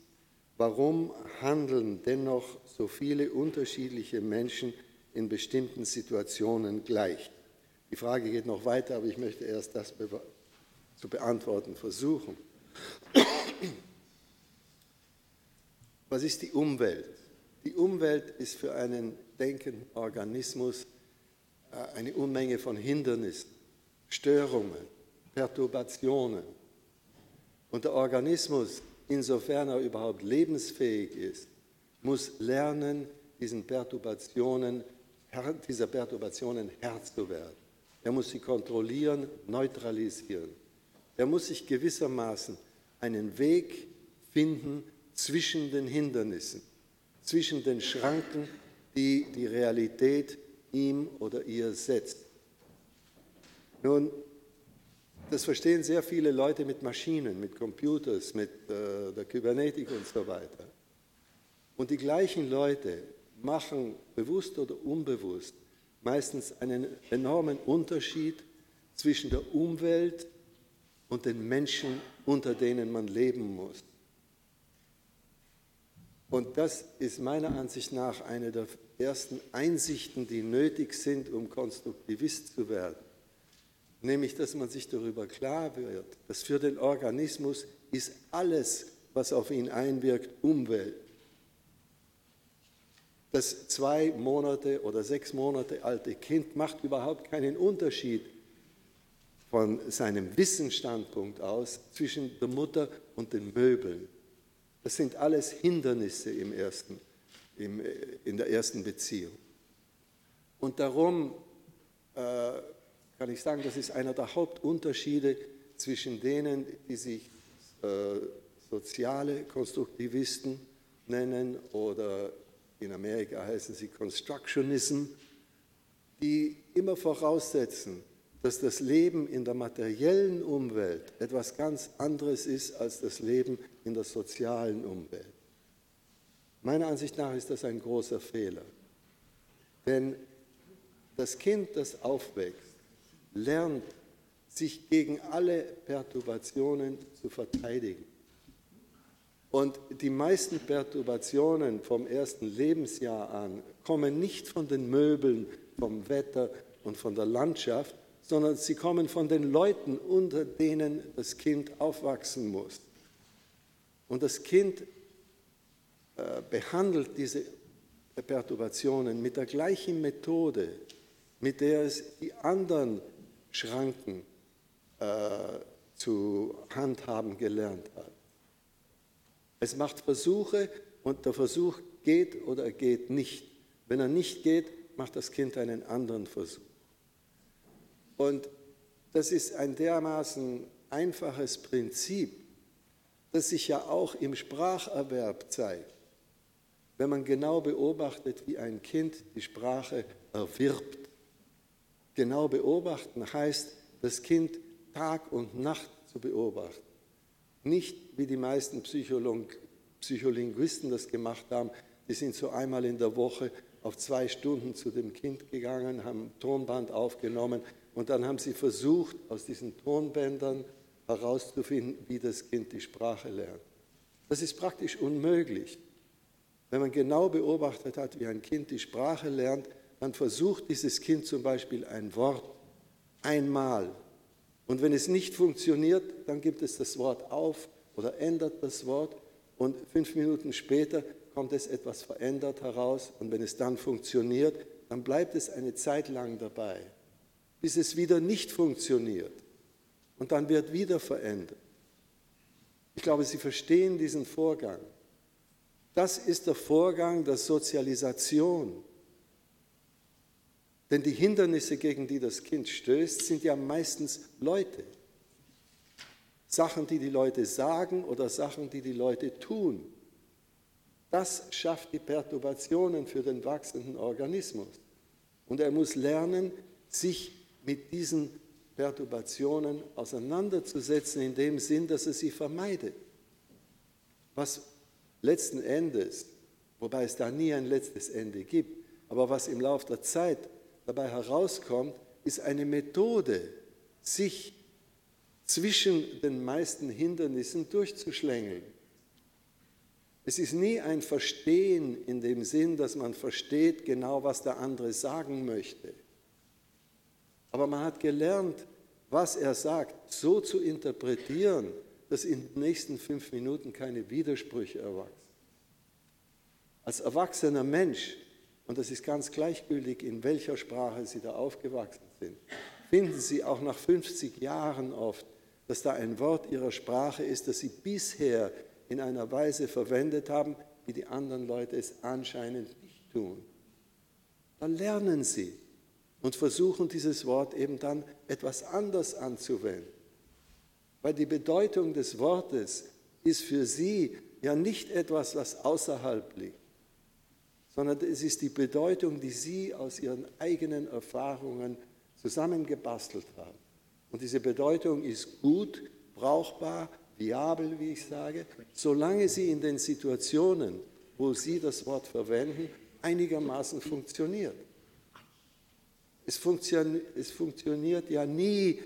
Speaker 3: warum handeln dennoch so viele unterschiedliche Menschen in bestimmten Situationen gleich? Die Frage geht noch weiter, aber ich möchte erst das zu beantworten versuchen. Was ist die Umwelt? Die Umwelt ist für einen denkenden Organismus äh, eine Unmenge von Hindernissen, Störungen, Perturbationen. Und der Organismus, insofern er überhaupt lebensfähig ist, muss lernen, diesen Perturbationen, Herr, dieser Perturbationen Herr zu werden. Er muss sie kontrollieren, neutralisieren. Er muss sich gewissermaßen einen Weg finden zwischen den Hindernissen, zwischen den Schranken, die die Realität ihm oder ihr setzt. Nun, das verstehen sehr viele Leute mit Maschinen, mit Computers, mit äh, der Kybernetik und so weiter. Und die gleichen Leute machen bewusst oder unbewusst meistens einen enormen Unterschied zwischen der Umwelt und den Menschen, unter denen man leben muss. Und das ist meiner Ansicht nach eine der ersten Einsichten, die nötig sind, um Konstruktivist zu werden. Nämlich, dass man sich darüber klar wird, dass für den Organismus ist alles, was auf ihn einwirkt, Umwelt. Das zwei Monate oder sechs Monate alte Kind macht überhaupt keinen Unterschied von seinem Wissensstandpunkt aus zwischen der Mutter und den Möbeln. Das sind alles Hindernisse im ersten, im, äh, in der ersten Beziehung. Und darum äh, kann ich sagen, das ist einer der Hauptunterschiede zwischen denen, die sich äh, soziale Konstruktivisten nennen oder in Amerika heißen sie Constructionism, die immer voraussetzen, dass das Leben in der materiellen Umwelt etwas ganz anderes ist als das Leben in der sozialen Umwelt. Meiner Ansicht nach ist das ein großer Fehler. Denn das Kind, das aufwächst, lernt, sich gegen alle Perturbationen zu verteidigen. Und die meisten Perturbationen vom ersten Lebensjahr an kommen nicht von den Möbeln, vom Wetter und von der Landschaft, sondern sie kommen von den Leuten, unter denen das Kind aufwachsen muss. Und das Kind äh, behandelt diese Perturbationen mit der gleichen Methode, mit der es die anderen Schranken äh, zu handhaben gelernt hat. Es macht Versuche und der Versuch geht oder er geht nicht. Wenn er nicht geht, macht das Kind einen anderen Versuch. Und das ist ein dermaßen einfaches Prinzip, das sich ja auch im Spracherwerb zeigt. Wenn man genau beobachtet, wie ein Kind die Sprache erwirbt. Genau beobachten heißt, das Kind Tag und Nacht zu beobachten. Nicht wie die meisten Psycholinguisten das gemacht haben, die sind so einmal in der Woche auf zwei Stunden zu dem Kind gegangen, haben Tonband aufgenommen und dann haben sie versucht, aus diesen Tonbändern herauszufinden, wie das Kind die Sprache lernt. Das ist praktisch unmöglich. Wenn man genau beobachtet hat, wie ein Kind die Sprache lernt, dann versucht dieses Kind zum Beispiel ein Wort einmal und wenn es nicht funktioniert, dann gibt es das Wort auf oder ändert das Wort und fünf Minuten später kommt es etwas verändert heraus und wenn es dann funktioniert, dann bleibt es eine Zeit lang dabei, bis es wieder nicht funktioniert und dann wird wieder verändert. Ich glaube, Sie verstehen diesen Vorgang. Das ist der Vorgang der Sozialisation. Denn die Hindernisse, gegen die das Kind stößt, sind ja meistens Leute. Sachen, die die Leute sagen oder Sachen, die die Leute tun. Das schafft die Perturbationen für den wachsenden Organismus. Und er muss lernen, sich mit diesen Perturbationen auseinanderzusetzen, in dem Sinn, dass er sie vermeidet. Was letzten Endes, wobei es da nie ein letztes Ende gibt, aber was im Laufe der Zeit dabei herauskommt, ist eine Methode, sich zwischen den meisten Hindernissen durchzuschlängeln. Es ist nie ein Verstehen in dem Sinn, dass man versteht genau, was der andere sagen möchte. Aber man hat gelernt, was er sagt, so zu interpretieren, dass in den nächsten fünf Minuten keine Widersprüche erwachsen. Als erwachsener Mensch und das ist ganz gleichgültig, in welcher Sprache Sie da aufgewachsen sind, finden Sie auch nach 50 Jahren oft, dass da ein Wort Ihrer Sprache ist, das Sie bisher in einer Weise verwendet haben, wie die anderen Leute es anscheinend nicht tun. Dann lernen Sie und versuchen dieses Wort eben dann etwas anders anzuwenden. Weil die Bedeutung des Wortes ist für Sie ja nicht etwas, was außerhalb liegt sondern es ist die Bedeutung, die Sie aus Ihren eigenen Erfahrungen zusammengebastelt haben. Und diese Bedeutung ist gut, brauchbar, viabel, wie ich sage, solange sie in den Situationen, wo Sie das Wort verwenden, einigermaßen funktioniert. Es, funktion es funktioniert ja nie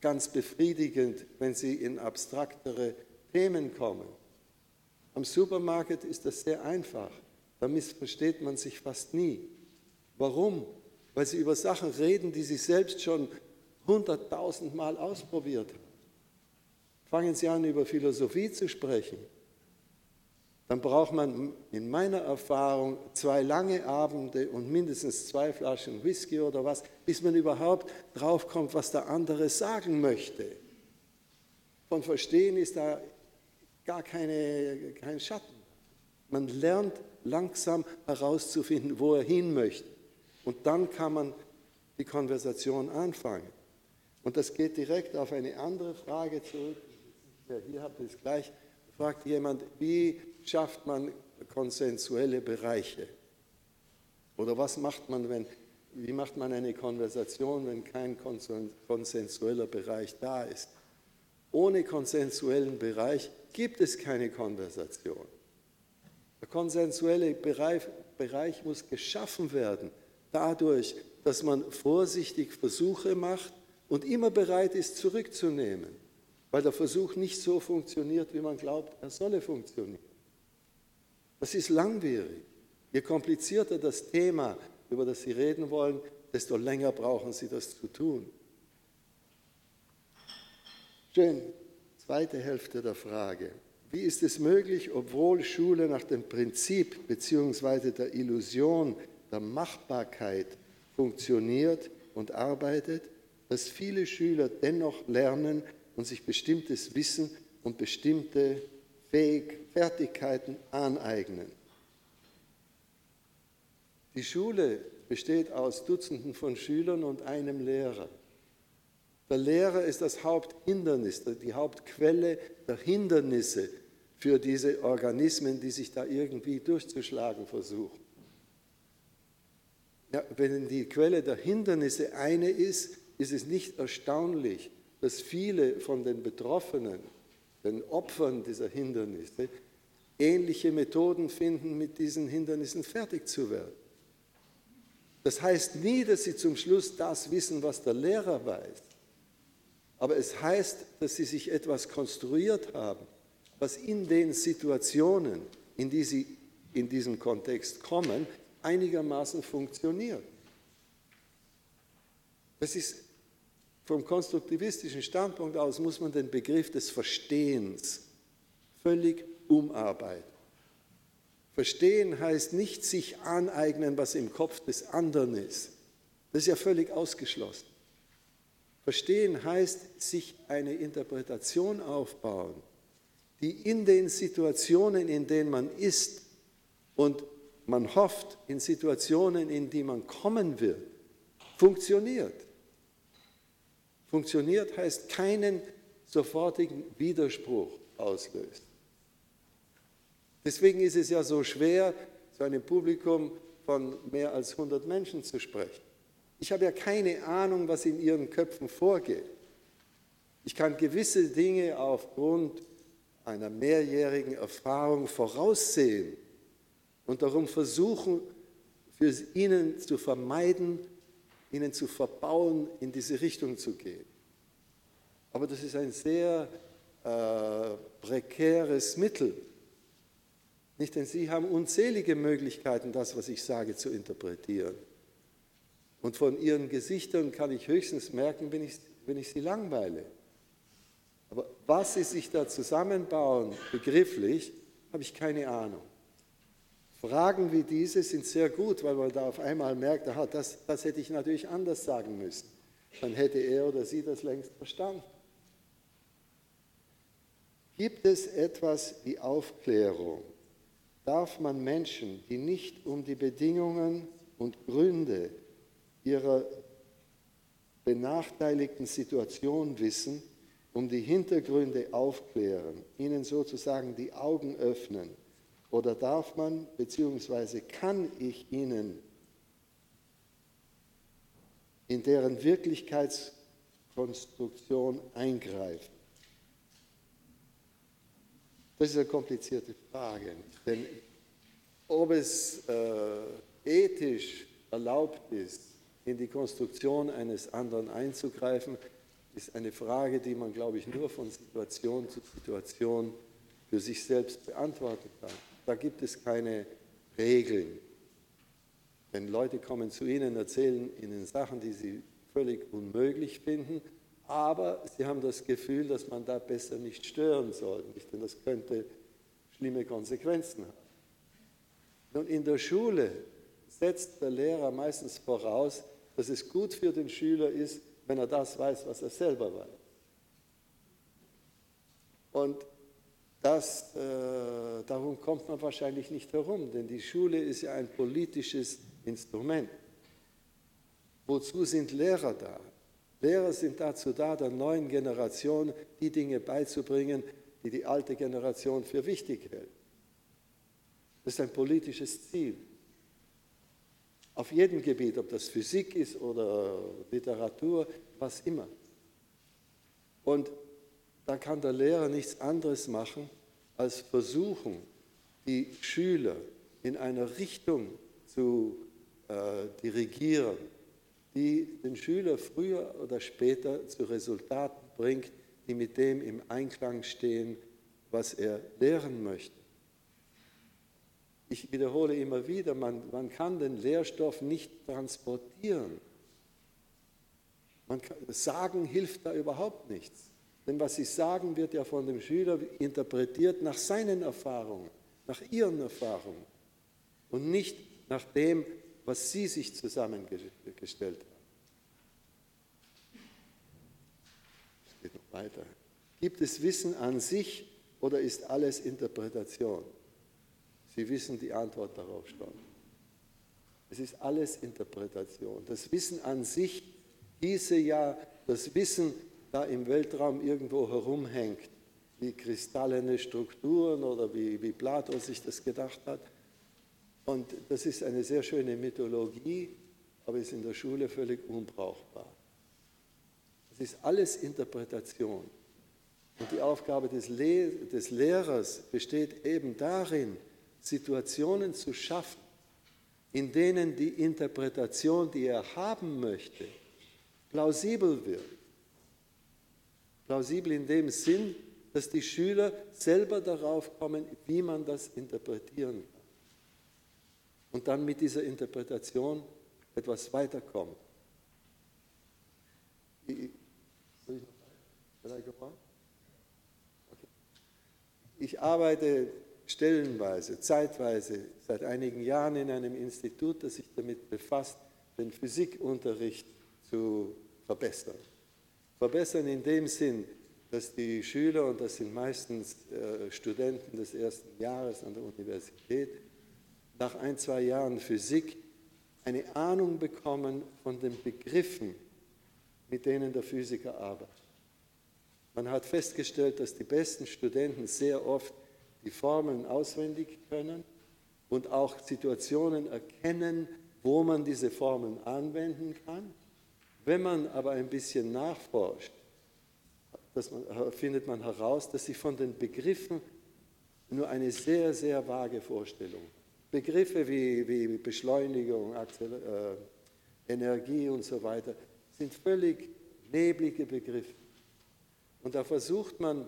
Speaker 3: ganz befriedigend, wenn Sie in abstraktere Themen kommen. Am Supermarkt ist das sehr einfach. Da missversteht man sich fast nie. Warum? Weil Sie über Sachen reden, die Sie selbst schon hunderttausend Mal ausprobiert haben. Fangen Sie an, über Philosophie zu sprechen. Dann braucht man in meiner Erfahrung zwei lange Abende und mindestens zwei Flaschen Whisky oder was, bis man überhaupt draufkommt, was der andere sagen möchte. Von Verstehen ist da gar keine, kein Schatten. Man lernt langsam herauszufinden, wo er hin möchte. Und dann kann man die Konversation anfangen. Und das geht direkt auf eine andere Frage zurück. Ja, hier habt ihr es gleich. Fragt jemand, wie schafft man konsensuelle Bereiche? Oder was macht man, wenn, wie macht man eine Konversation, wenn kein konsensueller Bereich da ist? Ohne konsensuellen Bereich gibt es keine Konversation. Der konsensuelle Bereich, Bereich muss geschaffen werden, dadurch, dass man vorsichtig Versuche macht und immer bereit ist, zurückzunehmen, weil der Versuch nicht so funktioniert, wie man glaubt, er solle funktionieren. Das ist langwierig. Je komplizierter das Thema, über das Sie reden wollen, desto länger brauchen Sie das zu tun. Schön, zweite Hälfte der Frage. Wie ist es möglich, obwohl Schule nach dem Prinzip bzw. der Illusion der Machbarkeit funktioniert und arbeitet, dass viele Schüler dennoch lernen und sich bestimmtes Wissen und bestimmte Fähig Fertigkeiten aneignen. Die Schule besteht aus Dutzenden von Schülern und einem Lehrer. Der Lehrer ist das Haupthindernis, die Hauptquelle der Hindernisse für diese Organismen, die sich da irgendwie durchzuschlagen versuchen. Ja, wenn die Quelle der Hindernisse eine ist, ist es nicht erstaunlich, dass viele von den Betroffenen, den Opfern dieser Hindernisse, ähnliche Methoden finden, mit diesen Hindernissen fertig zu werden. Das heißt nie, dass sie zum Schluss das wissen, was der Lehrer weiß. Aber es heißt, dass sie sich etwas konstruiert haben, was in den Situationen, in die sie in diesen Kontext kommen, einigermaßen funktioniert. Das ist vom konstruktivistischen Standpunkt aus muss man den Begriff des Verstehens völlig umarbeiten. Verstehen heißt nicht sich aneignen, was im Kopf des anderen ist. Das ist ja völlig ausgeschlossen. Verstehen heißt sich eine Interpretation aufbauen, die in den Situationen, in denen man ist und man hofft, in Situationen, in die man kommen will, funktioniert. Funktioniert heißt keinen sofortigen Widerspruch auslöst. Deswegen ist es ja so schwer, zu einem Publikum von mehr als 100 Menschen zu sprechen. Ich habe ja keine Ahnung, was in ihren Köpfen vorgeht. Ich kann gewisse Dinge aufgrund einer mehrjährigen Erfahrung voraussehen und darum versuchen, für ihnen zu vermeiden, ihnen zu verbauen, in diese Richtung zu gehen. Aber das ist ein sehr äh, prekäres Mittel. Nicht, denn Sie haben unzählige Möglichkeiten, das, was ich sage, zu interpretieren. Und von Ihren Gesichtern kann ich höchstens merken, wenn ich, wenn ich Sie langweile. Aber was Sie sich da zusammenbauen, begrifflich, habe ich keine Ahnung. Fragen wie diese sind sehr gut, weil man da auf einmal merkt, aha, das, das hätte ich natürlich anders sagen müssen. Dann hätte er oder sie das längst verstanden. Gibt es etwas wie Aufklärung? Darf man Menschen, die nicht um die Bedingungen und Gründe ihrer benachteiligten Situation wissen, um die Hintergründe aufklären, ihnen sozusagen die Augen öffnen oder darf man bzw. kann ich ihnen in deren Wirklichkeitskonstruktion eingreifen? Das ist eine komplizierte Frage, denn Ob es äh, ethisch erlaubt ist, in die Konstruktion eines anderen einzugreifen, ist eine Frage, die man, glaube ich, nur von Situation zu Situation für sich selbst beantworten kann. Da gibt es keine Regeln. Wenn Leute kommen zu Ihnen, erzählen Ihnen Sachen, die Sie völlig unmöglich finden, aber Sie haben das Gefühl, dass man da besser nicht stören soll, nicht? denn das könnte schlimme Konsequenzen haben. Nun, in der Schule setzt der Lehrer meistens voraus, dass es gut für den Schüler ist, wenn er das weiß, was er selber weiß. Und das, äh, darum kommt man wahrscheinlich nicht herum, denn die Schule ist ja ein politisches Instrument. Wozu sind Lehrer da? Lehrer sind dazu da, der neuen Generation die Dinge beizubringen, die die alte Generation für wichtig hält. Das ist ein politisches Ziel. Auf jedem Gebiet, ob das Physik ist oder Literatur, was immer. Und da kann der Lehrer nichts anderes machen, als versuchen, die Schüler in einer Richtung zu äh, dirigieren, die den Schüler früher oder später zu Resultaten bringt, die mit dem im Einklang stehen, was er lehren möchte. Ich wiederhole immer wieder, man, man kann den Lehrstoff nicht transportieren. Kann, sagen hilft da überhaupt nichts. Denn was Sie sagen, wird ja von dem Schüler interpretiert nach seinen Erfahrungen, nach ihren Erfahrungen und nicht nach dem, was Sie sich zusammengestellt haben. Es geht noch weiter. Gibt es Wissen an sich oder ist alles Interpretation? Sie wissen die Antwort darauf schon. Es ist alles Interpretation. Das Wissen an sich hieße ja, das Wissen da im Weltraum irgendwo herumhängt, wie kristallene Strukturen oder wie, wie Plato sich das gedacht hat. Und das ist eine sehr schöne Mythologie, aber ist in der Schule völlig unbrauchbar. Es ist alles Interpretation. Und die Aufgabe des, Le des Lehrers besteht eben darin, Situationen zu schaffen, in denen die Interpretation, die er haben möchte, plausibel wird. Plausibel in dem Sinn, dass die Schüler selber darauf kommen, wie man das interpretieren kann und dann mit dieser Interpretation etwas weiterkommen. Ich, arbeite stellenweise, zeitweise, seit einigen Jahren in einem Institut, das sich damit befasst, den Physikunterricht zu verbessern. Verbessern in dem Sinn, dass die Schüler, und das sind meistens äh, Studenten des ersten Jahres an der Universität, nach ein, zwei Jahren Physik eine Ahnung bekommen von den Begriffen, mit denen der Physiker arbeitet. Man hat festgestellt, dass die besten Studenten sehr oft die Formeln auswendig können und auch Situationen erkennen, wo man diese Formeln anwenden kann. Wenn man aber ein bisschen nachforscht, man, findet man heraus, dass sie von den Begriffen nur eine sehr, sehr vage Vorstellung. Begriffe wie, wie Beschleunigung, äh, Energie und so weiter sind völlig neblige Begriffe. Und da versucht man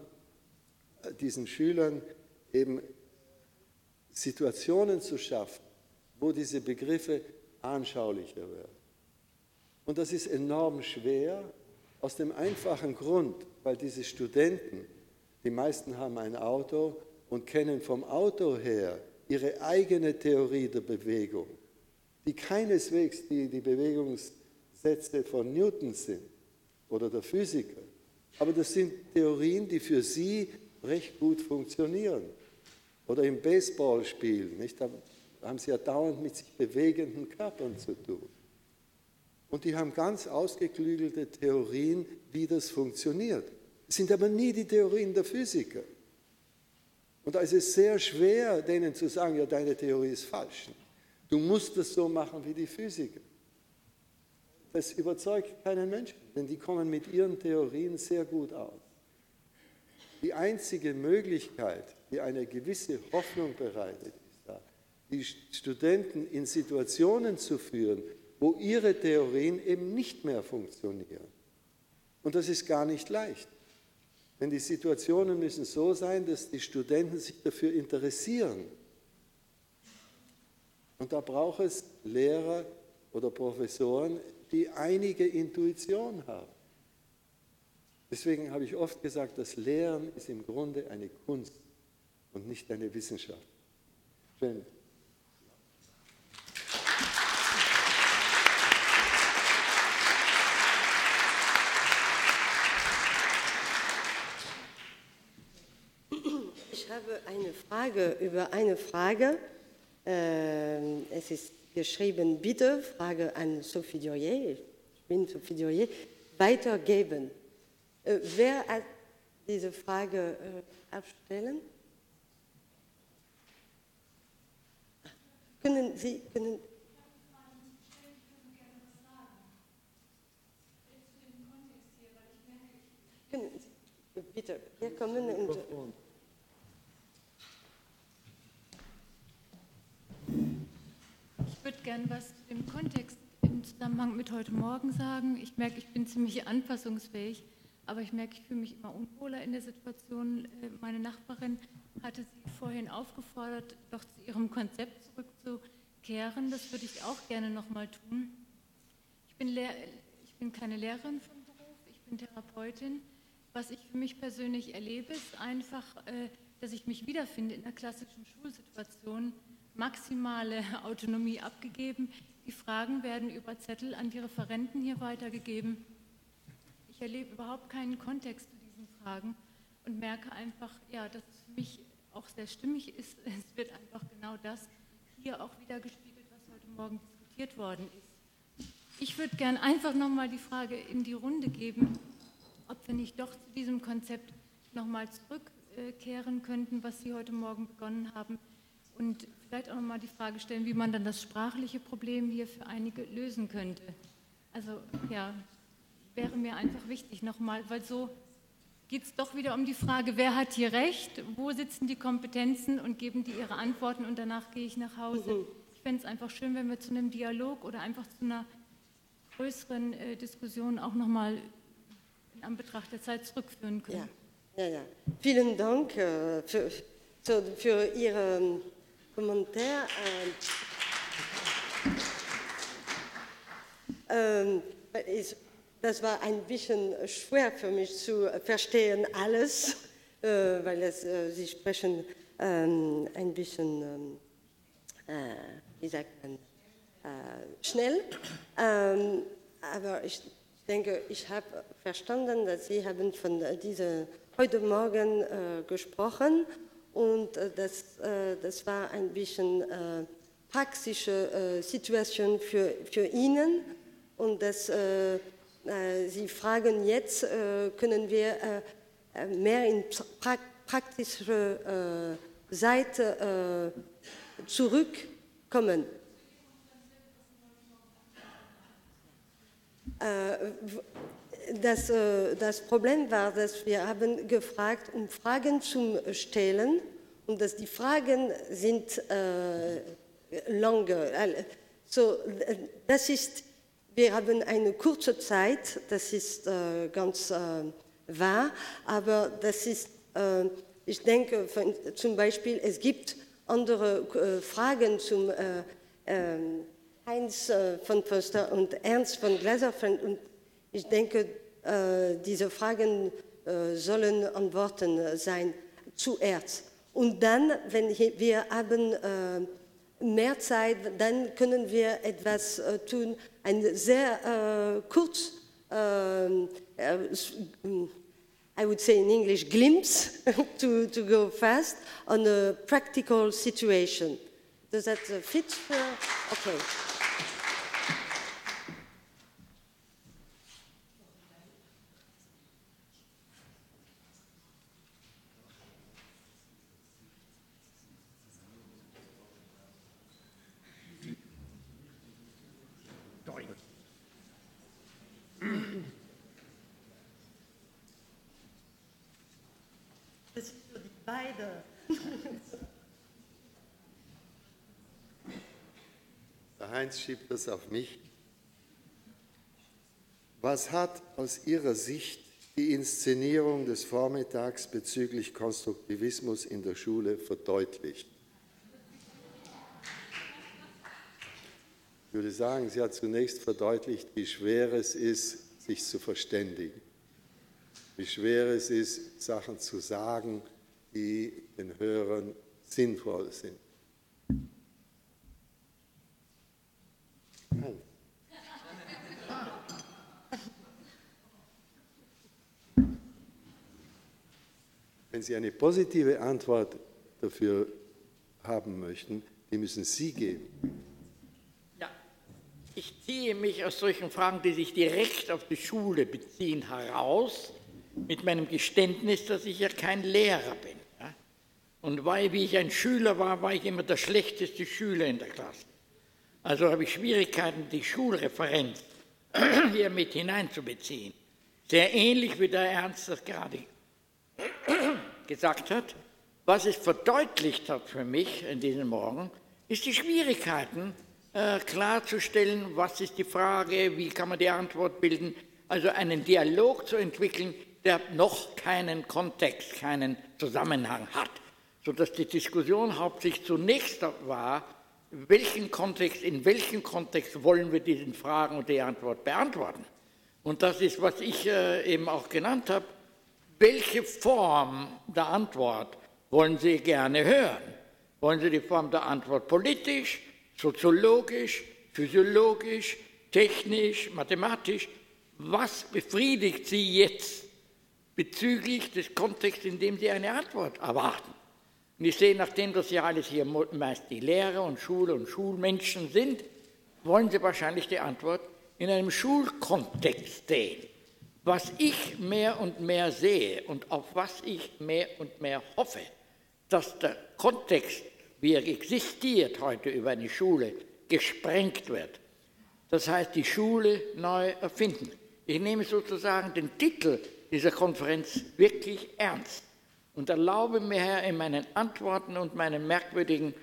Speaker 3: äh, diesen Schülern eben Situationen zu schaffen, wo diese Begriffe anschaulicher werden. Und das ist enorm schwer aus dem einfachen Grund, weil diese Studenten, die meisten haben ein Auto und kennen vom Auto her ihre eigene Theorie der Bewegung, die keineswegs die, die Bewegungssätze von Newton sind oder der Physiker. Aber das sind Theorien, die für sie recht gut funktionieren. Oder im Baseballspiel, nicht? da haben sie ja dauernd mit sich bewegenden Körpern zu tun. Und die haben ganz ausgeklügelte Theorien, wie das funktioniert. Es sind aber nie die Theorien der Physiker. Und da ist es sehr schwer, denen zu sagen, ja, deine Theorie ist falsch. Du musst es so machen wie die Physiker. Das überzeugt keinen Menschen, denn die kommen mit ihren Theorien sehr gut aus. Die einzige Möglichkeit, die eine gewisse Hoffnung bereitet, die Studenten in Situationen zu führen, wo ihre Theorien eben nicht mehr funktionieren. Und das ist gar nicht leicht. Denn die Situationen müssen so sein, dass die Studenten sich dafür interessieren. Und da braucht es Lehrer oder Professoren, die einige Intuition haben. Deswegen habe ich oft gesagt, das Lehren ist im Grunde eine Kunst und nicht eine Wissenschaft. Schön.
Speaker 1: Ich habe eine Frage über eine Frage. Ähm, es ist geschrieben, bitte, Frage an Sophie Durier, ich bin Sophie Durier, weitergeben. Äh, wer hat diese Frage äh, abstellen? Können Sie, können, können Sie, bitte, wir kommen und,
Speaker 10: Ich würde gern was zu dem Kontext im Zusammenhang mit heute Morgen sagen. Ich merke, ich bin ziemlich anpassungsfähig, aber ich merke, ich fühle mich immer unwohler in der Situation. Äh, Meine Nachbarin hatte Sie vorhin aufgefordert, doch zu Ihrem Konzept zurückzukehren. Das würde ich auch gerne nochmal tun. Ich bin, Lehr ich bin keine Lehrerin von Beruf, ich bin Therapeutin. Was ich für mich persönlich erlebe, ist einfach, äh, dass ich mich wiederfinde in der klassischen Schulsituation maximale Autonomie abgegeben. Die Fragen werden über Zettel an die Referenten hier weitergegeben. Ich erlebe überhaupt keinen Kontext zu diesen Fragen und merke einfach, ja, dass es für mich auch sehr stimmig ist. Es wird einfach genau das hier auch wieder gespiegelt, was heute Morgen diskutiert worden ist. Ich würde gern einfach nochmal die Frage in die Runde geben, ob wir nicht doch zu diesem Konzept nochmal zurückkehren könnten, was Sie heute Morgen begonnen haben und vielleicht auch nochmal die Frage stellen, wie man dann das sprachliche Problem hier für einige lösen könnte. Also ja, wäre mir einfach wichtig nochmal, weil so geht es doch wieder um die Frage, wer hat hier recht, wo sitzen die Kompetenzen und geben die ihre Antworten und danach gehe ich nach Hause. Ich fände es einfach schön, wenn wir zu einem Dialog oder einfach zu einer größeren äh, Diskussion auch nochmal in Anbetracht der Zeit zurückführen können.
Speaker 1: Ja, ja, ja. Vielen Dank äh, für, für, für Ihren Kommentar. Ich, das war ein bisschen schwer für mich zu verstehen, alles, äh, weil es, äh, Sie sprechen ähm, ein bisschen, ähm, äh, wie sagt man, äh, schnell. Ähm, aber ich denke, ich habe verstanden, dass Sie haben von dieser heute Morgen äh, gesprochen und äh, das, das war ein bisschen praktische Situation für, für Ihnen und äh, Sie fragen jetzt, äh, können wir äh, äh, mehr in pra praktische äh, Seite äh, zurückkommen. Äh, das, äh, das Problem war, dass wir haben gefragt, um Fragen zu stellen und dass die Fragen sind äh, lange. So, das ist, wir haben eine kurze Zeit, das ist äh, ganz äh, wahr, aber das ist, äh, ich denke zum Beispiel, es gibt andere äh, Fragen zum ähm, Heinz von Förster und Ernst von Glaserfeld und ich denke, äh, diese Fragen äh, sollen Antworten sein zuerst. Und dann, wenn wir haben äh, mehr Zeit, dann können wir etwas äh, tun, ein sehr äh, kurz, äh, I would say in English, glimpse to, to go fast on a practical situation. Does that uh, fit? Uh, okay. Beide.
Speaker 3: Herr Heinz schiebt das auf mich. Was hat aus Ihrer Sicht die Inszenierung des Vormittags bezüglich Konstruktivismus in der Schule verdeutlicht? Ich würde sagen, sie hat zunächst verdeutlicht, wie schwer es ist, sich zu verständigen, wie schwer es ist, Sachen zu sagen, die den Hörern sinnvoll sind. Nein. Wenn Sie eine positive Antwort dafür haben möchten, die müssen Sie geben.
Speaker 2: Ja, ich ziehe mich aus solchen Fragen, die sich direkt auf die Schule beziehen, heraus mit meinem Geständnis, dass ich ja kein Lehrer bin. Und weil, wie ich ein Schüler war, war ich immer der schlechteste Schüler in der Klasse. Also habe ich Schwierigkeiten, die Schulreferenz hier mit hineinzubeziehen. Sehr ähnlich wie der Ernst das gerade gesagt hat. Was es verdeutlicht hat für mich in diesem Morgen, ist die Schwierigkeiten äh, klarzustellen, was ist die Frage, wie kann man die Antwort bilden, also einen Dialog zu entwickeln, der noch keinen Kontext, keinen Zusammenhang hat, sodass die Diskussion hauptsächlich zunächst war, welchen Kontext, in welchem Kontext wollen wir diesen Fragen und die Antwort beantworten. Und das ist, was ich äh, eben auch genannt habe, welche Form der Antwort wollen Sie gerne hören? Wollen Sie die Form der Antwort politisch, soziologisch, physiologisch, technisch, mathematisch? Was befriedigt Sie jetzt bezüglich des Kontexts, in dem Sie eine Antwort erwarten? Und ich sehe, nachdem das ja alles hier meist die Lehrer und Schule und Schulmenschen sind, wollen Sie wahrscheinlich die Antwort in einem Schulkontext sehen. Was ich mehr und mehr sehe und auf was ich mehr und mehr hoffe, dass der Kontext, wie er existiert heute über eine Schule, gesprengt wird. Das heißt, die Schule neu erfinden. Ich nehme sozusagen den Titel dieser Konferenz wirklich ernst und erlaube mir in meinen Antworten und meinen merkwürdigen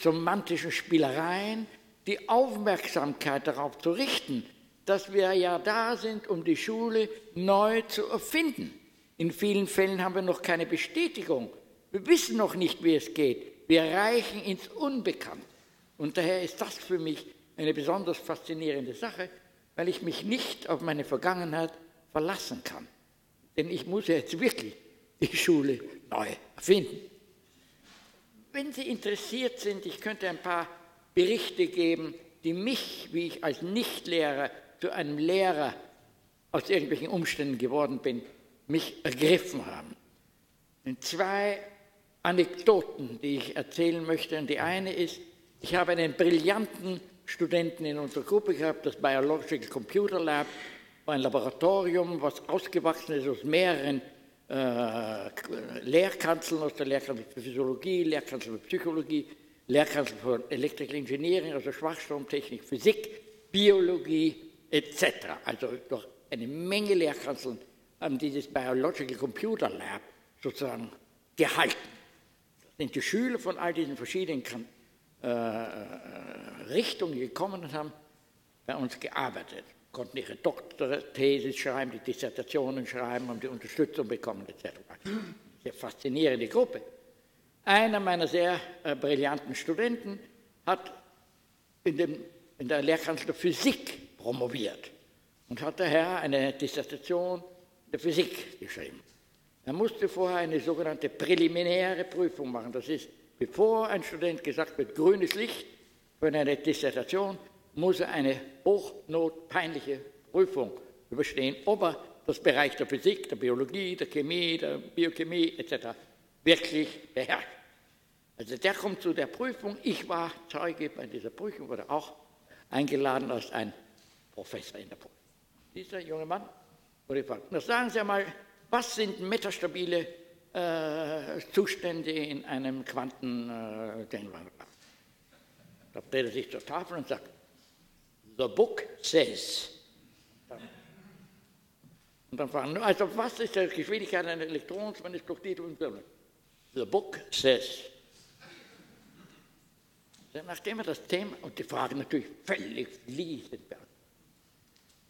Speaker 2: semantischen Spielereien die Aufmerksamkeit darauf zu richten, dass wir ja da sind, um die Schule neu zu erfinden. In vielen Fällen haben wir noch keine Bestätigung. Wir wissen noch nicht, wie es geht. Wir reichen ins Unbekannte. Und daher ist das für mich eine besonders faszinierende Sache, weil ich mich nicht auf meine Vergangenheit verlassen kann. Denn ich muss jetzt wirklich die Schule neu erfinden. Wenn Sie interessiert sind, ich könnte ein paar Berichte geben, die mich, wie ich als Nichtlehrer zu einem Lehrer aus irgendwelchen Umständen geworden bin, mich ergriffen haben. Und zwei Anekdoten, die ich erzählen möchte. Und die eine ist, ich habe einen brillanten Studenten in unserer Gruppe gehabt, das Biological Computer Lab, ein Laboratorium, was ausgewachsen ist aus mehreren äh, Lehrkanzeln, aus der Lehrkanzel für Physiologie, Lehrkanzel für Psychologie, Lehrkanzel für Electrical Engineering, also Schwachstromtechnik, Physik, Biologie, etc. Also durch eine Menge Lehrkanzeln haben dieses Biological Computer Lab sozusagen gehalten. Da sind die Schüler von all diesen verschiedenen äh, Richtungen gekommen und haben bei uns gearbeitet, konnten ihre Doktorthesis schreiben, die Dissertationen schreiben, haben die Unterstützung bekommen etc. Sehr faszinierende Gruppe. Einer meiner sehr äh, brillanten Studenten hat in, dem, in der Lehrkanzler Physik promoviert und hat daher eine Dissertation der Physik geschrieben. Er musste vorher eine sogenannte präliminäre Prüfung machen. Das ist, bevor ein Student gesagt wird, grünes Licht für eine Dissertation, muss er eine hochnotpeinliche Prüfung überstehen, ob er das Bereich der Physik, der Biologie, der Chemie, der Biochemie etc. wirklich beherrscht. Also der kommt zu der Prüfung. Ich war Zeuge bei dieser Prüfung, wurde auch eingeladen als ein Professor in der Politik. Dieser junge Mann wurde gefragt, na sagen Sie einmal, was sind metastabile äh, Zustände in einem Quanten... Äh, da dreht er sich zur Tafel und sagt, the book says. Und dann fragen, also was ist die Geschwindigkeit eines Elektrons, wenn es die und The book says. nachdem er das Thema und die Frage natürlich völlig fließend beantwortet,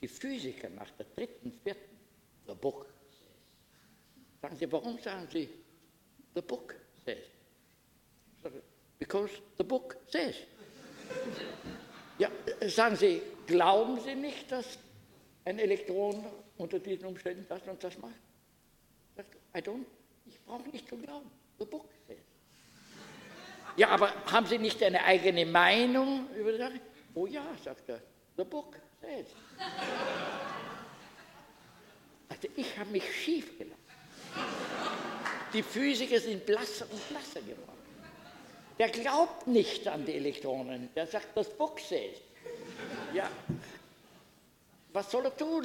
Speaker 2: die Physiker nach der dritten, vierten, the book Sagen Sie, warum sagen Sie, the book says? Because the book says. Ja, sagen Sie, glauben Sie nicht, dass ein Elektron unter diesen Umständen das und das macht? I don't, ich brauche nicht zu glauben. The book says. Ja, aber haben Sie nicht eine eigene Meinung über die Sache? Oh ja, sagt er, the book says. Also ich habe mich schief gelassen. Die Physiker sind blasser und blasser geworden. Der glaubt nicht an die Elektronen. Der sagt, das Book says. Ja, was soll er tun?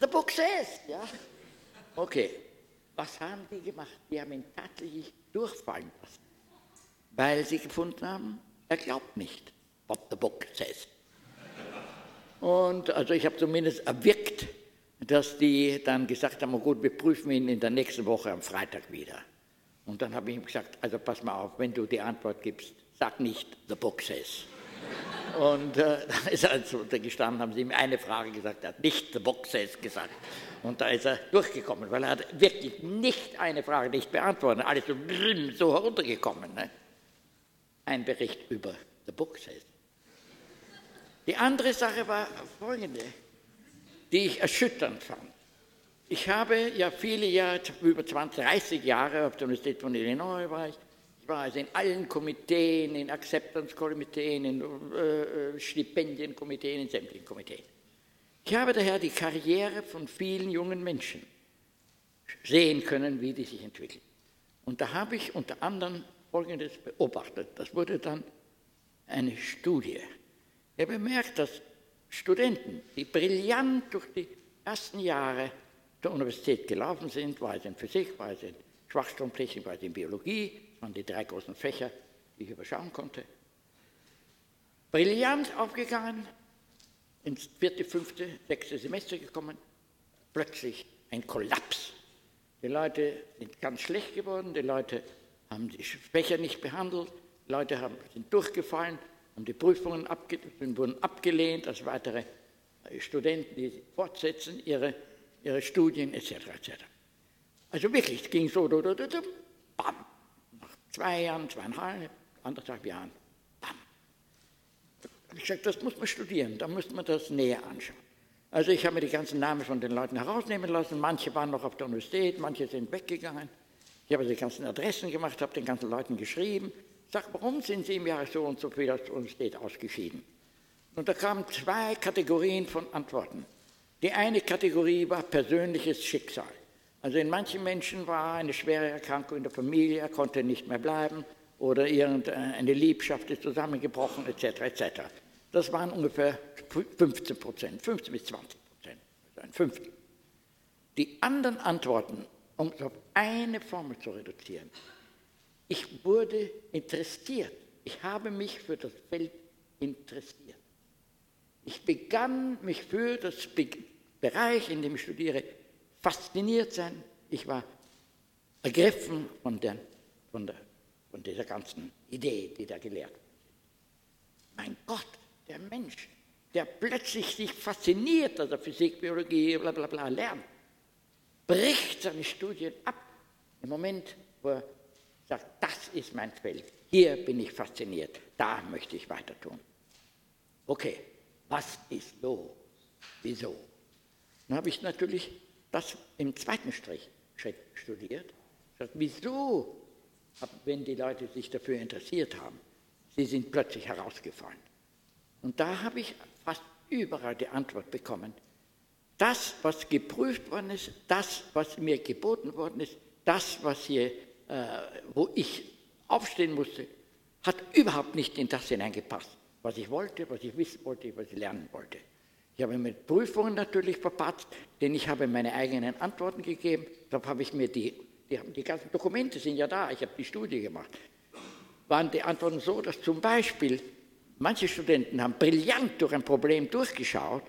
Speaker 2: The book says. Ja. Okay, was haben die gemacht? Die haben ihn tatsächlich durchfallen lassen, weil sie gefunden haben, er glaubt nicht, what the book says. Und also ich habe zumindest erwirkt, dass die dann gesagt haben, oh gut, wir prüfen ihn in der nächsten Woche am Freitag wieder. Und dann habe ich ihm gesagt, also pass mal auf, wenn du die Antwort gibst, sag nicht, the book says. Und äh, dann ist er also gestanden, haben sie ihm eine Frage gesagt, er hat nicht the book says gesagt. Und da ist er durchgekommen, weil er hat wirklich nicht eine Frage nicht beantwortet, alles so, so heruntergekommen. Ne? Ein Bericht über the book says. Die andere Sache war folgende die ich erschütternd fand. Ich habe ja viele Jahre, über 20, 30 Jahre auf der Universität von Illinois war ich. Ich war also in allen Komiteen, in Acceptance-Komiteen, in äh, Stipendienkomiteen, in sämtlichen Komiteen. Ich habe daher die Karriere von vielen jungen Menschen sehen können, wie die sich entwickeln. Und da habe ich unter anderem Folgendes beobachtet. Das wurde dann eine Studie. Habe bemerkt, dass Studenten, die brillant durch die ersten Jahre der Universität gelaufen sind, war es in Physik, war es in Schwachstromtechnik, war es in Biologie, waren die drei großen Fächer, die ich überschauen konnte. Brillant aufgegangen, ins vierte, fünfte, sechste Semester gekommen, plötzlich ein Kollaps. Die Leute sind ganz schlecht geworden, die Leute haben die Fächer nicht behandelt, die Leute haben, sind durchgefallen, haben die Prüfungen abge wurden abgelehnt als weitere Studenten, die fortsetzen ihre, ihre Studien etc. etc. Also wirklich, es ging so, do, do, do, do, bam, nach zwei Jahren, zweieinhalb, anderthalb Jahren, bam. Ich gesagt, das muss man studieren, da muss man das näher anschauen. Also ich habe mir die ganzen Namen von den Leuten herausnehmen lassen, manche waren noch auf der Universität, manche sind weggegangen. Ich habe die ganzen Adressen gemacht, habe den ganzen Leuten geschrieben, Sag, warum sind Sie im Jahr so und so viel aus uns steht ausgeschieden? Und da kamen zwei Kategorien von Antworten. Die eine Kategorie war persönliches Schicksal. Also in manchen Menschen war eine schwere Erkrankung in der Familie, er konnte nicht mehr bleiben oder irgendeine Liebschaft ist zusammengebrochen etc. etc. Das waren ungefähr 15 Prozent, 15 bis 20 Prozent, also ein Fünftel. Die anderen Antworten, um es auf eine Formel zu reduzieren, ich wurde interessiert. Ich habe mich für das Feld interessiert. Ich begann mich für das Bereich, in dem ich studiere, fasziniert sein. Ich war ergriffen von, der, von, der, von dieser ganzen Idee, die da gelehrt wird. Mein Gott, der Mensch, der plötzlich sich fasziniert, dass er Physik, Biologie, bla bla bla lernt, bricht seine Studien ab im Moment, wo er sagt, das ist mein Feld, hier bin ich fasziniert, da möchte ich weiter tun. Okay, was ist los? Wieso? Dann habe ich natürlich das im zweiten Strich, studiert. Gesagt, wieso, wenn die Leute sich dafür interessiert haben, sie sind plötzlich herausgefallen. Und da habe ich fast überall die Antwort bekommen. Das, was geprüft worden ist, das, was mir geboten worden ist, das, was hier äh, wo ich aufstehen musste, hat überhaupt nicht in das hineingepasst, was ich wollte, was ich wissen wollte, was ich lernen wollte. Ich habe mit Prüfungen natürlich verpatzt, denn ich habe meine eigenen Antworten gegeben. Da habe ich mir die, die, die ganzen Dokumente sind ja da, ich habe die Studie gemacht. Waren die Antworten so, dass zum Beispiel manche Studenten haben brillant durch ein Problem durchgeschaut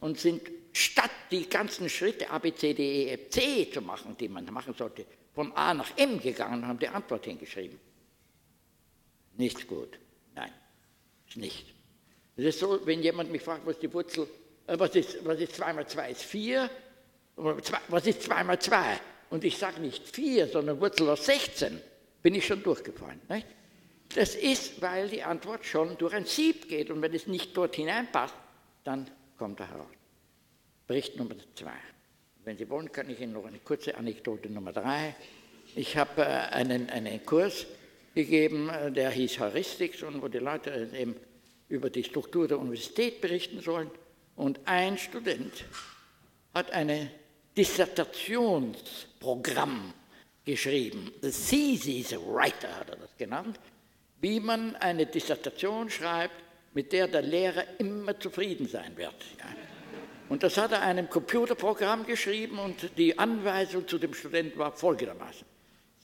Speaker 2: und sind statt die ganzen Schritte A, B, C, D, E, F, C zu machen, die man machen sollte, von A nach M gegangen und haben die Antwort hingeschrieben. Nicht gut. Nein. Ist nicht. Das ist so, wenn jemand mich fragt, was ist die Wurzel, was ist, was ist 2 mal 2 ist 4, oder zwei, was ist 2 mal 2? Und ich sage nicht 4, sondern Wurzel aus 16, bin ich schon durchgefallen. Nicht? Das ist, weil die Antwort schon durch ein Sieb geht und wenn es nicht dort hineinpasst, dann kommt er heraus. Bericht Nummer 2. Wenn Sie wollen, kann ich Ihnen noch eine kurze Anekdote Nummer 3. Ich habe äh, einen, einen Kurs gegeben, äh, der hieß Heuristik, und wo die Leute eben über die Struktur der Universität berichten sollen. Und ein Student hat ein Dissertationsprogramm geschrieben. The Thesis Writer hat er das genannt, wie man eine Dissertation schreibt, mit der der Lehrer immer zufrieden sein wird. Und das hat er einem Computerprogramm geschrieben und die Anweisung zu dem Studenten war folgendermaßen.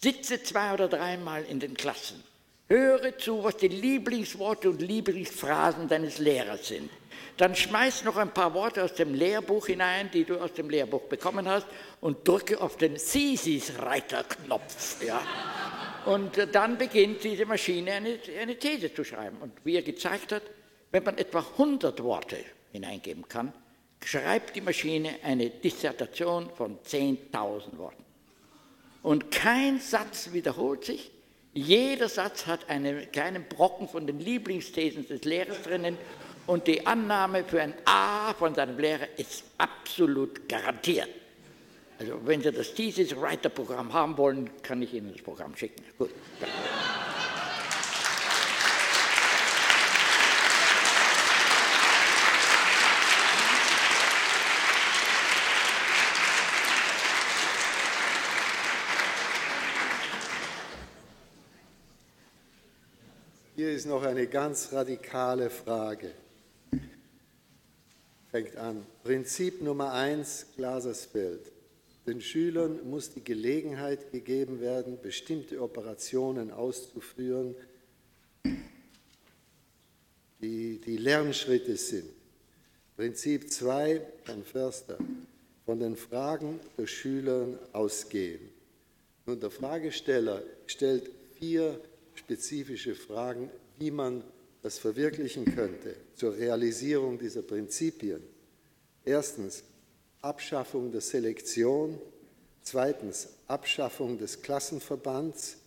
Speaker 2: Sitze zwei oder dreimal in den Klassen. Höre zu, was die Lieblingsworte und Lieblingsphrasen deines Lehrers sind. Dann schmeiß noch ein paar Worte aus dem Lehrbuch hinein, die du aus dem Lehrbuch bekommen hast, und drücke auf den Thesis-Reiter-Knopf. Ja. Und äh, dann beginnt diese Maschine eine, eine These zu schreiben. Und wie er gezeigt hat, wenn man etwa 100 Worte hineingeben kann, schreibt die Maschine eine Dissertation von 10.000 Worten. Und kein Satz wiederholt sich. Jeder Satz hat einen kleinen Brocken von den Lieblingsthesen des Lehrers drinnen und die Annahme für ein A von seinem Lehrer ist absolut garantiert. Also wenn Sie das Thesis Writer Programm haben wollen, kann ich Ihnen das Programm schicken. Gut.
Speaker 3: Hier ist noch eine ganz radikale Frage. Fängt an. Prinzip Nummer eins, Glasersfeld. Den Schülern muss die Gelegenheit gegeben werden, bestimmte Operationen auszuführen, die die Lernschritte sind. Prinzip 2 von Förster, von den Fragen der Schüler ausgehen. Nun, der Fragesteller stellt vier spezifische Fragen, wie man das verwirklichen könnte zur Realisierung dieser Prinzipien. Erstens Abschaffung der Selektion, zweitens Abschaffung des Klassenverbands,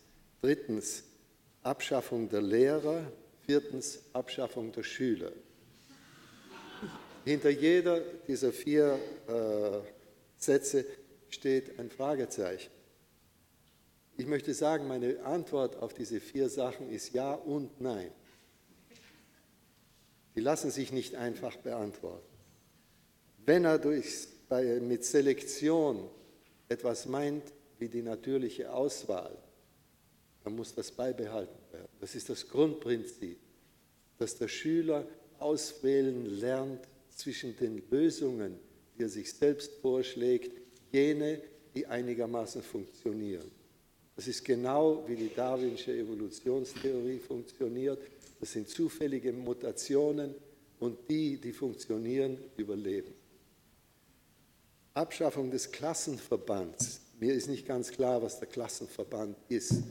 Speaker 3: drittens Abschaffung der Lehrer, viertens Abschaffung der Schüler. Hinter jeder dieser vier äh, Sätze steht ein Fragezeichen. Ich möchte sagen, meine Antwort auf diese vier Sachen ist Ja und Nein. Die lassen sich nicht einfach beantworten. Wenn er durch, bei, mit Selektion etwas meint wie die natürliche Auswahl, dann muss das beibehalten werden. Das ist das Grundprinzip, dass der Schüler auswählen lernt zwischen den Lösungen, die er sich selbst vorschlägt, jene, die einigermaßen funktionieren. Das ist genau wie die darwinsche Evolutionstheorie funktioniert. Das sind zufällige Mutationen und die, die funktionieren, überleben. Abschaffung des Klassenverbands. Mir ist nicht ganz klar, was der Klassenverband ist.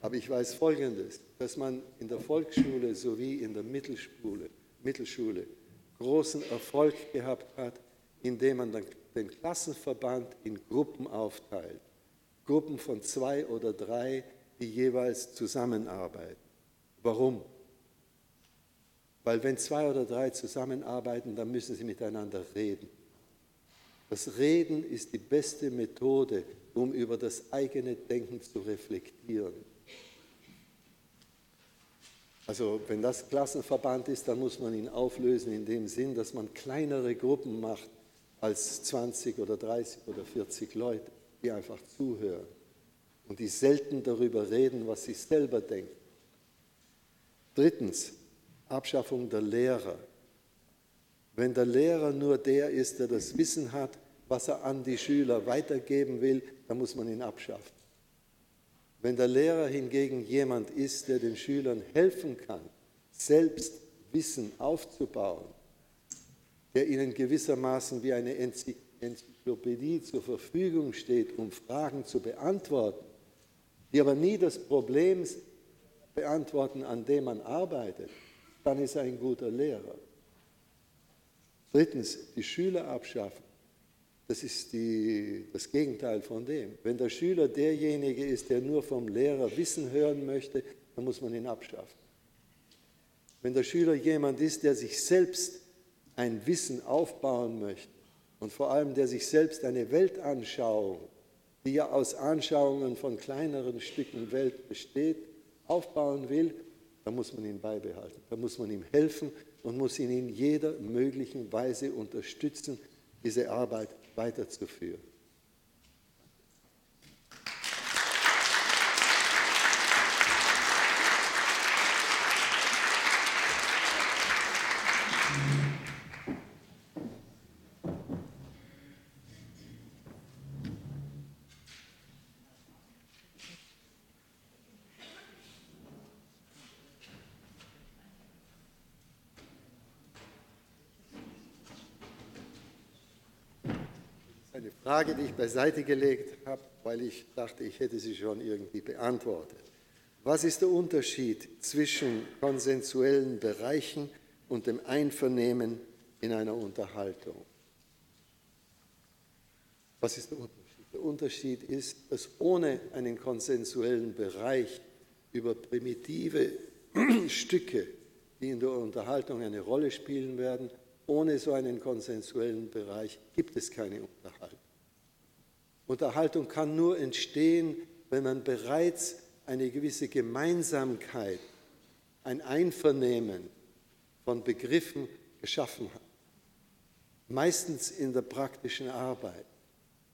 Speaker 3: Aber ich weiß Folgendes, dass man in der Volksschule sowie in der Mittelschule, Mittelschule großen Erfolg gehabt hat, indem man den Klassenverband in Gruppen aufteilt. Gruppen von zwei oder drei, die jeweils zusammenarbeiten. Warum? Weil wenn zwei oder drei zusammenarbeiten, dann müssen sie miteinander reden. Das Reden ist die beste Methode, um über das eigene Denken zu reflektieren. Also wenn das Klassenverband ist, dann muss man ihn auflösen in dem Sinn, dass man kleinere Gruppen macht als 20 oder 30 oder 40 Leute, die einfach zuhören und die selten darüber reden, was sie selber denken. Drittens, Abschaffung der Lehrer. Wenn der Lehrer nur der ist, der das Wissen hat, was er an die Schüler weitergeben will, dann muss man ihn abschaffen. Wenn der Lehrer hingegen jemand ist, der den Schülern helfen kann, selbst Wissen aufzubauen, der ihnen gewissermaßen wie eine Enzyklopädie zur Verfügung steht, um Fragen zu beantworten, die aber nie das Problem beantworten, an dem man arbeitet, dann ist er ein guter Lehrer. Drittens, die Schüler abschaffen. Das ist die, das Gegenteil von dem. Wenn der Schüler derjenige ist, der nur vom Lehrer Wissen hören möchte, dann muss man ihn abschaffen. Wenn der Schüler jemand ist, der sich selbst ein Wissen aufbauen möchte und vor allem der sich selbst eine Weltanschauung, die ja aus Anschauungen von kleineren Stücken Welt besteht, aufbauen will, dann muss man ihn beibehalten. Da muss man ihm helfen und muss ihn in jeder möglichen Weise unterstützen, diese Arbeit weiterzuführen. Eine Frage, die ich beiseite gelegt habe, weil ich dachte, ich hätte sie schon irgendwie beantwortet. Was ist der Unterschied zwischen konsensuellen Bereichen und dem Einvernehmen in einer Unterhaltung? Was ist der Unterschied? Der Unterschied ist, dass ohne einen konsensuellen Bereich über primitive Stücke, die in der Unterhaltung eine Rolle spielen werden, ohne so einen konsensuellen Bereich gibt es keine Unterhaltung. Unterhaltung kann nur entstehen, wenn man bereits eine gewisse Gemeinsamkeit, ein Einvernehmen von Begriffen geschaffen hat. Meistens in der praktischen Arbeit,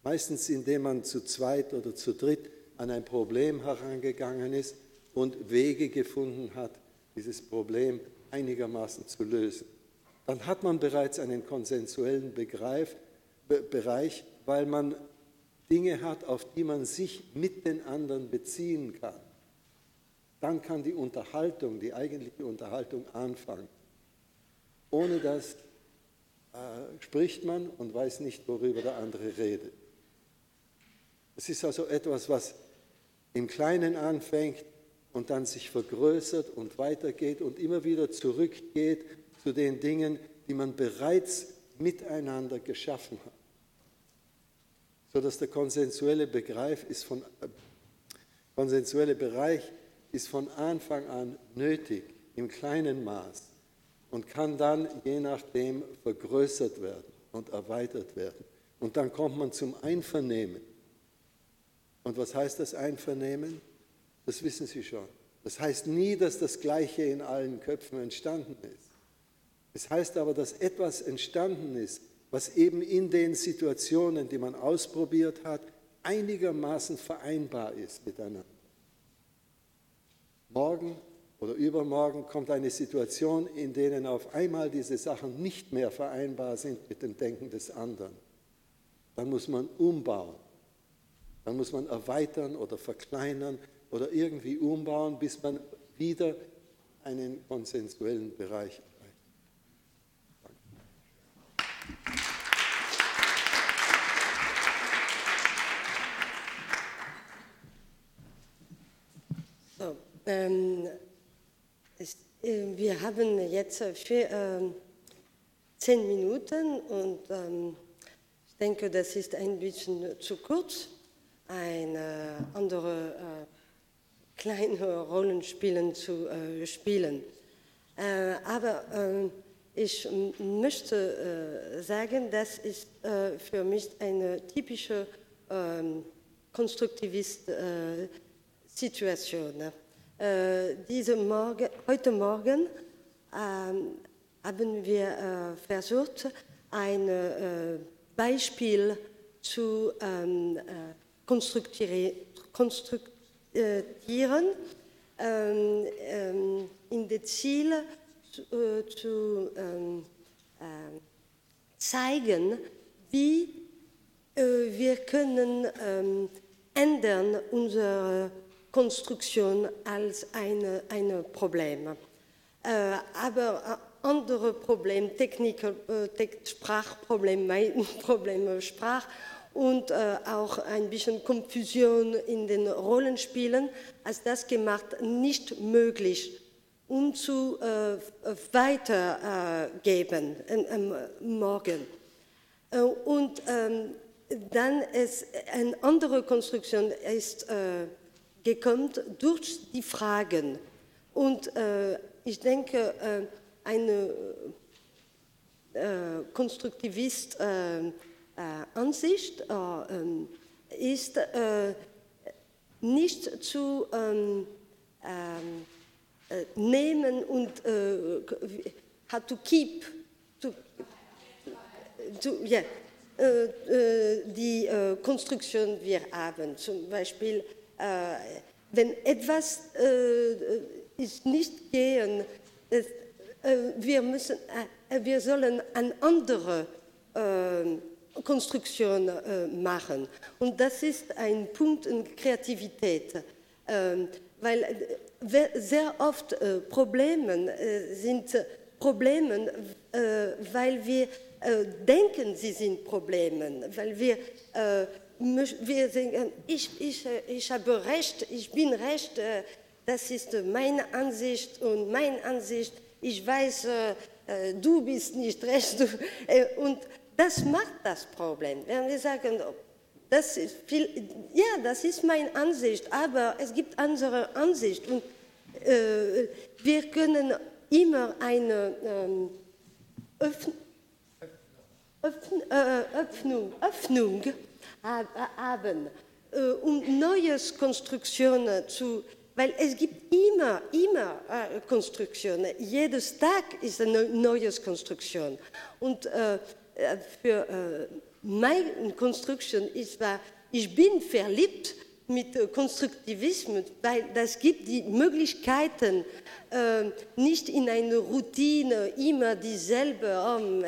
Speaker 3: meistens indem man zu zweit oder zu dritt an ein Problem herangegangen ist und Wege gefunden hat, dieses Problem einigermaßen zu lösen. Dann hat man bereits einen konsensuellen Begreif, Be Bereich, weil man Dinge hat, auf die man sich mit den anderen beziehen kann. Dann kann die Unterhaltung, die eigentliche Unterhaltung anfangen. Ohne das äh, spricht man und weiß nicht, worüber der andere redet. Es ist also etwas, was im Kleinen anfängt und dann sich vergrößert und weitergeht und immer wieder zurückgeht zu den Dingen, die man bereits miteinander geschaffen hat. Sodass der konsensuelle, Begreif ist von, äh, konsensuelle Bereich ist von Anfang an nötig, im kleinen Maß und kann dann je nachdem vergrößert werden und erweitert werden. Und dann kommt man zum Einvernehmen. Und was heißt das Einvernehmen? Das wissen Sie schon. Das heißt nie, dass das Gleiche in allen Köpfen entstanden ist. Es heißt aber, dass etwas entstanden ist, was eben in den Situationen, die man ausprobiert hat, einigermaßen vereinbar ist miteinander. Morgen oder übermorgen kommt eine Situation, in denen auf einmal diese Sachen nicht mehr vereinbar sind mit dem Denken des anderen. Dann muss man umbauen. Dann muss man erweitern oder verkleinern oder irgendwie umbauen, bis man wieder einen konsensuellen Bereich erreicht.
Speaker 1: So, ähm, es, äh, wir haben jetzt äh, ähm, zehn Minuten und ähm, ich denke, das ist ein bisschen zu kurz. Eine andere äh, kleine Rollenspielen zu äh, spielen. Äh, aber äh, ich möchte sagen, das ist für mich eine typische ähm, Konstruktivist-Situation. Äh, diese Morgen, heute Morgen ähm, haben wir äh, versucht, ein äh, Beispiel zu ähm, konstruktieren, ähm, in dem Ziel zu, zeigen, wie wir können ändern unsere Konstruktion als ein eine Problem. Äh, aber andere Probleme, Technik, äh, Sprachprobleme, mein Problem Sprach und äh, auch ein bisschen Konfusion in den Rollenspielen, als das gemacht nicht möglich um zu äh, weitergeben äh, morgen. Äh, und ähm, dann ist eine andere Konstruktion ist äh, gekommen durch die Fragen. Und äh, ich denke, äh, eine äh, Konstruktivist äh, Ansicht ähm, ist nicht zu ähm, ähm, nehmen und how to keep, to, to, yeah, die Konstruktion wir haben. Zum Beispiel, wenn etwas ist nicht gehen, es, wir, müssen, wir sollen eine andere Konstruktion machen. Und das ist ein Punkt in Kreativität, weil sehr oft Probleme sind Probleme, weil wir denken, sie sind Probleme, weil wir, wir denken, ich, ich, ich habe Recht, ich bin Recht, das ist meine Ansicht und meine Ansicht, ich weiß, du bist nicht recht. Und das macht das Problem. Wenn wir sagen, das ist viel, ja, das ist meine Ansicht, aber es gibt andere Ansichten. Und äh, wir können immer eine ähm, Öffn Öffn äh, Öffnung, Öffnung haben, äh, um neue Konstruktionen zu weil es gibt immer, immer äh, Konstruktionen. Jedes Tag ist eine neue Konstruktion. Und äh, für meine Konstruktion ist, ich bin verliebt mit äh, Konstruktivismus, weil das gibt die Möglichkeiten, äh, nicht in einer Routine immer dieselbe, oh,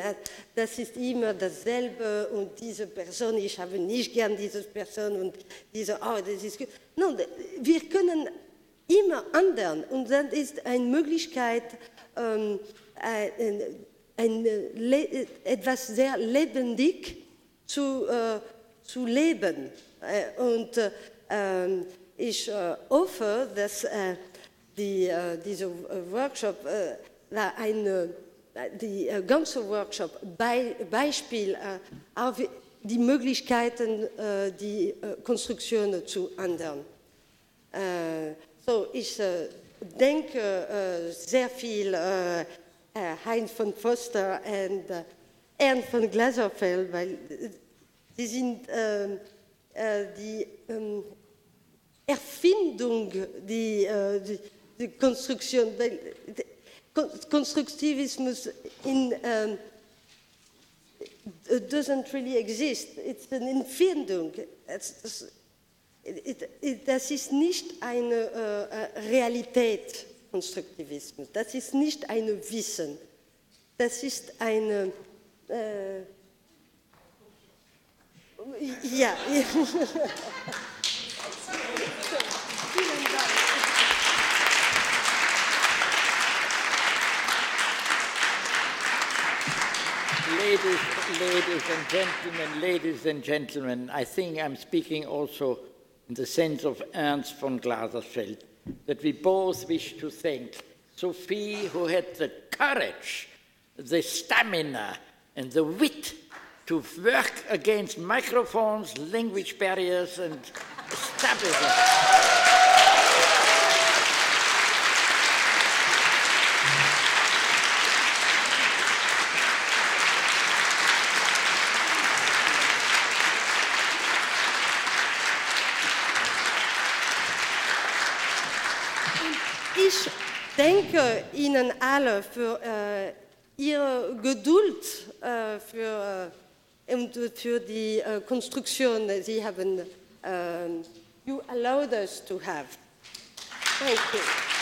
Speaker 1: das ist immer dasselbe und diese Person, ich habe nicht gern diese Person und diese, oh, das ist gut. No, wir können immer anderen und dann ist eine Möglichkeit, ähm, ein, ein, etwas sehr lebendig zu, äh, zu leben. Äh, äh, ähm, ich äh, hoffe, dass äh, die, äh, dieser Workshop eine, die ganze Workshop Be Beispiel auf die Möglichkeiten, die Konstruktionen zu ändern. So, ich denke sehr viel Heinz von Foster und Ernst von Glaserfeld, weil sie sind ähm, die ähm, Erfindung, die, äh, die, die Konstruktion, weil Konstruktivismus in, um, doesn't really exist. It's an Erfindung. Das ist nicht eine uh, Realität, Konstruktivismus. Das ist nicht ein Wissen. Das ist eine... Uh, ja.
Speaker 2: ladies, ladies and gentlemen, ladies and gentlemen, I think I'm speaking also in the sense of Ernst von Glasersfeld, that we both wish to thank Sophie, who had the courage, the stamina, and the wit to work against microphones, language barriers, and establish
Speaker 1: Ich danke Ihnen alle für äh, Ihre Geduld, äh, für, äh, und für die äh, Konstruktion, Sie haben, uh, you allowed us to have. Thank you.